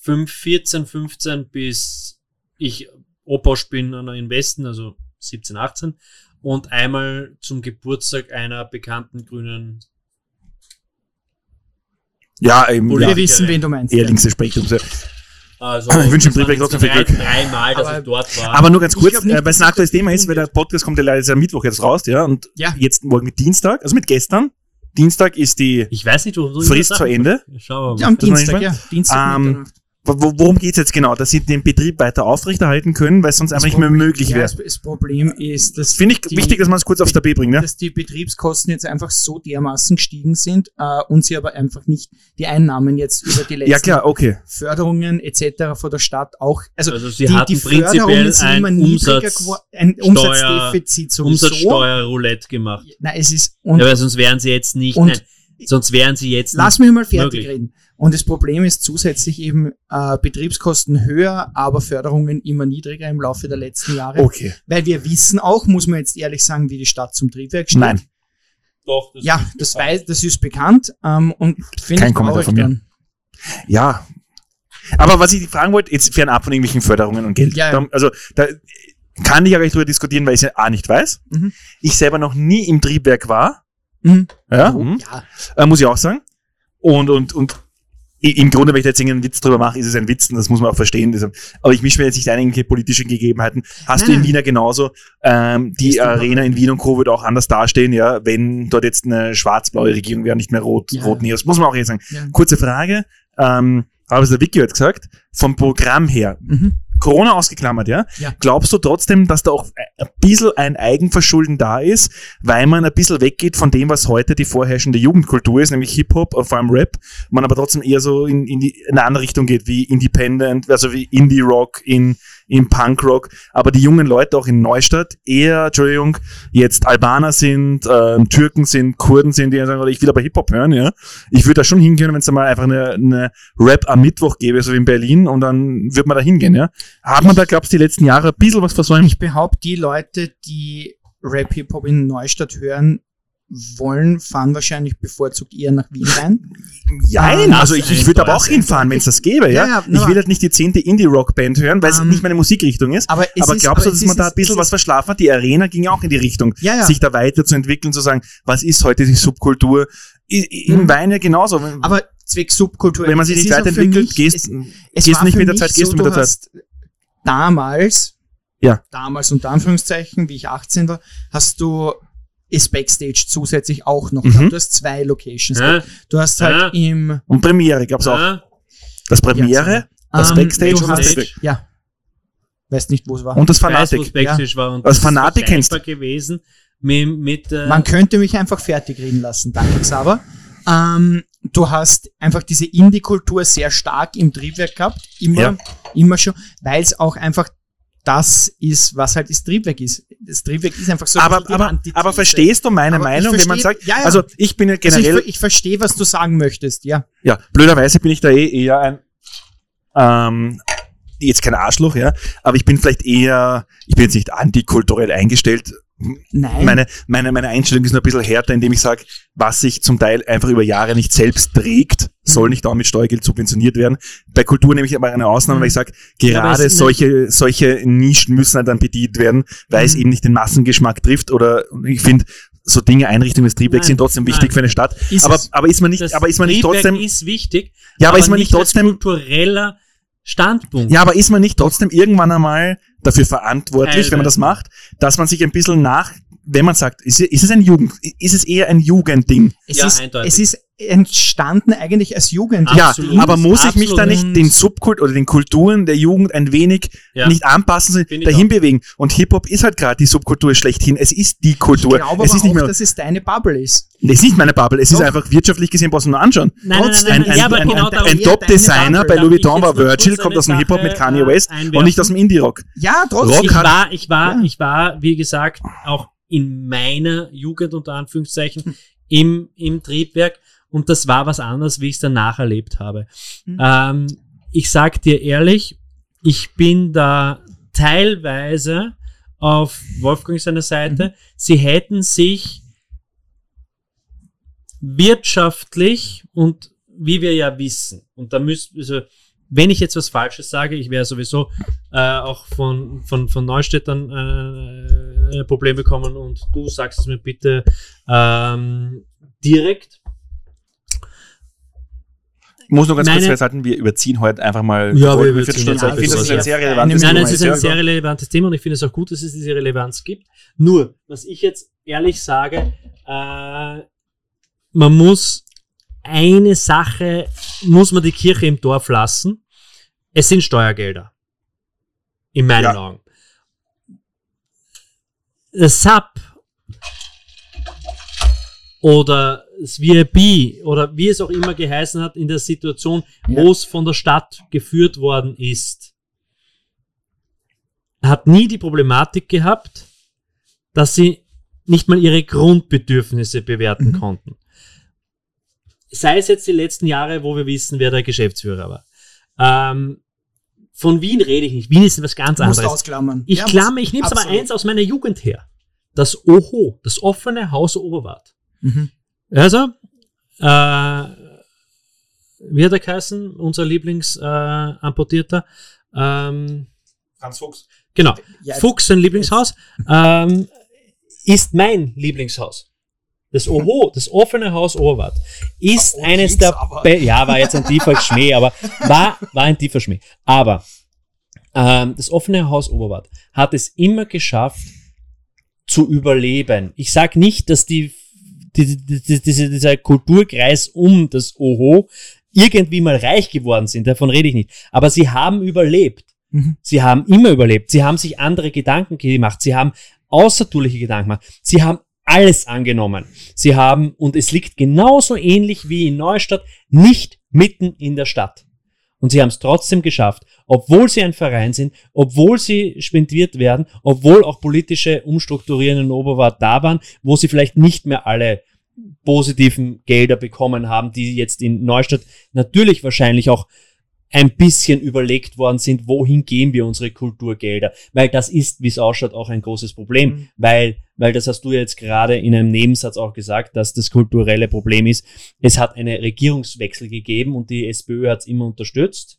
5, 14, 15 bis ich Oposch bin der Investen, also 17, 18. Und einmal zum Geburtstag einer bekannten grünen. ja, eben, Wir Politiker. ja, wissen, wen du meinst. eher links. Also, Ich wünsche dem Triebwerk trotzdem viel Glück. Dreimal, dass Aber- ich dort war. Aber nur ganz kurz, nicht, äh, weil es ein aktuelles Thema ist, weil der Podcast kommt ja leider am Mittwoch jetzt raus, ja, und Ja. jetzt morgen mit Dienstag, also mit gestern. Dienstag ist die, ich weiß nicht, wo Frist zu Ende. Schauen wir Ja, mal. am meine ich Dienstag, ja. Dienstag. Ähm, Worum geht's jetzt genau? Dass sie den Betrieb weiter aufrechterhalten können, weil es sonst einfach nicht mehr Problem- möglich ja, wäre. das, das Problem ist, dass, Finde ich die- wichtig, dass man es kurz aufs Tapet bringt, ne? dass die Betriebskosten jetzt einfach so dermaßen gestiegen sind äh, und sie aber einfach nicht die Einnahmen jetzt über die letzten Ja klar, okay. Förderungen etc. von der Stadt auch, also, Also sie die, hatten die prinzipiell Förderungen sind ein immer niedriger Umsatz- geworden, ein Umsatzdefizit sowieso. Umsatzsteuerroulette gemacht. Nein, es ist, und ja, weil sonst wären sie jetzt nicht, und- nein, sonst wären sie jetzt Lass nicht mich mal fertig möglich. reden. Und das Problem ist zusätzlich eben äh, Betriebskosten höher, aber Förderungen immer niedriger im Laufe der letzten Jahre. Okay. Weil wir wissen auch, muss man jetzt ehrlich sagen, wie die Stadt zum Triebwerk steht. Nein. Doch, das Ja, das weiß, das ist bekannt ähm, und finde Kein ich Kommentar von mir. dann. Ja. Aber was ich fragen wollte, jetzt fernab von irgendwelchen Förderungen und Geld. Ja, ja. Da, also da kann ich ja gleich drüber diskutieren, weil ich es ja A nicht weiß. Mhm. Ich selber noch nie im Triebwerk war. Mhm. Ja, Oh, mhm. ja. äh, muss ich auch sagen. Und, und, und im Grunde, wenn ich da jetzt irgendeinen Witz drüber mache, ist es ein Witz und das muss man auch verstehen. Aber ich mische mir jetzt nicht ein in politischen Gegebenheiten. Hast Nein, du in. Wiener genauso. Ähm, die Arena in Wien und Co. wird auch anders dastehen, ja, wenn dort jetzt eine schwarz-blaue Regierung wäre, nicht mehr rot, Ja. rot Das muss man auch jetzt sagen. Ja. Kurze Frage. Ähm, aber es der Vicky hat gesagt, vom Programm her, Mhm. Corona ausgeklammert, ja? Ja. Glaubst du trotzdem, dass da auch ein bisschen ein Eigenverschulden da ist, weil man ein bisschen weggeht von dem, was heute die vorherrschende Jugendkultur ist, nämlich Hip-Hop, äh, vor allem Rap, man aber trotzdem eher so in, in, die, in eine andere Richtung geht, wie Independent, also wie Indie-Rock, in, in Punk-Rock, aber die jungen Leute auch in Neustadt eher, Entschuldigung, jetzt Albaner sind, ähm, Türken sind, Kurden sind, die sagen, ich will aber Hip-Hop hören, ja. Ich würde da schon hingehen, wenn es da mal einfach eine, eine Rap am Mittwoch gäbe, so wie in Berlin, und dann würde man da hingehen, ja. Hat man da, glaubst du, die letzten Jahre ein bisschen was versäumt? Ich behaupte, die Leute, die Rap Hip-Hop in Neustadt hören wollen, fahren wahrscheinlich bevorzugt eher nach Wien rein. Jein, Ah, also ich, ich würde aber auch hinfahren, wenn es das gäbe, ja. Ja, ja, ich will halt nicht die zehnte Indie-Rock-Band hören, weil es Ähm, nicht meine Musikrichtung ist. Aber, aber ist, glaubst du, dass man da ein bisschen was verschlafen hat? Die Arena ging ja auch in die Richtung, Ja, ja. sich da weiterzuentwickeln, zu sagen, was ist heute die Subkultur? Im Mhm. Wein ja genauso. Aber Zweck Subkultur. wenn man sich nicht weiterentwickelt, gehst, es, gehst es war nicht mit der Zeit, gehst so, du mit der Zeit. Damals, Ja. damals unter Anführungszeichen, wie ich 18 war, hast du ist Backstage zusätzlich auch noch. Mhm. Du hast zwei Locations. Gehabt. Du hast halt im Und Premiere gab's auch. Das Premiere, das ähm, Backstage und das Backstage. Ja. Weißt nicht, wo es war. Und das ich weiß, Fanatik. Backstage war und das ist Fanatik kennst du. gewesen mit, mit äh, Man könnte mich einfach fertig reden lassen. Danke, Xaver. Ähm, du hast einfach diese Indie-Kultur sehr stark im Triebwerk gehabt. Immer, Ja. immer schon, weil es auch einfach das ist, was halt das Triebwerk ist. Das Triebwerk ist einfach so. ein aber, die aber, aber verstehst du meine Aber Meinung, wenn man versteh- sagt, ja, ja. also ich bin ja Also generell, ich, ich verstehe, was du sagen möchtest, ja. ja, blöderweise bin ich da eh eher ein, ähm, jetzt kein Arschloch, ja, aber ich bin vielleicht eher, ich bin jetzt nicht antikulturell eingestellt. Nein. Meine, meine, meine Einstellung ist nur ein bisschen härter, indem ich sage, was sich zum Teil einfach über Jahre nicht selbst trägt, soll nicht auch mit Steuergeld subventioniert werden. Bei Kultur nehme ich aber eine Ausnahme, weil ich sage, Ja, aber gerade es- solche, solche Nischen müssen halt dann bedient werden, weil es Mhm. eben nicht den Massengeschmack trifft oder ich finde, so Dinge, Einrichtungen des Triebwerks Nein, sind trotzdem wichtig nein. für eine Stadt. Ist aber, es. aber ist man nicht, Das aber ist man nicht Triebwerk trotzdem, ist wichtig, ja, aber ist man nicht trotzdem, kultureller Standpunkt. ja, aber ist man nicht trotzdem irgendwann einmal dafür verantwortlich, Teilweise. wenn man das macht, dass man sich ein bisschen nach, wenn man sagt, ist, ist es ein Jugend, ist es eher ein Jugendding? Es, Ja, ist, eindeutig. es ist entstanden eigentlich als Jugend. Absolut. Ja, aber muss ich mich da absolut. nicht den Subkult oder den Kulturen der Jugend ein wenig Ja. nicht anpassen, ich dahin bewegen? Und Hip-Hop ist halt gerade die Subkultur schlechthin. Es ist die Ich Kultur. glaube es aber ist nicht auch, mehr, dass es deine Bubble ist. es ist nicht meine Bubble. Es ist Doch. einfach wirtschaftlich gesehen, brauchst du nur anschauen. Nein, nein, nein, nein, ein, ja, ein, genau ein, ein Top-Designer Bubble. bei Louis ich Vuitton war Virgil, kommt aus dem Hip-Hop mit Kanye West einwerfen? und nicht aus dem Indie-Rock. Ja, trotzdem. Rock ich hat- war, ich war, Ja. ich war, wie gesagt, auch in meiner Jugend unter Anführungszeichen im, im Triebwerk und das war was anderes, wie ich es danach erlebt habe. Mhm. Ähm, ich sag dir ehrlich, ich bin da teilweise auf Wolfgang seiner Seite. Sie hätten sich wirtschaftlich und wie wir ja wissen, und da müsst, also, wenn ich jetzt was Falsches sage, ich wäre sowieso äh, auch von, von, von Neustädtern äh, ein Problem bekommen und du sagst es mir bitte ähm, direkt. Ich muss nur ganz kurz Meine- festhalten, wir überziehen heute einfach mal Ja, wir Viertelstunde. überziehen jetzt Ich finde, das ist ein sehr ja. relevantes Nein, Thema. nein, es ist ein Ja. sehr relevantes Thema und ich finde es auch gut, dass es diese Relevanz gibt. Nur, was ich jetzt ehrlich sage, äh, man muss eine Sache, muss man die Kirche im Dorf lassen. Es sind Steuergelder. In meinen Ja. Augen. Das SAP oder das VIP oder wie es auch immer geheißen hat in der Situation, Ja. wo es von der Stadt geführt worden ist, hat nie die Problematik gehabt, dass sie nicht mal ihre Grundbedürfnisse bewerten Mhm. konnten. Sei es jetzt die letzten Jahre, wo wir wissen, wer der Geschäftsführer war. Ähm, von Wien rede ich nicht. Wien ist was ganz anderes. ausklammern. Ich Ja, klammer, ich nehme es aber eins aus meiner Jugend her. Das OHO, das offene Haus Oberwart. Mhm. Also, äh, wie hat er geheißen? Unser Lieblingsamputierter. Äh, ähm, Franz Fuchs. genau. Ja, Fuchs, sein Lieblingshaus, ähm, ist mein Lieblingshaus. Das OHO, das offene Haus Oberwart, ist Oh, eines der, aber. Be ja, war jetzt ein tiefer Schmäh, aber war, war ein tiefer Schmäh. Aber ähm, das offene Haus Oberwart hat es immer geschafft, zu überleben. Ich sag nicht, dass die, die, die, die diese, dieser Kulturkreis um das OHO irgendwie mal reich geworden sind, davon rede ich nicht. Aber sie haben überlebt. Mhm. Sie haben immer überlebt. Sie haben sich andere Gedanken gemacht. Sie haben außertourliche Gedanken gemacht. Sie haben alles angenommen. Sie haben, und es liegt genauso ähnlich wie in Neustadt, nicht mitten in der Stadt. Und sie haben es trotzdem geschafft, obwohl sie ein Verein sind, obwohl sie spendiert werden, obwohl auch politische Umstrukturierungen in Oberwart da waren, wo sie vielleicht nicht mehr alle positiven Gelder bekommen haben, die jetzt in Neustadt natürlich wahrscheinlich auch ein bisschen überlegt worden sind, wohin gehen wir unsere Kulturgelder? Weil das ist, wie es ausschaut, auch ein großes Problem, Mhm. weil, weil das hast du jetzt gerade in einem Nebensatz auch gesagt, dass das kulturelle Problem ist. Es hat eine Regierungswechsel gegeben und die SPÖ hat es immer unterstützt.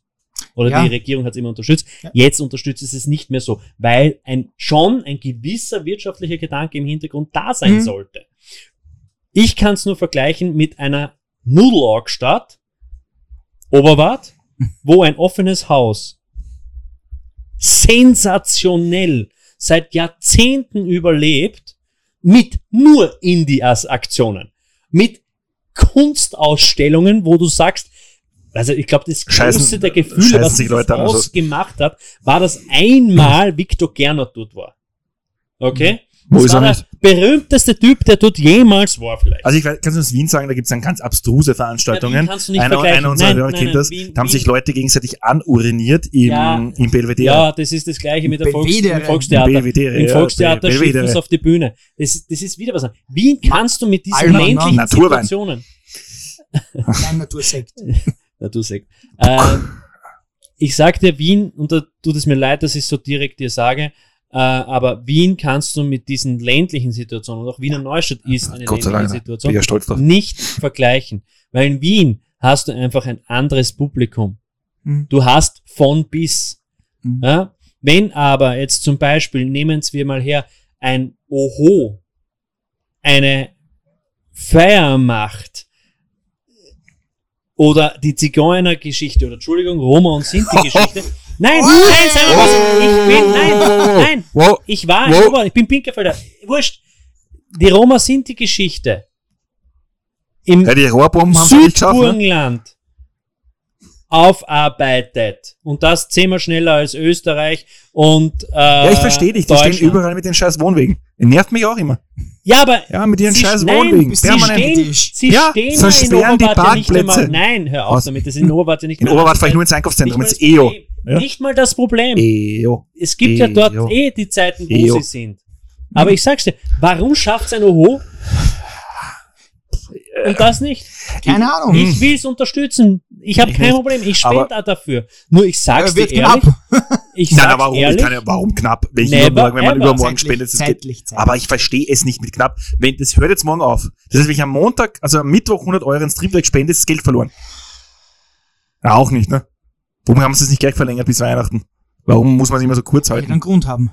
Oder Ja. die Regierung hat es immer unterstützt. Ja. Jetzt unterstützt es es nicht mehr so, weil ein, schon ein gewisser wirtschaftlicher Gedanke im Hintergrund da sein Mhm. sollte. Ich kann es nur vergleichen mit einer Nudelorg-Stadt, Oberwart, wo ein offenes Haus sensationell seit Jahrzehnten überlebt mit nur Indie-Aktionen, mit Kunstausstellungen, wo du sagst, also ich glaube, das Scheißen- größte der Gefühle, scheißen was sich dieses Leute also- Haus gemacht hat, war, dass einmal Victor Gernot dort war. Okay? Wo Das ist war er der nicht? berühmteste Typ, der dort jemals war vielleicht. Also ich weiß, kannst du uns Wien sagen, da gibt es dann ganz abstruse Veranstaltungen. Ja, Wien kannst du nicht einer, vergleichen. einer unserer Nein, Hörer nein, kennt nein, das. Wien- da haben Wien- sich Leute gegenseitig anuriniert im, Ja. im Belvedere. Ja, das ist das gleiche mit der Volks im Volkstheater. Belvedere, Im ja, Volkstheater schiffen Belvedere. sie auf die Bühne. Das, das ist wieder was. anderes. Wien kannst du mit diesen Alman, ländlichen Naturwein. Situationen. Nein, Natursekt. Ja, sagst. Äh, ich sag dir, Wien, und da tut es mir leid, dass ich so direkt dir sage, äh, aber Wien kannst du mit diesen ländlichen Situationen, und auch Wiener Neustadt ist eine Gott sei ländliche bin Situation, ja stolz drauf. nicht vergleichen. Weil in Wien hast du einfach ein anderes Publikum. Mhm. Du hast von bis. Mhm. Ja? Wenn aber jetzt zum Beispiel, nehmen wir mal her, ein Oho eine Feier macht oder die Zigeunergeschichte oder Entschuldigung, Roma und Sinti-Geschichte. Nein, nein, sei mal was. Ich bin, nein, nein, ich war in Ober, ich bin Pinkerfelder. Wurscht. Die Roma im Ja, die sie nicht geschafft. Ne? Südburgenland aufarbeitet. Und das zehnmal schneller als Österreich und äh, Ja, ich verstehe dich. Die stehen überall mit den scheiß Wohnwegen. Nervt mich auch immer. Ja, aber Ja, mit ihren sie, scheiß nein, Wohnwegen. sie Permanent. stehen, sie Ja, stehen ja in Oberwart nicht einmal. Nein, hör auf damit. Das ist in Oberwart ja nicht In Oberwart fahre ich nur ins Einkaufszentrum, ins EO. Ja. Nicht mal das Problem. EO. Es gibt ja dort EO. eh die Zeiten, wo EO. sie sind. Aber ich sag's dir, warum schafft's ein Oho? Und das nicht? Keine Ahnung. Ich will's unterstützen. Ich habe kein Problem. Ich spende auch dafür. Nur ich sag's dir ehrlich. Ich Nein, sag's aber warum? Ich ehrlich. kann ja, warum knapp? Wenn ich Never übermorgen, wenn man ever. übermorgen Zeitlich, spendet, das geht. zeitlich, zeitlich. Aber ich verstehe es nicht mit knapp. Wenn, das hört jetzt morgen auf. Das heißt, wenn ich am Montag, also am Mittwoch 100 Euro ins Triebwerk spende, ist das Geld verloren. Ja, auch nicht, ne? Warum haben sie es nicht gleich verlängert bis Weihnachten? Warum muss man es immer so kurz halten? einen Grund haben.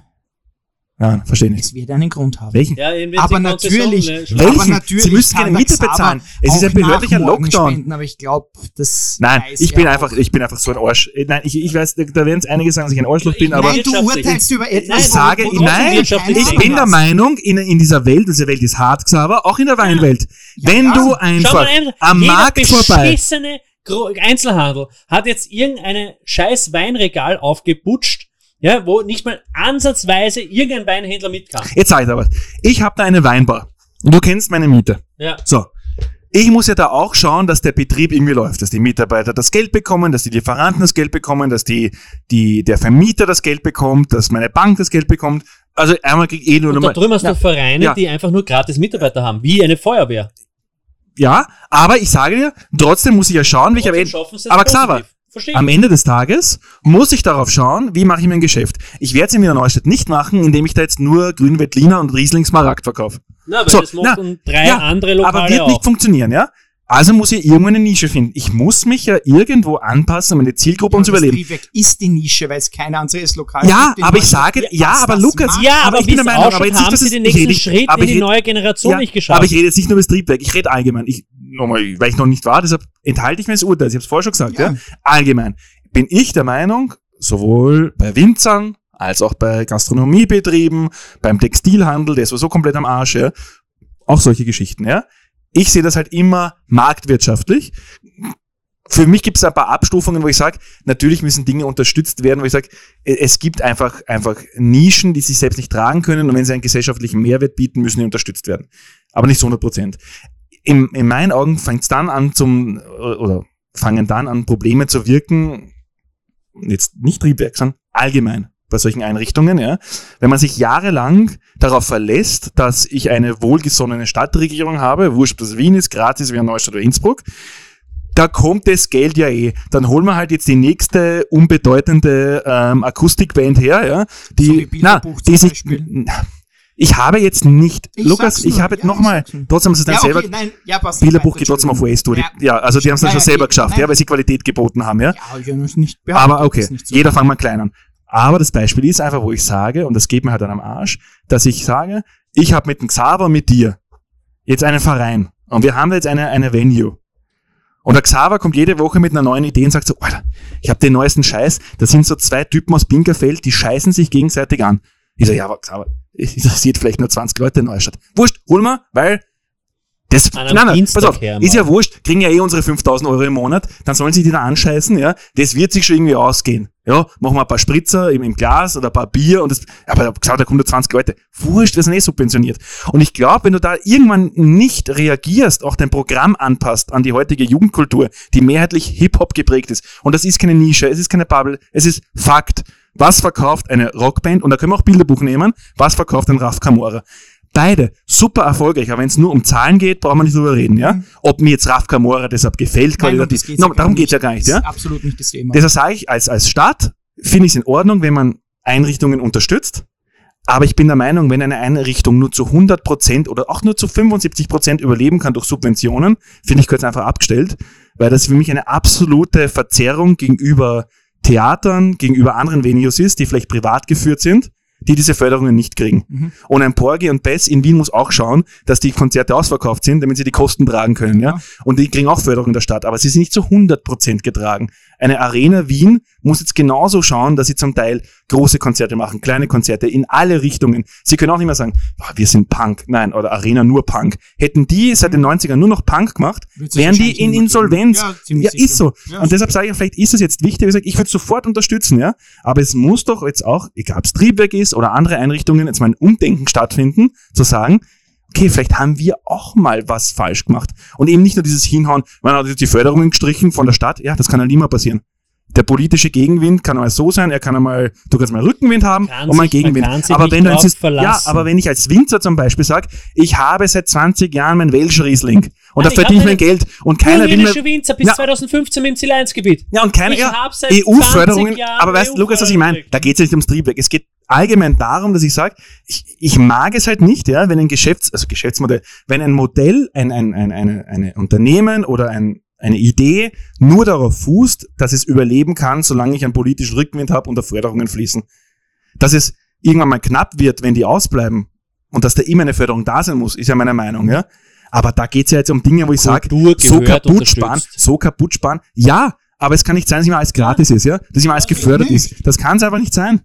Ja, verstehe nicht. Es wird einen Grund haben. Welchen? Ja, Aber natürlich, Konzession, ne, Welchen? aber natürlich Sie müssen keine Miete bezahlen. Es ist ein behördlicher Lockdown. Spenden, aber ich glaube, das Nein, ich bin auch. einfach, ich bin einfach so ein Arsch. Äh, Nein, ich, ich weiß, da, da werden es einige sagen, dass ich ein Arschloch bin, aber Nein, du urteilst über etwas. Nein, ich sage, wo- wo- nein, ich bin der. Meinung, in, in dieser Welt, diese Welt ist hart, Xaver, auch in der Weinwelt. Wenn ja. du einfach mal ein, am Markt vorbei, Einzelhandel hat jetzt irgendeine scheiß Weinregal aufgeputscht, ja, wo nicht mal ansatzweise irgendein Weinhändler mit kann. jetzt sag ich da was. Ich habe da eine Weinbar. Und du kennst meine Miete. Ja. So. Ich muss ja da auch schauen, dass der Betrieb irgendwie läuft, dass die Mitarbeiter das Geld bekommen, dass die Lieferanten das Geld bekommen, dass die, die, der Vermieter das Geld bekommt, dass meine Bank das Geld bekommt. Also einmal krieg ich eh nur Und da drüben hast du Vereine, Ja. die einfach nur gratis Mitarbeiter haben, wie eine Feuerwehr. ja, aber ich sage dir, trotzdem muss ich ja schauen, wie ich am Trotzdem Ende, schaffen sie es aber positiv. Xaver, Verstehe am Ende des Tages muss ich darauf schauen, wie mache ich mein Geschäft. Ich werde es in Wiener Neustadt nicht machen, indem ich da jetzt nur Grün Veltliner und Riesling Smaragd verkaufe. Na, weil So, das machen drei ja, andere Lokale aber wird auch. nicht funktionieren, ja? Also muss ich irgendwo eine Nische finden. Ich muss mich ja irgendwo anpassen, um meine Zielgruppe um zu das überleben. Triebwerk ist die Nische, weil es kein anderes Lokal Ja, gibt aber ich sage, ja, aber Lukas, ja, aber aber, ich wie bin der Meinung, aber jetzt nicht, haben dass sie den ich nächsten rede nicht- Schritt aber in die neue Generation Ja, nicht geschafft. aber ich rede jetzt nicht nur über das Triebwerk, ich rede allgemein. Ich, nochmal, weil ich noch nicht war, deshalb enthalte ich mir das Urteil. Ich habe es vorher schon gesagt, ja. Ja. Allgemein bin ich der Meinung, sowohl bei Winzern als auch bei Gastronomiebetrieben, beim Textilhandel, der ist sowieso komplett am Arsch, ja. Auch solche Geschichten, ja. Ich sehe das halt immer marktwirtschaftlich. Für mich gibt es ein paar Abstufungen, wo ich sage, natürlich müssen Dinge unterstützt werden, wo ich sage, es gibt einfach, einfach Nischen, die sich selbst nicht tragen können und wenn sie einen gesellschaftlichen Mehrwert bieten, müssen die unterstützt werden. Aber nicht zu 100 Prozent. In, in meinen Augen fängt es dann an zum, oder fangen dann an, Probleme zu wirken, jetzt nicht Triebwerk, sondern allgemein bei solchen Einrichtungen, ja. Wenn man sich jahrelang darauf verlässt, dass ich eine wohlgesonnene Stadtregierung habe, wurscht, das Wien ist, Graz ist, wie Neustadt oder Innsbruck, da kommt das Geld ja eh. Dann holen wir halt jetzt die nächste unbedeutende ähm, Akustikband her, ja, die, So na, die sich, Beispiel. Ich habe jetzt nicht, Ich Lukas, ich habe jetzt ja, nochmal, trotzdem haben sie es dann Ja, selber, nein, ja. Bilderbuch geht trotzdem auf Entschuldigung. US-Tour. Ja, also die haben es dann Ja, schon ja, selber geschafft, Nein. ja, weil sie Qualität geboten haben, ja. Ja, ja nicht. Aber okay, nicht so. jeder fangt mal klein an. Aber das Beispiel ist einfach, wo ich sage, und das geht mir halt dann am Arsch, dass ich sage, ich habe mit dem Xaver, mit dir, jetzt einen Verein. Und wir haben jetzt eine, eine Venue. Und der Xaver kommt jede Woche mit einer neuen Idee und sagt so, Alter, ich habe den neuesten Scheiß, das sind so zwei Typen aus Pinkerfeld, die scheißen sich gegenseitig an. Ich so, ja, aber Xaver, interessiert vielleicht nur 20 Leute in Neustadt. Wurscht, hol mal, weil Das, nein, nein, pass auf, her, ist ja wurscht, kriegen ja eh unsere 5000 Euro im Monat, dann sollen sie die da anscheißen, ja, das wird sich schon irgendwie ausgehen. Ja, machen wir ein paar Spritzer im, im Glas oder ein paar Bier und das, aber gesagt, da kommen da 20 Leute. Wurscht, wir sind eh subventioniert. Und ich glaube, wenn du da irgendwann nicht reagierst, auch dein Programm anpasst an die heutige Jugendkultur, die mehrheitlich Hip-Hop geprägt ist, und das ist keine Nische, es ist keine Bubble, es ist Fakt. Was verkauft eine Rockband, und da können wir auch Bilderbuch nehmen, was verkauft ein Raf Kamora? Beide super erfolgreich, aber wenn es nur um Zahlen geht, brauchen wir nicht drüber reden, ja? Ob mir jetzt Raf Kamora deshalb gefällt, Nein, qualitativ. das geht's No, ja darum gar geht's ja gar nicht, Das ja? ist absolut nicht das Thema. Deshalb sage ich, als, als Staat finde ich es in Ordnung, wenn man Einrichtungen unterstützt. Aber ich bin der Meinung, wenn eine Einrichtung nur zu 100 Prozent oder auch nur zu 75 Prozent überleben kann durch Subventionen, finde ich kurz einfach abgestellt, weil das für mich eine absolute Verzerrung gegenüber Theatern, gegenüber anderen Venues ist, die vielleicht privat geführt sind, die diese Förderungen nicht kriegen. Mhm. Und ein Porgy und Bess in Wien muss auch schauen, dass die Konzerte ausverkauft sind, damit sie die Kosten tragen können, ja. Ja. Und die kriegen auch Förderung der Stadt, aber sie sind nicht zu 100 Prozent getragen. Eine Arena Wien muss jetzt genauso schauen, dass sie zum Teil große Konzerte machen, kleine Konzerte in alle Richtungen. Sie können auch nicht mehr sagen, "Ah, wir sind Punk, nein, oder Arena nur Punk. Hätten die seit den 90ern nur noch Punk gemacht, wären die in mehr Insolvenz. Ja, Ja, ist so. Ja. Und deshalb sage ich, vielleicht ist es jetzt wichtig, wie gesagt, ich würde sofort unterstützen, ja. Aber es muss doch jetzt auch, egal ob es Triebwerk ist oder andere Einrichtungen, jetzt mal ein Umdenken stattfinden, zu sagen, okay, vielleicht haben wir auch mal was falsch gemacht. Und eben nicht nur dieses Hinhauen, man hat jetzt die Förderungen gestrichen von der Stadt, ja, das kann ja nie mal passieren. Der politische Gegenwind kann einmal so sein, er kann einmal, du kannst mal Rückenwind haben kann und mal Gegenwind. Aber wenn du jetzt, ja, aber wenn ich als Winzer zum Beispiel sage, ich habe seit 20 Jahren mein Welsch Riesling und da verdiene ich mein Geld und keiner will mir, Irische Winzer bis Ja. 2015 im Ziel-1-Gebiet. ja, und keine, Ich ja, EU-Förderungen, 20 Jahren aber weißt du, Lukas, was ich meine? EU-Förderung Da geht es nicht ums Triebwerk. Es geht allgemein darum, dass ich sage, ich, ich mag es halt nicht, ja, wenn ein Geschäfts-, also Geschäftsmodell, wenn ein Modell, ein, ein, ein, eine, eine Unternehmen oder ein, eine Idee nur darauf fußt, dass es überleben kann, solange ich einen politischen Rückenwind habe und da Förderungen fließen. Dass es irgendwann mal knapp wird, wenn die ausbleiben und dass da immer eine Förderung da sein muss, ist ja meine Meinung, ja. Aber da geht's ja jetzt um Dinge, wo ich sage, so kaputt sparen, so kaputt sparen. Ja, aber es kann nicht sein, dass immer alles gratis ist, ja? Dass immer alles gefördert ist. Das kann es einfach nicht sein.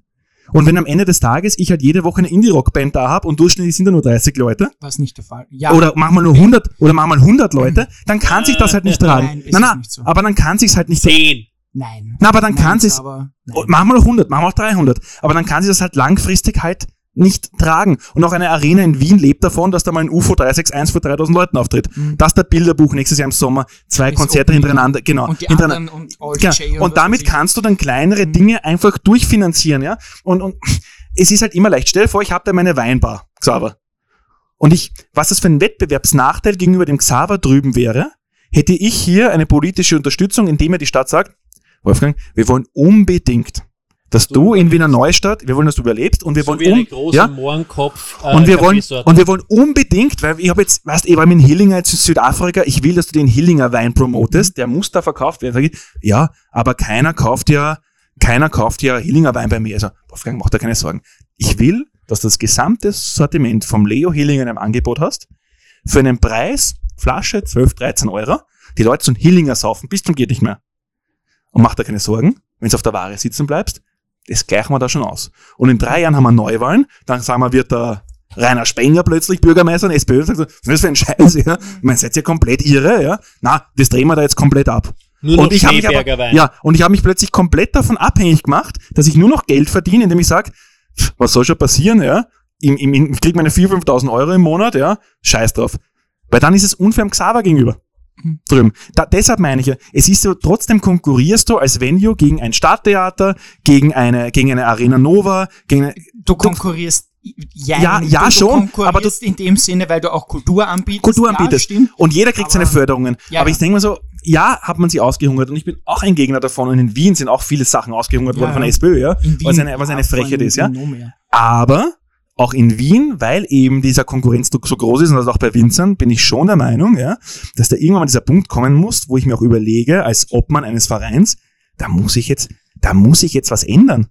Und wenn am Ende des Tages ich halt jede Woche eine Indie-Rock-Band da habe und durchschnittlich sind da nur 30 Leute Was nicht der Fall. Ja, oder manchmal nur 100 oder manchmal 100 Leute, dann kann sich das halt nicht tragen. Nein, Nein, nein, so. aber dann kann sich's halt nicht. Zehn. nein. Na, aber dann Nein, kann sich's aber, nein. machen wir noch 100, machen wir auch 300. Aber dann kann sie das halt langfristig halt nicht tragen. Und auch eine Arena in Wien lebt davon, dass da mal ein UFO 361 vor 3000 Leuten auftritt. Mhm. Dass der Bilderbuch nächstes Jahr im Sommer zwei Das Konzerte hintereinander, genau, Und die hintereinander. und J und damit kannst du dann kleinere Mhm. Dinge einfach durchfinanzieren, ja. Und, und es ist halt immer leicht. Stell dir vor, ich habe da meine Weinbar, Xaver. Und ich, was das für ein Wettbewerbsnachteil gegenüber dem Xaver drüben wäre, hätte ich hier eine politische Unterstützung, indem mir die Stadt sagt, Wolfgang, wir wollen unbedingt, dass du in Wiener Neustadt, wir wollen, dass du überlebst und wir So wollen um, ja, Mohrenkopf. äh, und wir wollen und wir wollen unbedingt, weil ich habe jetzt, weißt, ich war mit Hillinger jetzt in Südafrika, ich will, dass du den Hillinger Wein promotest, der muss da verkauft werden. Ja, aber keiner kauft ja, keiner kauft ja Hillinger Wein bei mir. Also, Wolfgang, mach dir keine Sorgen. Ich will, dass du das gesamte Sortiment vom Leo Hillinger in einem Angebot hast, für einen Preis, Flasche 12, 13 Euro, die Leute zum Hillinger saufen, bis zum geht nicht mehr. Und mach dir keine Sorgen, wenn du auf der Ware sitzen bleibst, das gleichen wir da schon aus. Und in drei Jahren haben wir Neuwahlen, dann sagen wir, wird der Rainer Spenger plötzlich Bürgermeister und SPÖ und sagt so, was ist für ein Scheiß, ja? Ich meine, seid ihr komplett irre, ja? Na, das drehen wir da jetzt komplett ab. Nur noch und ich habe mich aber, ja, und ich habe mich plötzlich komplett davon abhängig gemacht, dass ich nur noch Geld verdiene, indem ich sage, was soll schon passieren, ja? Im, im, ich krieg meine 4.000, 5.000 Euro im Monat, ja? Scheiß drauf. Weil dann ist es unfair am Xaver gegenüber. Drüben. Da, deshalb meine ich ja, es ist so, trotzdem konkurrierst du als Venue gegen ein Stadttheater, gegen eine, gegen eine Arena Nova, gegen eine, Du konkurrierst ja, Ja, ja, du, schon, Du aber konkurrierst in dem Sinne, weil du auch Kultur anbietest. Kultur Ja, anbietest. stimmt. Und jeder kriegt seine Aber- Förderungen. Ja, aber ja. ich denke mir so, ja, hat man sie ausgehungert. Und ich bin auch ein Gegner davon. Und in Wien sind auch viele Sachen ausgehungert Ja, worden von der ja. SPÖ, ja. Was eine, was eine ja, Frechheit ist, ja. Aber auch in Wien, weil eben dieser Konkurrenzdruck so groß ist und das auch bei Winzern, bin ich schon der Meinung, ja, dass da irgendwann mal dieser Punkt kommen muss, wo ich mir auch überlege, als Obmann eines Vereins, da muss ich jetzt, da muss ich jetzt was ändern.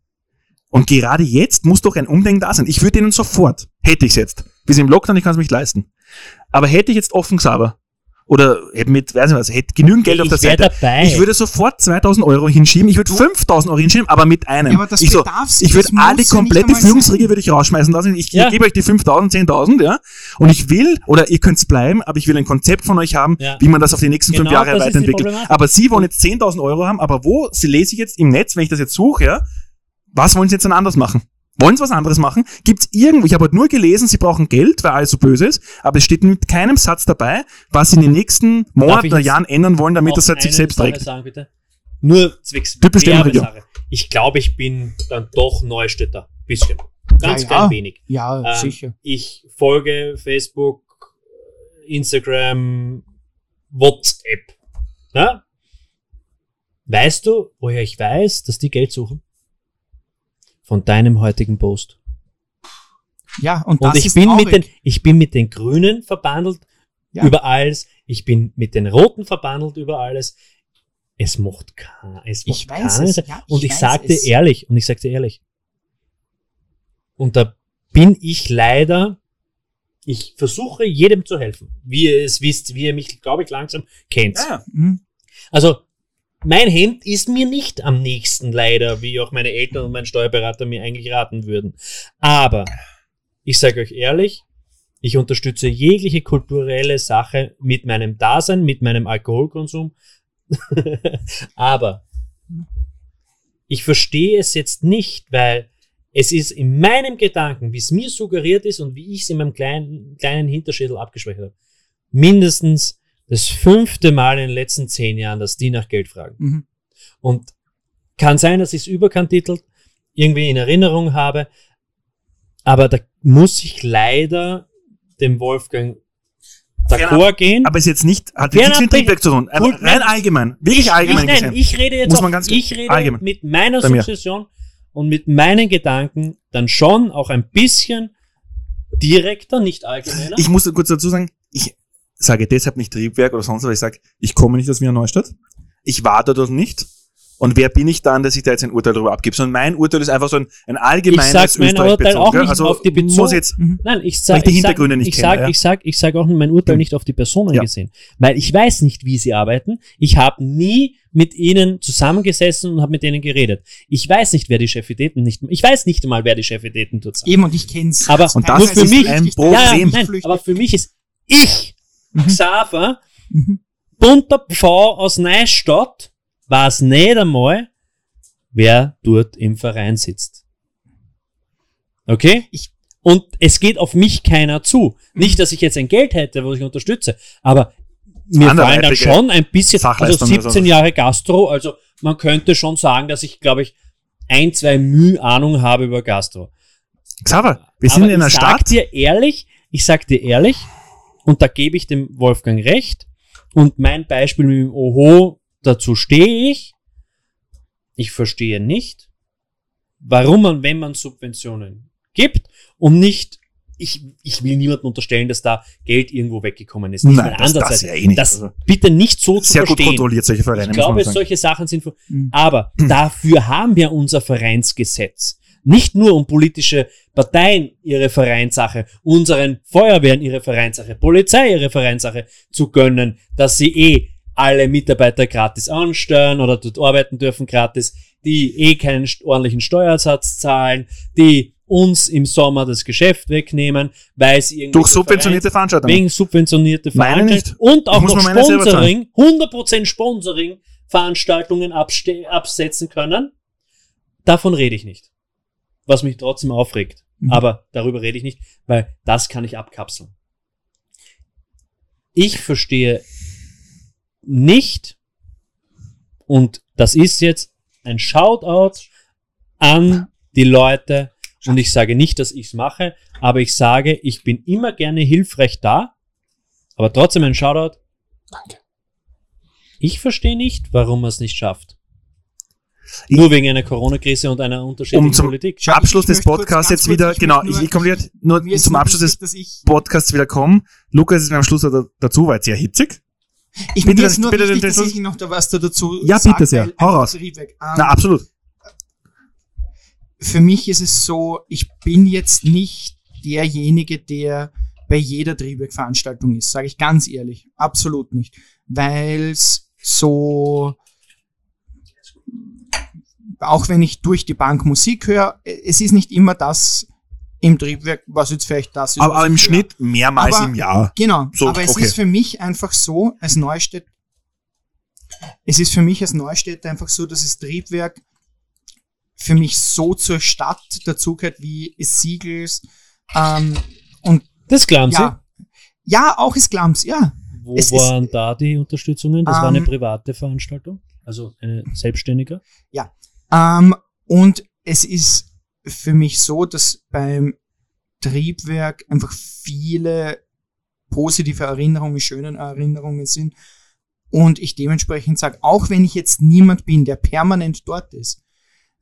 Und gerade jetzt muss doch ein Umdenken da sein. Ich würde ihnen sofort, hätte ich jetzt, bis im Lockdown, ich kann es mich leisten. Aber hätte ich jetzt offen Xaver oder mit, weiß nicht was, hätte genügend Geld auf der ich Seite. dabei. Ich würde sofort 2000 Euro hinschieben, ich würde 5000 Euro hinschieben, aber mit einem. Ja, aber das ich so, ich würde alle komplette Führungsriege würde ich rausschmeißen lassen. Ich, Ja. ich gebe euch die 5000, 10.000, ja. Und ich will, oder ihr könnt's bleiben, aber ich will ein Konzept von euch haben, Ja. wie man das auf die nächsten fünf Genau, Jahre ist die weiterentwickelt. Aber sie wollen jetzt 10.000 Euro haben, aber wo, sie lese ich jetzt im Netz, wenn ich das jetzt suche, ja, was wollen sie jetzt dann anders machen? Wollen sie was anderes machen? Gibt's irgendwo, ich habe heute nur gelesen, sie brauchen Geld, weil alles so böse ist, aber es steht mit keinem Satz dabei, was sie in den nächsten Monaten oder Jahren ändern wollen, damit das halt sich eine selbst Sache trägt. Sagen, bitte. Nur zwecks Typisch. Werbesache. Ich glaube, ich bin dann doch Neustädter. Bisschen. Ganz Ja, klein ja. wenig. Ja, Ähm, sicher. Ich folge Facebook, Instagram, WhatsApp. Ja? Weißt du, woher ich weiß, dass die Geld suchen? Von deinem heutigen Post. Ja, und, Und das ich ist bin, traurig. mit den, ich bin mit den Grünen verbandelt Ja. über alles. Ich bin mit den Roten verbandelt über alles. Es macht kein, es macht Ich weiß es, ja, ich und ich weiß sag dir es. ehrlich, und ich sag dir ehrlich, und da bin ich leider, ich versuche jedem zu helfen, wie ihr es wisst, wie ihr mich, glaube ich, langsam kennt. Ja, Mhm. Also, mein Hemd ist mir nicht am nächsten, leider, wie auch meine Eltern und mein Steuerberater mir eigentlich raten würden. Aber, ich sage euch ehrlich, ich unterstütze jegliche kulturelle Sache mit meinem Dasein, mit meinem Alkoholkonsum. Aber ich verstehe es jetzt nicht, weil es ist in meinem Gedanken, wie es mir suggeriert ist und wie ich es in meinem kleinen, kleinen Hinterschädel abgespeichert habe, mindestens das fünfte Mal in den letzten zehn Jahren, dass die nach Geld fragen. Mhm. Und kann sein, dass ich es überkantitelt irgendwie in Erinnerung habe, aber da muss ich leider dem Wolfgang d'accord gehen. aber ist jetzt nicht, hat Fernab- nichts mit Triebwerk zu tun. Gut, rein nein. allgemein, wirklich ich, allgemein ich, nein, gesehen. ich rede jetzt auch, ich rede allgemein. mit meiner. Sukzession und mit meinen Gedanken dann schon auch ein bisschen direkter, nicht allgemeiner. Ich muss kurz dazu sagen, ich sage deshalb nicht Triebwerk oder sonst was, ich sage, ich komme nicht aus Wiener Neustadt. Ich war dort nicht. Und wer bin ich dann, dass ich da jetzt ein Urteil darüber abgebe? Sondern mein Urteil ist einfach so ein, ein allgemeines Ich sag mein Urteil auch nicht also auf die muss jetzt, Mhm. Nein, ich Weil sag, ich die ich sag, Hintergründe nicht ich kenne, sag, ja. ich sag, ich sag auch mein Urteil Hm. nicht auf die Personen Ja. gesehen, weil ich weiß nicht, wie sie arbeiten. Ich habe nie mit ihnen zusammengesessen und habe mit denen geredet. Ich weiß nicht, wer die Chefitäten nicht, ich weiß nicht einmal, wer die Chefitäten dort sind. Eben, und ich kenn's. Aber Und das nur für ist mich, ein Problem. ja, nein, aber für mich ist ich, Mhm. Xaver, Mhm. bunter Pfau aus Neustadt, weiß nicht einmal, wer dort im Verein sitzt. Okay? Ich- Und es geht auf mich keiner zu. Nicht, dass ich jetzt ein Geld hätte, was ich unterstütze, aber mir fallen dann Anderweitige schon ein bisschen, also Sachleistung oder 17 so. Jahre Gastro, also man könnte schon sagen, dass ich, glaube ich, ein, zwei Mühe Ahnung habe über Gastro. Xaver, wir sind Aber in einer ich Stadt, sag dir ehrlich, ich sag dir ehrlich, und da gebe ich dem Wolfgang recht, und mein Beispiel mit dem Oho, dazu stehe ich. Ich verstehe nicht, warum man, wenn man Subventionen gibt und nicht, ich, ich will niemandem unterstellen, dass da Geld irgendwo weggekommen ist. Nicht Nein, das- das ja eh nicht. Das Also, bitte nicht so zu sehr gut verstehen. kontrolliert, solche Vereine, Ich glaube, solche Sachen sind, Mhm. aber dafür haben wir unser Vereinsgesetz. Nicht nur um politische Parteien ihre Vereinssache, unseren Feuerwehren ihre Vereinssache, Polizei ihre Vereinssache zu gönnen, dass sie eh alle Mitarbeiter gratis ansteuern oder dort arbeiten dürfen gratis, die eh keinen ordentlichen Steuersatz zahlen, die uns im Sommer das Geschäft wegnehmen, weil sie irgendwie Durch subventionierte Veranstaltungen. wegen subventionierte Veranstaltungen und auch noch Sponsoring, 100% Sponsoring Veranstaltungen absetzen können. Davon rede ich nicht. Was mich trotzdem aufregt. Mhm. Aber darüber rede ich nicht, weil das kann ich abkapseln. Ich verstehe nicht, und das ist jetzt ein Shoutout an die Leute, und ich sage nicht, dass ich es mache, aber ich sage, ich bin immer gerne hilfreich da, aber trotzdem ein Shoutout. Danke. Ich verstehe nicht, warum man es nicht schafft. Ich- Nur wegen einer Corona-Krise und einer unterschiedlichen Um zum Politik. Abschluss des Podcasts jetzt kurz, wieder, ich genau, ich, ich komme jetzt nur zum Abschluss des wichtig, ich, Podcasts wieder kommen. Lukas ist mir am Schluss da- dazu, weil es sehr hitzig. ich bitte ist den- nur bitte den wichtig, dass Schluss. ich noch da was da dazu Ja, sag, bitte sehr. Hau raus. Ähm, Na, absolut. für mich ist es so, ich bin jetzt nicht derjenige, der bei jeder Triebwerkveranstaltung ist, sage ich ganz ehrlich. Absolut nicht. Weil es so, auch wenn ich durch die Bank Musik höre, es ist nicht immer das im Triebwerk, was jetzt vielleicht das ist. Aber, aber im höre. Schnitt mehrmals Aber- im Jahr. Genau, So, aber es okay. ist für mich einfach so, als Neustädt, es ist für mich als Neustädter einfach so, dass das Triebwerk für mich so zur Stadt dazugehört wie es Siegels ähm, und Das glauben ja, ja, auch ist Glams, ja. Wo es ist- waren da die Unterstützungen? Das war eine Ähm, private Veranstaltung, also eine selbstständige. Ähm, und es ist für mich so, dass beim Triebwerk einfach viele positive Erinnerungen, schöne Erinnerungen sind. Und ich dementsprechend sage, auch wenn ich jetzt niemand bin, der permanent dort ist,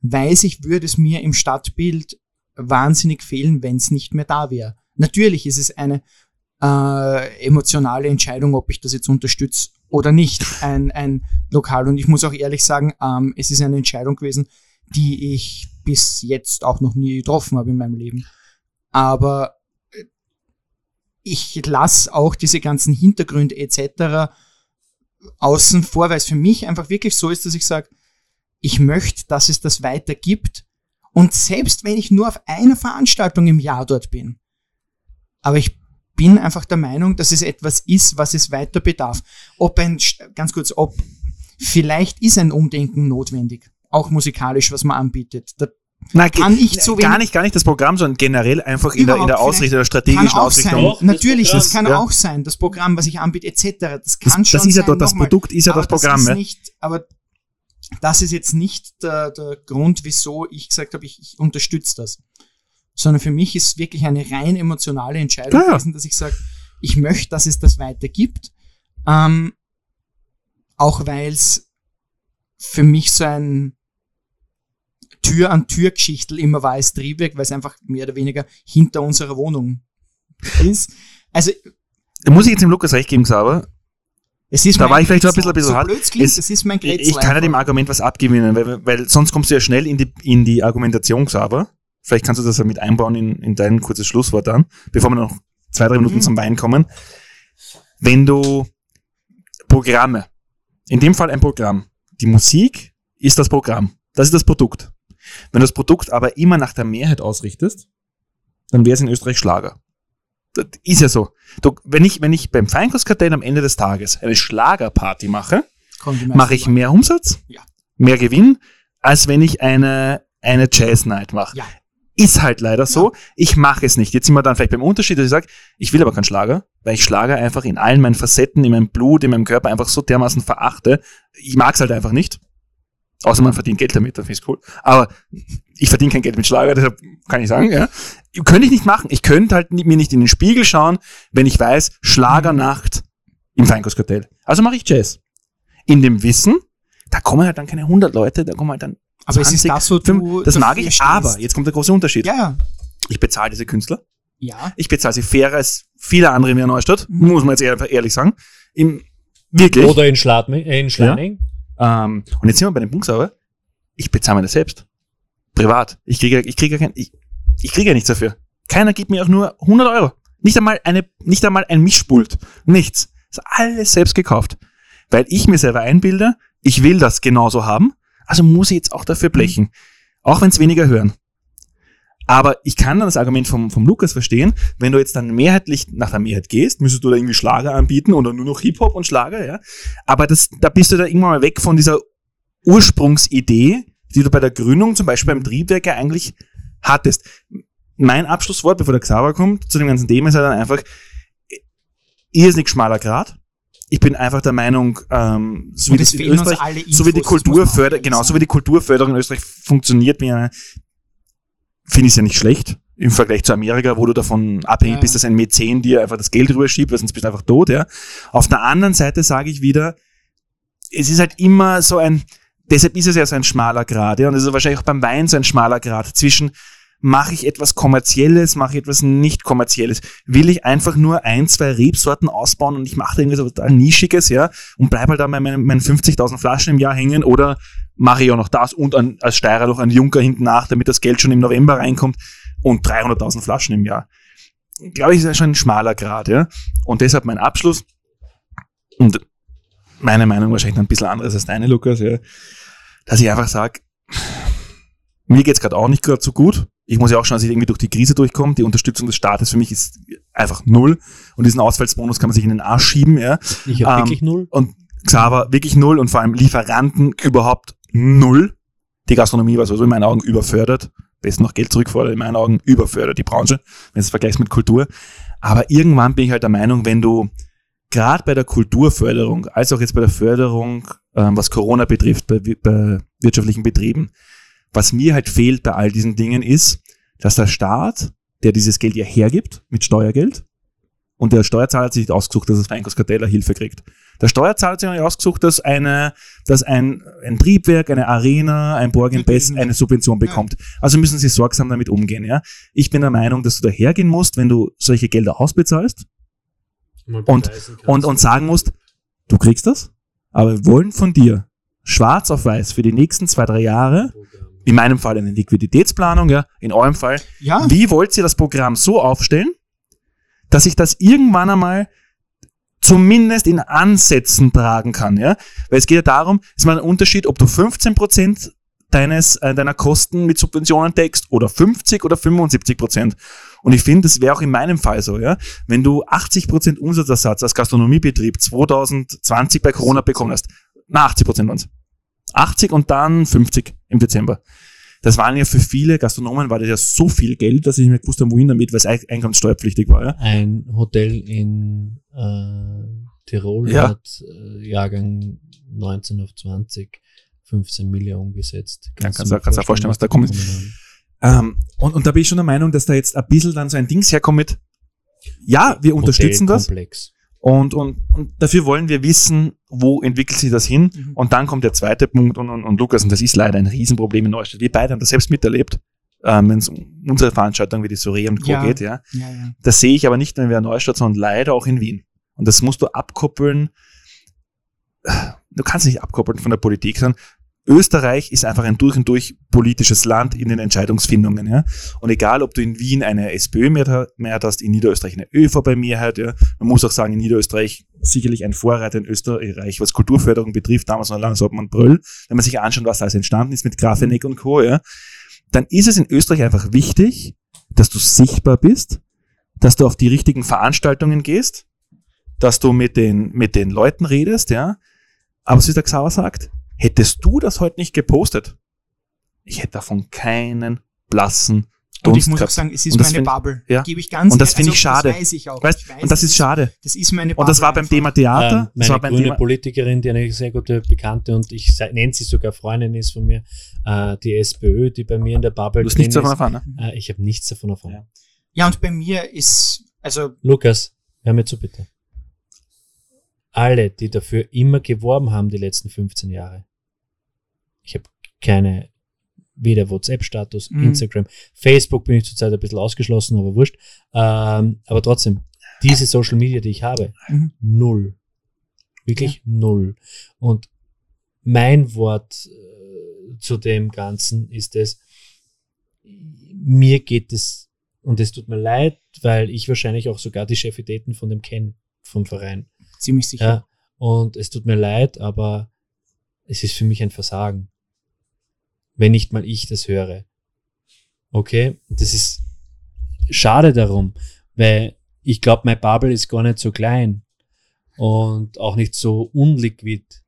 weiß ich, würde es mir im Stadtbild wahnsinnig fehlen, wenn es nicht mehr da wäre. Natürlich ist es eine äh, emotionale Entscheidung, ob ich das jetzt unterstütze oder nicht, ein, ein Lokal. Und ich muss auch ehrlich sagen, ähm, es ist eine Entscheidung gewesen, die ich bis jetzt auch noch nie getroffen habe in meinem Leben. Aber äh, ich lasse auch diese ganzen Hintergründe etc. außen vor, weil es für mich einfach wirklich so ist, dass ich sage, ich möchte, dass es das weiter gibt. Und selbst wenn ich nur auf einer Veranstaltung im Jahr dort bin, aber ich bin einfach der Meinung, dass es etwas ist, was es weiter bedarf. Ob ein, ganz kurz, ob vielleicht ist ein Umdenken notwendig, auch musikalisch, was man anbietet. Da Nein, Kann ich zu gar wenig- nicht, gar nicht das Programm, sondern generell einfach in der, in der Ausrichtung, der kann strategischen auch Ausrichtung. sein. Doch, das Natürlich, das Programm, kann ja. auch sein. Das Programm, was ich anbiete, etc. Das Das, kann schon das ist ja sein. dort, das. Produkt ist ja aber das Programm. ist ja. nicht, aber das ist jetzt nicht der, der Grund, wieso ich gesagt habe, ich, ich unterstütze das. Sondern für mich ist wirklich eine rein emotionale Entscheidung ja. gewesen, dass ich sage, ich möchte, dass es das weiter gibt. Ähm, auch weil es für mich so ein Tür-an-Tür-Geschichtel immer war als Triebwerk, weil es einfach mehr oder weniger hinter unserer Wohnung ist. Also Da muss ich jetzt dem Lukas recht geben, Xaver. es ist Da war ich vielleicht auch ein bisschen- ein bisschen so hart. es Es- ist mein Ich, Grätzl ich kann ja dem. Argument was abgewinnen, weil, weil sonst kommst du ja schnell in die, in die Argumentation, Xaver. Vielleicht kannst du das ja mit einbauen in, in dein kurzes Schlusswort dann, bevor wir noch zwei, drei Minuten Mhm. zum Wein kommen. Wenn du Programme, in dem Fall ein Programm, die Musik ist das Programm, das ist das Produkt. Wenn du das Produkt aber immer nach der Mehrheit ausrichtest, dann wäre es in Österreich Schlager. Das ist ja so. Du, wenn ich, wenn ich beim Feinkostkartell am Ende des Tages eine Schlagerparty mache, mache ich mehr Umsatz, Ja. mehr Gewinn, als wenn ich eine, eine Jazz Night mache. Ja. Ist halt leider so. Ich mache es nicht. Jetzt sind wir dann vielleicht beim Unterschied, dass ich sage, ich will aber keinen Schlager, weil ich Schlager einfach in allen meinen Facetten, in meinem Blut, in meinem Körper einfach so dermaßen verachte. Ich mag es halt einfach nicht. Außer man verdient Geld damit, dann finde ich cool. Aber ich verdiene kein Geld mit Schlager, deshalb kann ich sagen, ja. Könnte ich nicht machen. Ich könnte halt mir nicht in den Spiegel schauen, wenn ich weiß, Schlagernacht im Feinkostkartell. Also mache ich Jazz. In dem Wissen, da kommen halt dann keine 100 Leute, da kommen halt dann Aber es ist 20, das, wo du 5, das mag ich, stehst. aber jetzt kommt der große Unterschied. Ja, ja. Ich bezahle diese Künstler. Ja. Ich bezahle sie fairer als viele andere in Wiener Neustadt, Mhm. muss man jetzt eher- ehrlich sagen. Im, wirklich. Oder in, Schladming, äh, in Schleining. Ähm, und jetzt sind wir bei dem Punkt sauber. Ich bezahle mir das selbst. Privat. Ich kriege, ich kriege kein, ich, ich kriege ja nichts dafür. Keiner gibt mir auch nur 100 Euro. Nicht einmal eine, nicht einmal ein Mischpult. Nichts. Das ist alles selbst gekauft. Weil ich mir selber einbilde, ich will das genauso haben. Also muss ich jetzt auch dafür blechen. Auch wenn es weniger hören. Aber ich kann dann das Argument vom, vom Lukas verstehen, wenn du jetzt dann mehrheitlich nach der Mehrheit gehst, müsstest du da irgendwie Schlager anbieten oder nur noch Hip-Hop und Schlager, ja. Aber das, da bist du da irgendwann mal weg von dieser Ursprungsidee, die du bei der Gründung, zum Beispiel beim Triebwerk ja eigentlich hattest. Mein Abschlusswort, bevor der Xaver kommt, zu dem ganzen Thema ist halt dann einfach, irrsinnig schmaler Grad. Ich bin einfach der Meinung, ähm, so wie das in Österreich, Infos, so wie die Kulturförder, genau, so wie die Kulturförderung in Österreich funktioniert, finde ich es ja nicht schlecht im Vergleich zu Amerika, wo du davon abhängig Ja. bist, dass ein Mäzen dir einfach das Geld rüberschiebt, weil sonst bist du einfach tot, ja. Auf der anderen Seite sage ich wieder, es ist halt immer so ein, deshalb ist es ja so ein schmaler Grad, ja, und es ist wahrscheinlich auch beim Wein so ein schmaler Grad zwischen mache ich etwas Kommerzielles, mache ich etwas nicht Kommerzielles. Will ich einfach nur ein, zwei Rebsorten ausbauen und ich mache irgendwie so total Nischiges, ja, und bleib halt da bei meinen, meinen 50.000 Flaschen im Jahr hängen oder mache ich auch noch das und an, als Steirer noch einen Junker hinten nach, damit das Geld schon im November reinkommt und 300.000 Flaschen im Jahr. glaube ich, ist schon ein schmaler Grad, ja. Und deshalb mein Abschluss. Und meine Meinung wahrscheinlich ein bisschen anderes als deine, Lukas, ja. Dass ich einfach sage, mir geht's gerade auch nicht gerade so gut. Ich muss ja auch schon, dass ich irgendwie durch die Krise durchkomme. Die Unterstützung des Staates für mich ist einfach null. Und diesen Ausfallsbonus kann man sich in den Arsch schieben, ja. Ich habe Ähm, wirklich null. Und Xaver wirklich null und vor allem Lieferanten überhaupt null. Die Gastronomie war sowieso in meinen Augen überfördert. Besten noch Geld zurückfordert, in meinen Augen überfördert die Branche, wenn du es vergleichst mit Kultur. Aber irgendwann bin ich halt der Meinung, wenn du gerade bei der Kulturförderung, als auch jetzt bei der Förderung, ähm, was Corona betrifft, bei, bei wirtschaftlichen Betrieben, was mir halt fehlt bei all diesen Dingen ist, dass der Staat, der dieses Geld ja hergibt mit Steuergeld, und der Steuerzahler hat sich nicht ausgesucht, dass das Einkaufskarteller Hilfe kriegt. Der Steuerzahler hat sich nicht ausgesucht, dass eine, dass ein, ein Triebwerk, eine Arena, ein Borg Best eine Subvention bekommt. Also müssen sie sorgsam damit umgehen, ja. Ich bin der Meinung, dass du da hergehen musst, wenn du solche Gelder ausbezahlst und- und, und sagen musst, du kriegst das, aber wir wollen von dir schwarz auf weiß für die nächsten zwei, drei Jahre, in meinem Fall eine Liquiditätsplanung, ja, in eurem Fall, Ja, wie wollt ihr das Programm so aufstellen, dass ich das irgendwann einmal zumindest in Ansätzen tragen kann, ja? Weil es geht ja darum, ist mal ein Unterschied, ob du 15% deines, äh, deiner Kosten mit Subventionen deckst oder 50 oder 75 Prozent. Und ich finde, das wäre auch in meinem Fall so, ja. Wenn du 80 Prozent Umsatzersatz als Gastronomiebetrieb 2020 bei Corona bekommen hast, na 80 Prozent waren's. 80 und dann 50 im Dezember. Das waren ja für viele Gastronomen war das ja so viel Geld, dass ich mir gewusst habe, wohin damit, weil es einkommenssteuerpflichtig war, ja. Ein Hotel in äh, Tirol Ja. hat äh, Jahrgang 19 auf 20 15 Millionen umgesetzt. Ja, kannst du dir kannst du dir vorstellen, was da kommt. Ähm, und, und da bin ich schon der Meinung, dass da jetzt ein bisschen dann so ein Dings herkommt mit, ja, wir unterstützen das. Und, und, und dafür wollen wir wissen, wo entwickelt sich das hin. Mhm. Und dann kommt der zweite Punkt und, und, und Lukas, und das ist leider ein Riesenproblem in Neustadt. Wir beide haben das selbst miterlebt, ähm, wenn es um unsere Veranstaltung wie die Soiree und Co. Ja. geht, ja. ja, ja. Das sehe ich aber nicht nur in Neustadt, sondern leider auch in Wien. Und das musst du abkoppeln. Du kannst nicht abkoppeln von der Politik, sondern Österreich ist einfach ein durch und durch politisches Land in den Entscheidungsfindungen. Ja? Und egal, ob du in Wien eine SPÖ-Mehrheit hast, in Niederösterreich eine ÖVP-Mehrheit, ja? man muss auch sagen, in Niederösterreich sicherlich ein Vorreiter in Österreich, was Kulturförderung betrifft, damals noch Landeshauptmann man Bröll, wenn man sich anschaut, was da alles entstanden ist mit Grafeneck und Co., ja? dann ist es in Österreich einfach wichtig, dass du sichtbar bist, dass du auf die richtigen Veranstaltungen gehst, dass du mit den, mit den Leuten redest, ja. Aber so wie der Xaver sagt, hättest du das heute nicht gepostet, ich hätte davon keinen blassen Und ich Dunst muss auch gehabt. sagen, es ist das meine find- Bubble. ja. Gebe ich ganz Und das finde ich schade. Das weiß ich auch. Weißt, ich weiß, und das ist schade. Das ist meine Und das Bubble war beim einfach. Thema Theater, Ähm, das meine war beim grüne Thema, Politikerin, die eine sehr gute Bekannte und ich nenne sie sogar Freundin ist von mir, äh, die SPÖ, die bei mir in der Bubble du hast nichts davon ist. erfahren, ne? Äh, ich habe nichts davon erfahren. Ja. Ja, und bei mir ist, also, Lukas, hör mir zu bitte. Alle, die dafür immer geworben haben die letzten 15 Jahre. Ich habe keine, weder WhatsApp-Status, Mhm. Instagram, Facebook bin ich zurzeit ein bisschen ausgeschlossen, aber wurscht. Ähm, aber trotzdem, diese Social Media, die ich habe, Mhm. null. Wirklich null. Und mein Wort äh, zu dem Ganzen ist es, mir geht es, und es tut mir leid, weil ich wahrscheinlich auch sogar die Chefitäten von dem kenne, vom Verein. ziemlich sicher. Ja, und es tut mir leid, aber es ist für mich ein Versagen. Wenn nicht mal ich das höre. Okay? Das ist schade darum, weil ich glaube, mein Bubble ist gar nicht so klein und auch nicht so unliquid.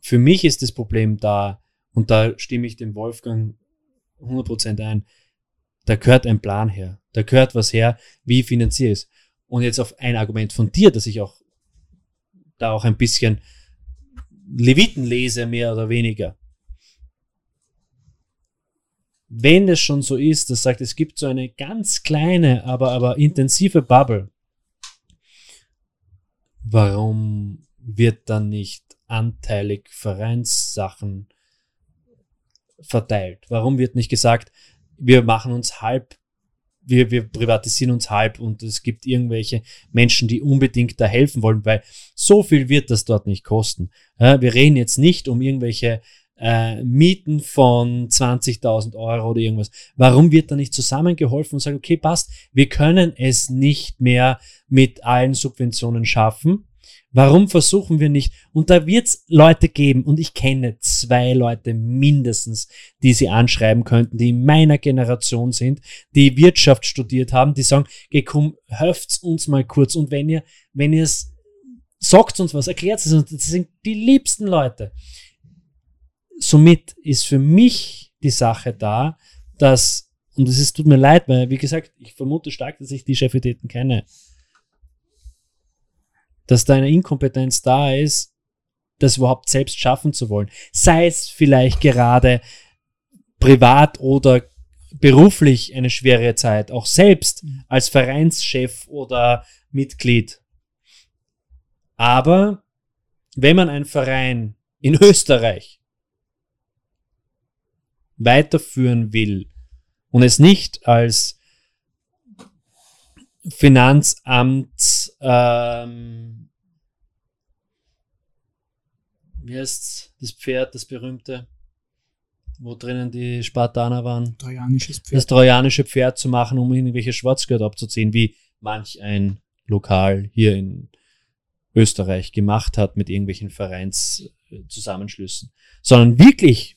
Für mich ist das Problem da, und da stimme ich dem Wolfgang 100% ein, da gehört ein Plan her. Da gehört was her, wie finanziere ich es. Und jetzt auf ein Argument von dir, dass ich auch da auch ein bisschen Leviten lese, mehr oder weniger. Wenn es schon so ist, dass sagt, es gibt so eine ganz kleine, aber, aber intensive Bubble, warum wird dann nicht anteilig Vereinssachen verteilt? Warum wird nicht gesagt, wir machen uns halb, wir, wir privatisieren uns halb und es gibt irgendwelche Menschen, die unbedingt da helfen wollen, weil so viel wird das dort nicht kosten. Ja, wir reden jetzt nicht um irgendwelche äh, Mieten von 20.000 Euro oder irgendwas. Warum wird da nicht zusammengeholfen und sagt, okay, passt, wir können es nicht mehr mit allen Subventionen schaffen. Warum versuchen wir nicht? Und da wird es Leute geben, und ich kenne zwei Leute mindestens, die sie anschreiben könnten, die in meiner Generation sind, die Wirtschaft studiert haben, die sagen, okay, komm, helft's uns mal kurz. Und wenn ihr, wenn ihr es, sagt uns was, erklärt es uns, das sind die liebsten Leute. Somit ist für mich die Sache da, dass, und es ist, tut mir leid, weil, wie gesagt, ich vermute stark, dass ich die Chefitäten kenne, dass da eine Inkompetenz da ist, das überhaupt selbst schaffen zu wollen. Sei es vielleicht gerade privat oder beruflich eine schwere Zeit, auch selbst als Vereinschef oder Mitglied. Aber wenn man einen Verein in Österreich weiterführen will und es nicht als Finanzamt, ähm, wie heißt das Pferd, das berühmte, wo drinnen die Spartaner waren, Trojanisches das Pferd. trojanische Pferd zu machen, um irgendwelche Schwarzgeld abzuziehen, wie manch ein Lokal hier in Österreich gemacht hat mit irgendwelchen Vereinszusammenschlüssen, sondern wirklich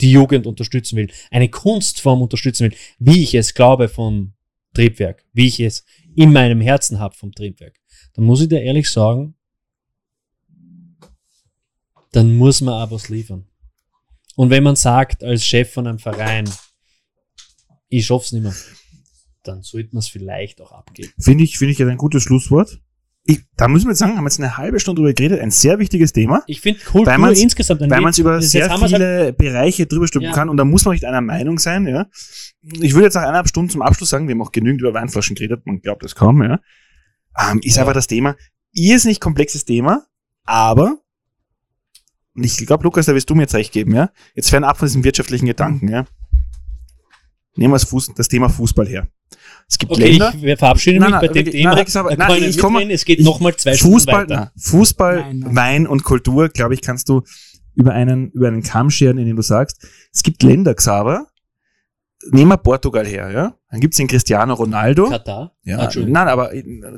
die Jugend unterstützen will, eine Kunstform unterstützen will, wie ich es glaube vom Triebwerk, wie ich es in meinem Herzen habe vom Triebwerk, dann muss ich dir ehrlich sagen, dann muss man auch was liefern. Und wenn man sagt, als Chef von einem Verein, ich schaff's nicht mehr, dann sollte man es vielleicht auch abgeben. Finde ich, finde ich ein gutes Schlusswort. Ich, da müssen wir jetzt sagen, haben jetzt eine halbe Stunde drüber geredet, ein sehr wichtiges Thema, Ich finde Kultur Weil insgesamt ein weil man es über ist sehr wir's halt- viele Bereiche drüber stülpen Ja. kann und da muss man nicht einer Meinung sein, ja. Ich würde jetzt nach eineinhalb Stunden zum Abschluss sagen, wir haben auch genügend über Weinflaschen geredet, man glaubt das kaum, ja. Ähm, ist Ja. einfach das Thema, irrsinnig komplexes Thema, aber, und ich glaube, Lukas, da wirst du mir jetzt recht geben, ja. Jetzt fernab von diesem wirtschaftlichen Gedanken, ja. Nehmen wir das, Fuß, das Thema Fußball her. Es gibt Okay, Länder, ich verabschiede Nein, mich nein, bei dem Thema. nein, Da nein, ich nicht komm- mitreden, es geht nochmal zwei Fußball, Stunden weiter. Fußball, Nein, nein. Wein und Kultur, glaube ich, kannst du über einen, über einen Kamm scheren, indem du sagst, es gibt Länder, Xaver, nehmen wir Portugal her, ja? Dann gibt's den Cristiano Ronaldo. Katar? Ja, Ah, Entschuldigung. nein, aber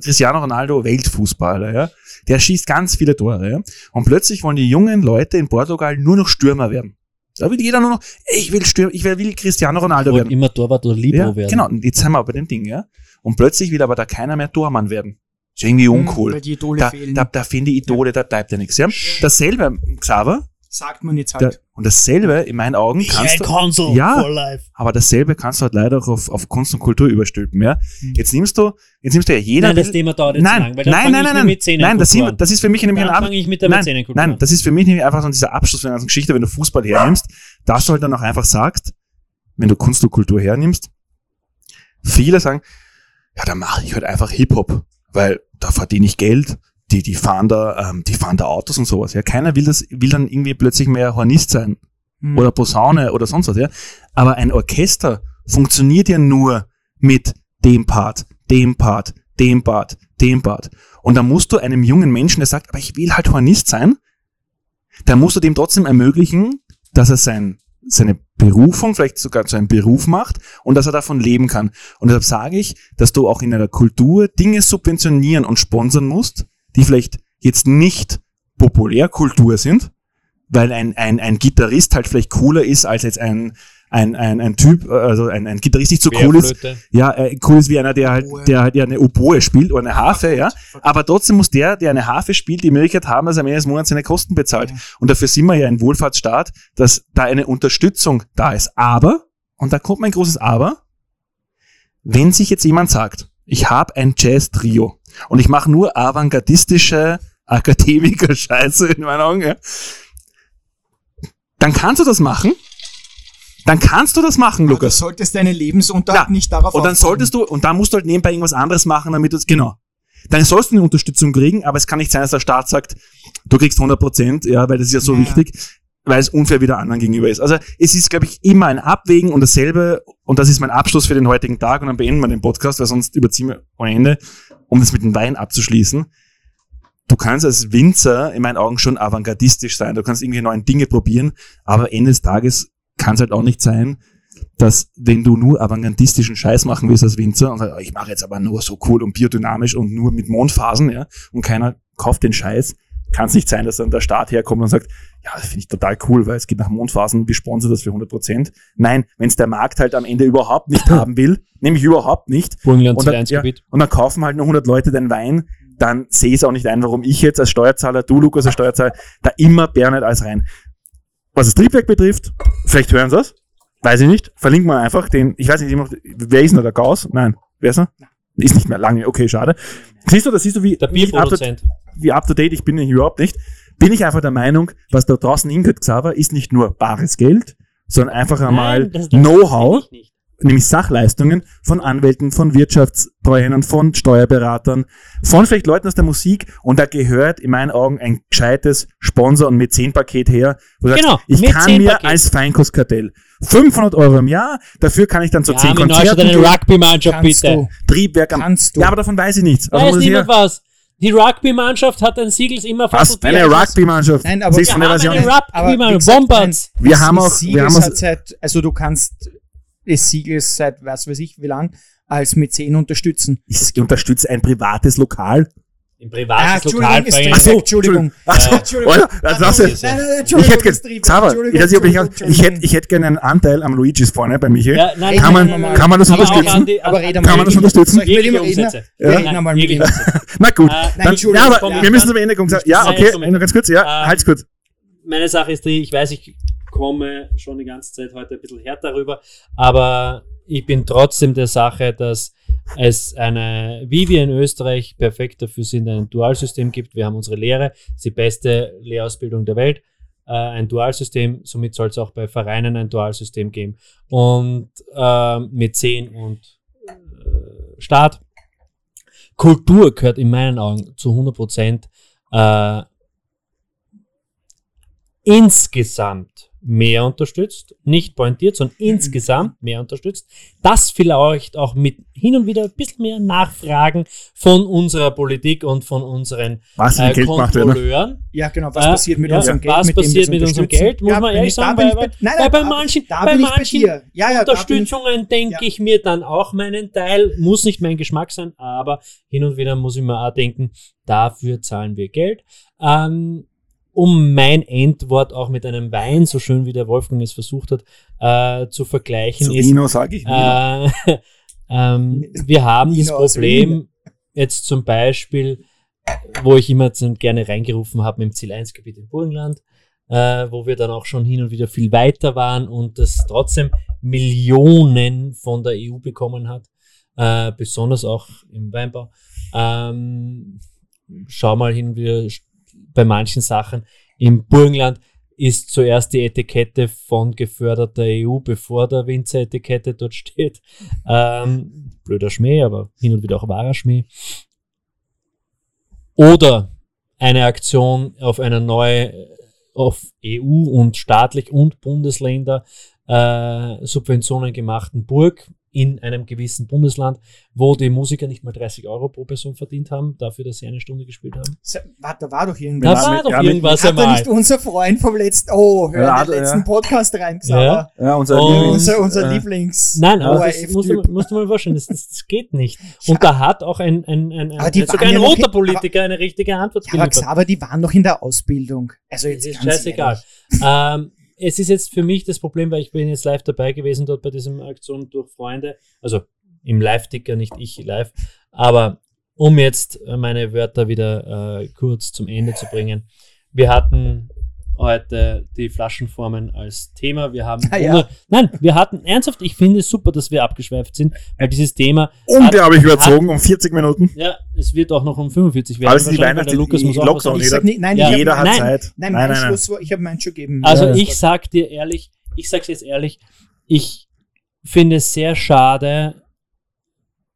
Cristiano Ronaldo, Weltfußballer, ja? Der schießt ganz viele Tore, ja? Und plötzlich wollen die jungen Leute in Portugal nur noch Stürmer werden. Da will jeder nur noch, ich will Stürmer, ich will, will Cristiano Ronaldo werden. immer Torwart oder Libero Ja, werden. genau, und jetzt sind wir bei dem Ding, ja? Und plötzlich will aber da keiner mehr Tormann werden. Ist irgendwie Hm, uncool. Weil die Idole Da, fehlen. da, da fehlen die Idole, da bleibt ja nichts. Ja? Dasselbe, Xaver, sagt man jetzt da, halt. und dasselbe in meinen Augen kannst du, Console Ja. for life. aber dasselbe kannst du halt leider auch auf, auf Kunst und Kultur überstülpen. Ja? Hm. Jetzt nimmst du, jetzt nimmst du ja jeder. Nein, das Thema dauert jetzt nein, lang, weil dann nein, nein, nein, nein, nein, das, sind, das ist für mich nämlich Dann ein Ab fange ich mit der nein, nein, das ist für mich nämlich einfach so dieser Abschluss von der ganzen Geschichte, wenn du Fußball hernimmst, dass du halt dann auch einfach sagst, wenn du Kunst und Kultur hernimmst, viele sagen, ja, dann mache ich halt einfach Hip-Hop, weil da verdiene ich Geld, die, die fahren da, ähm, die fahren da Autos und sowas. Ja, keiner will das, will dann irgendwie plötzlich mehr Hornist sein Hm. oder Posaune oder sonst was, ja. Aber ein Orchester funktioniert ja nur mit dem Part, dem Part, dem Part, dem Part. Und da musst du einem jungen Menschen, der sagt, aber ich will halt Hornist sein, dann musst du dem trotzdem ermöglichen, dass er sein, seine Berufung vielleicht sogar zu einem Beruf macht und dass er davon leben kann. Und deshalb sage ich, dass du auch in einer Kultur Dinge subventionieren und sponsern musst, die vielleicht jetzt nicht Populärkultur sind, weil ein, ein, ein Gitarrist halt vielleicht cooler ist als jetzt ein, ein, ein, ein Typ, äh, also ein, ein Gitarrist nicht so cool ist, ja, äh, cool ist wie einer, der halt, der halt ja eine Oboe spielt oder eine Harfe, ja. Aber trotzdem muss der, der eine Harfe spielt, die Möglichkeit haben, dass er am Ende des Monats seine Kosten bezahlt. Und dafür sind wir ja ein Wohlfahrtsstaat, dass da eine Unterstützung da ist. Aber, und da kommt mein großes Aber, wenn sich jetzt jemand sagt, ich habe ein Jazz-Trio und ich mache nur avantgardistische Akademiker-Scheiße in meinen Augen, ja, dann kannst du das machen. Dann kannst du das machen, Aber du Lukas. solltest deinen Lebensunterhalt Ja. nicht darauf Und dann aufbauen. solltest du, und dann musst du halt nebenbei irgendwas anderes machen, damit du es, genau. Dann sollst du eine Unterstützung kriegen, aber es kann nicht sein, dass der Staat sagt, du kriegst 100 Prozent, ja, weil das ist ja so Ja. wichtig, weil es unfair wieder anderen gegenüber ist. Also es ist, glaube ich, immer ein Abwägen und dasselbe, und das ist mein Abschluss für den heutigen Tag, und dann beenden wir den Podcast, weil sonst überziehen wir ohne Ende, um das mit dem Wein abzuschließen. du kannst als Winzer in meinen Augen schon avantgardistisch sein. Du kannst irgendwie neue Dinge probieren, aber Ende des Tages kann es halt auch nicht sein, dass wenn du nur avantgardistischen Scheiß machen willst als Winzer und sagst, oh, ich mache jetzt aber nur so cool und biodynamisch und nur mit Mondphasen, ja, und keiner kauft den Scheiß, kann es nicht sein, dass dann der Staat herkommt und sagt, ja, das finde ich total cool, weil es geht nach Mondphasen, wir sponsern das für 100 Prozent. Nein, wenn es der Markt halt am Ende überhaupt nicht haben will, nämlich überhaupt nicht, Burgenland und dann, ja, und dann kaufen halt nur 100 Leute den Wein, dann sehe ich es auch nicht ein, warum ich jetzt als Steuerzahler, du Lukas als Steuerzahler, da immer Bernhard als rein. Was das Triebwerk betrifft, vielleicht hören sie das, weiß ich nicht, verlinken wir einfach den, ich weiß nicht, wer ist noch der Gauss? Nein, wer ist er? Ist nicht mehr lange, okay, schade. Siehst du, da siehst du, wie, wie, up to, wie up to date ich bin ich überhaupt nicht. Bin ich einfach der Meinung, was da draußen hingeht, Xaver, ist nicht nur bares Geld, sondern einfach einmal das- das Know-how, nämlich Sachleistungen von Anwälten, von Wirtschaftstreuhändern, von Steuerberatern, von vielleicht Leuten aus der Musik. Und da gehört in meinen Augen ein gescheites Sponsor- und Mäzenpaket her, wo du Genau, sagst, ich kann mir als Feinkostkartell 500 Euro im Jahr, dafür kann ich dann zu Wir 10 haben in Neustadt Konzerten eine gehen, Rugby-Mannschaft, Kannst bitte. du. Triebwerk am... Kannst du. Ja, aber davon weiß ich nichts. Also Weiß niemand ja, was. Die Rugby-Mannschaft hat ein Siegels immer was? Eine Rugby-Mannschaft. Nein, aber Siehst wir haben eine Rugby-Mannschaft. Bombards. Wir haben auch, Siegels wir haben hat auch, seit, also du kannst des Siegels seit was weiß ich wie lang als Mäzen unterstützen. ich unterstütze ein privates Lokal. Im privates Lokal Ah, Entschuldigung, so, Entschuldigung. So, Äh, Entschuldigung. Nein, jetzt. Nein, nein, nein, Ich Entschuldigung, hätte. Xaver, Entschuldigung, ich, ich, Entschuldigung, hätte, ich hätte gerne einen Anteil am Luigis vorne bei Michi. Ja, nein, Kann man- nein, nein, kann man das aber unterstützen? die- Aber Kann man das unterstützen? Ich Jegliche reden? Umsätze. Wir reden Nein, einmal mit ihm. jegliche Umsätze. Na gut, Äh, dann, Entschuldigung, ja, aber ja. wir müssen zum Ende kommen. Ja, Nein, okay, nur ganz kurz, ja, halt's kurz. meine Sache ist die, ich weiß, ich komme schon die ganze Zeit heute ein bisschen härter rüber, aber ich bin trotzdem der Sache, dass es eine, wie wir in Österreich perfekt dafür sind, ein Dualsystem gibt. Wir haben unsere Lehre, die beste Lehrausbildung der Welt. Äh, ein Dualsystem, somit soll es auch bei Vereinen ein Dualsystem geben. Und mit 10 und äh, Staat. Kultur gehört in meinen Augen zu 100 Prozent äh, insgesamt mehr unterstützt, nicht pointiert, sondern insgesamt mehr unterstützt. Das vielleicht auch mit hin und wieder ein bisschen mehr Nachfragen von unserer Politik und von unseren Was äh, Geld ne? Kontrolleuren. Ja, genau. Was Äh, passiert mit ja, unserem Geld? was passiert mit unserem? Geld? Muss man bin ehrlich sagen, bei- bei- nein, bei- nein, bei manchen- da bei bei manchen dir. Ja, ja, Unterstützungen denke ja. ich mir dann auch meinen Teil. Muss nicht mein Geschmack sein, aber hin und wieder muss ich mir auch denken, dafür zahlen wir Geld. Ähm, um mein Endwort auch mit einem Wein, so schön wie der Wolfgang es versucht hat, äh, zu vergleichen, Zu ist, Ino sage ich Nino. äh, ähm, wir haben das Nino aus Problem jetzt zum Beispiel, wo ich immer gerne reingerufen habe im Ziel 1 Gebiet im Burgenland, äh, wo wir dann auch schon hin und wieder viel weiter waren und das trotzdem Millionen von der EU bekommen hat, äh, besonders auch im Weinbau. Ähm, schau mal hin, wir bei manchen Sachen im Burgenland ist zuerst die Etikette von geförderter EU, bevor der Winzer-Etikette dort steht. Ähm, blöder Schmäh, aber hin und wieder auch wahrer Schmäh. Oder eine Aktion auf einer neue, auf EU und staatlich und Bundesländer äh, Subventionen gemachten Burg in einem gewissen Bundesland, wo die Musiker nicht mal 30 Euro pro Person verdient haben, dafür, dass sie eine Stunde gespielt haben. Warte, da war doch Da irgendwas. Ja, war mit- doch ja, irgendwas Hat da einmal. nicht unser Freund vom letzten, oh, hör Ja, den ja. letzten Podcast rein, Ja. Ja, unser Und- Lieblings- Unser, unser äh, Lieblings. Nein, aber das musst du, musst du mal vorstellen, das, das, geht nicht. Und da hat auch ein, ein, ein, Aber ein sogar ein ja roter in- Politiker eine richtige Antwort Ja, aber. Xaver, die waren noch in der Ausbildung. Also jetzt ist scheißegal. Ähm, es ist jetzt für mich das Problem, weil ich bin jetzt live dabei gewesen dort bei diesem Aktion durch Freunde. Also im Live-Ticker, nicht ich live. Aber um jetzt meine Wörter wieder äh, kurz zum Ende zu bringen. Wir hatten heute die Flaschenformen als Thema. Wir haben Ah, ja. nein, wir hatten ernsthaft. Ich finde es super, dass wir abgeschweift sind, weil dieses Thema Unglaublich überzogen, um 40 Minuten. ja, es wird auch noch um 45 werden. Aber es ist die Weihnachts- Lukas muss auch was. Ich jeder- sag nicht, nein, Ja. ich hab, Jeder hat nein, Zeit. Nein, nein, mein nein, nein. Schlusswort, ich habe mein schon gegeben. Also Ja, ich sag dir ehrlich, ich sag's jetzt ehrlich, ich finde es sehr schade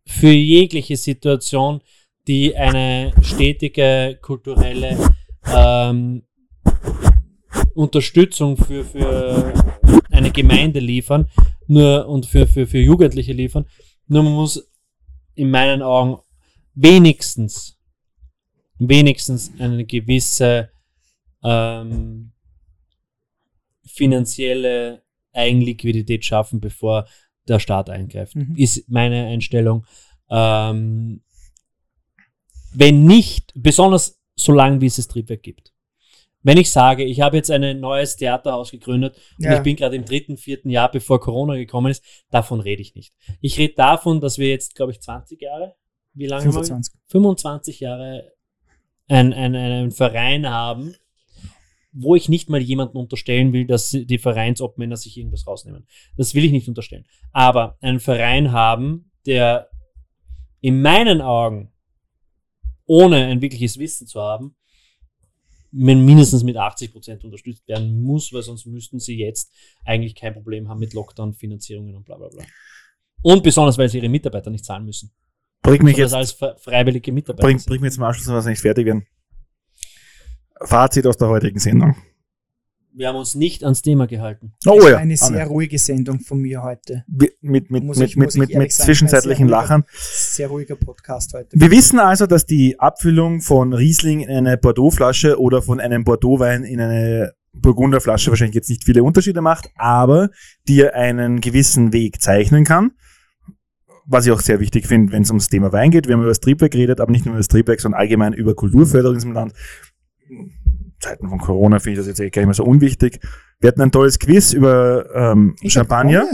für jegliche Situation, die eine stetige kulturelle ähm, Unterstützung für, für eine Gemeinde liefern nur und für, für, für Jugendliche liefern. Nur man muss in meinen Augen wenigstens wenigstens eine gewisse ähm, finanzielle Eigenliquidität schaffen, bevor der Staat eingreift. Mhm. Ist meine Einstellung. Ähm, wenn nicht, besonders so lange wie es das Triebwerk gibt. Wenn ich sage, ich habe jetzt ein neues Theaterhaus gegründet und Ja. ich bin gerade im dritten, vierten Jahr, bevor Corona gekommen ist, davon rede ich nicht. Ich rede davon, dass wir jetzt, glaube ich, 20 Jahre, wie lange haben wir? 25. 25 Jahre ein, ein, einen Verein haben, wo ich nicht mal jemanden unterstellen will, dass die Vereinsobmänner sich irgendwas rausnehmen. Das will ich nicht unterstellen. Aber einen Verein haben, der in meinen Augen, ohne ein wirkliches Wissen zu haben, mindestens mit 80% unterstützt werden muss, weil sonst müssten sie jetzt eigentlich kein Problem haben mit Lockdown-Finanzierungen und bla bla bla. Und besonders, weil sie ihre Mitarbeiter nicht zahlen müssen. Bring mich das jetzt, als fre- freiwillige Mitarbeiter bring, bring mich jetzt zum Abschluss, was wir nicht fertig werden. Fazit aus der heutigen Sendung. Wir haben uns nicht ans Thema gehalten. Oh war ja. eine sehr Anne. ruhige Sendung von mir heute. Mit, mit, mit, Muss mit, ich- mit, mit, mit sagen, zwischenzeitlichen sehr Lachern. Sehr ruhiger Podcast heute. Wir wissen also, dass die Abfüllung von Riesling in eine Bordeaux-Flasche oder von einem Bordeaux-Wein in eine Burgunderflasche wahrscheinlich jetzt nicht viele Unterschiede macht, aber dir einen gewissen Weg zeichnen kann. Was ich auch sehr wichtig finde, wenn es ums Thema Wein geht. Wir haben über das Triebwerk geredet, aber nicht nur über das Triebwerk, sondern allgemein über Kulturförderung in diesem Land. Zeiten von Corona finde ich das jetzt eh gar nicht mehr so unwichtig. Wir hatten ein tolles Quiz über ähm, Ich Champagner.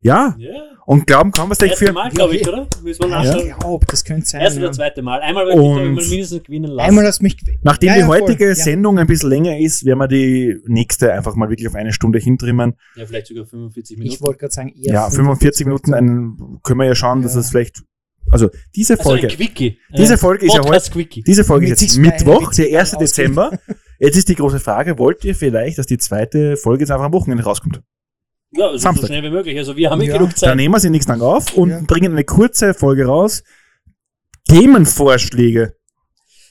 Ja, Ja. und glauben kaum, was Das ich erste für Mal, glaube ich, oder? Müssen wir Ich nachschauen. glaube, das könnte sein. Erste oder Ja. zweite Mal. Einmal möchte ich ich, mal mindestens gewinnen lassen. Einmal hast mich. Nachdem Ja, die ja, voll. heutige Ja. Sendung ein bisschen länger ist, werden wir die nächste einfach mal wirklich auf eine Stunde hintrimmen. ja, vielleicht sogar 45 Ich Minuten. wollte gerade sagen, eher Ja, 45 Minuten einen, können wir ja schauen, dass Ja. es vielleicht, also diese also ein Folge, Quickie. Diese Ein Folge ist ja Podcast Quickie. diese Folge Mit ist jetzt Mittwoch, der 1. Beziehung Dezember. Jetzt ist die große Frage, wollt ihr vielleicht, dass die zweite Folge jetzt einfach am Wochenende rauskommt? Ja, also so Samstag. schnell wie möglich. Also wir haben ja Ja. genug Dann Zeit. nehmen wir sie nichts lang auf und Ja. bringen eine kurze Folge raus. Themenvorschläge.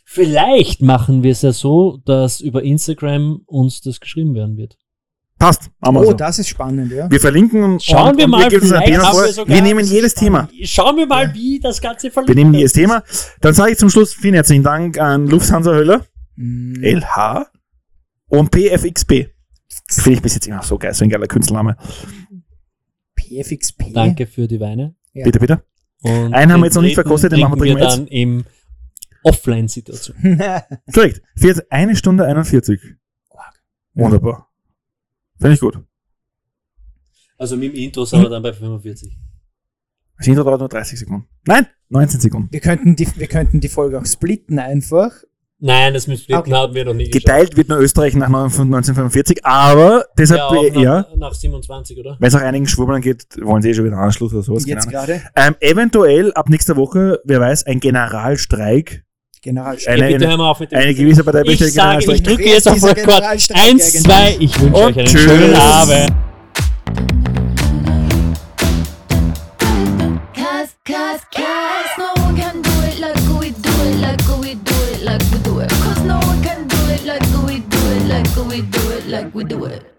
Vielleicht machen wir es ja so, dass über Instagram uns das geschrieben werden wird. Passt. Machen wir Oh, so. das ist spannend, ja. Wir verlinken Schauen und, wir und mal, uns wir sogar- wir nehmen jedes. Thema. Schauen wir mal, wie das Ganze verlinkt Wir nehmen jedes Thema. Dann sage ich zum Schluss vielen herzlichen Dank an Lufthansa Höller. LH und PFXP. Finde ich bis jetzt immer so geil, so ein geiler Künstlername. PFXP. Danke für die Weine. Ja. Bitte, bitte. Und Einen haben wir jetzt noch nicht verkostet, den machen wir- wir dann im Offline-Situation. Korrekt. Eine Stunde 41. Wunderbar. Finde ich gut. Also mit dem Intro sind wir dann bei 45. Das Intro dauert nur 30 Sekunden. Nein, 19 Sekunden. wir, könnten die, wir könnten die Folge auch splitten einfach. Nein, das mit Splitten Okay. haben wir noch nie geschafft. Geteilt wird nur Österreich nach 1945, aber deshalb, Ja, auch ja, nach, nach 27, oder? wenn es auch einigen Schwurbeln geht, wollen sie eh schon wieder einen Anschluss oder sowas. Jetzt gerade. Ähm, eventuell ab nächster Woche, wer weiß, ein Generalstreik. Generalstreik. Eine, bitte eine, hör mal auf mit dem. eine gewisse Partei möchte ich sage, ich drücke jetzt auf Rekord. Eins, zwei, ich wünsche euch einen tschüss. schönen Abend. Cause, cause, cause no we do it like we do it.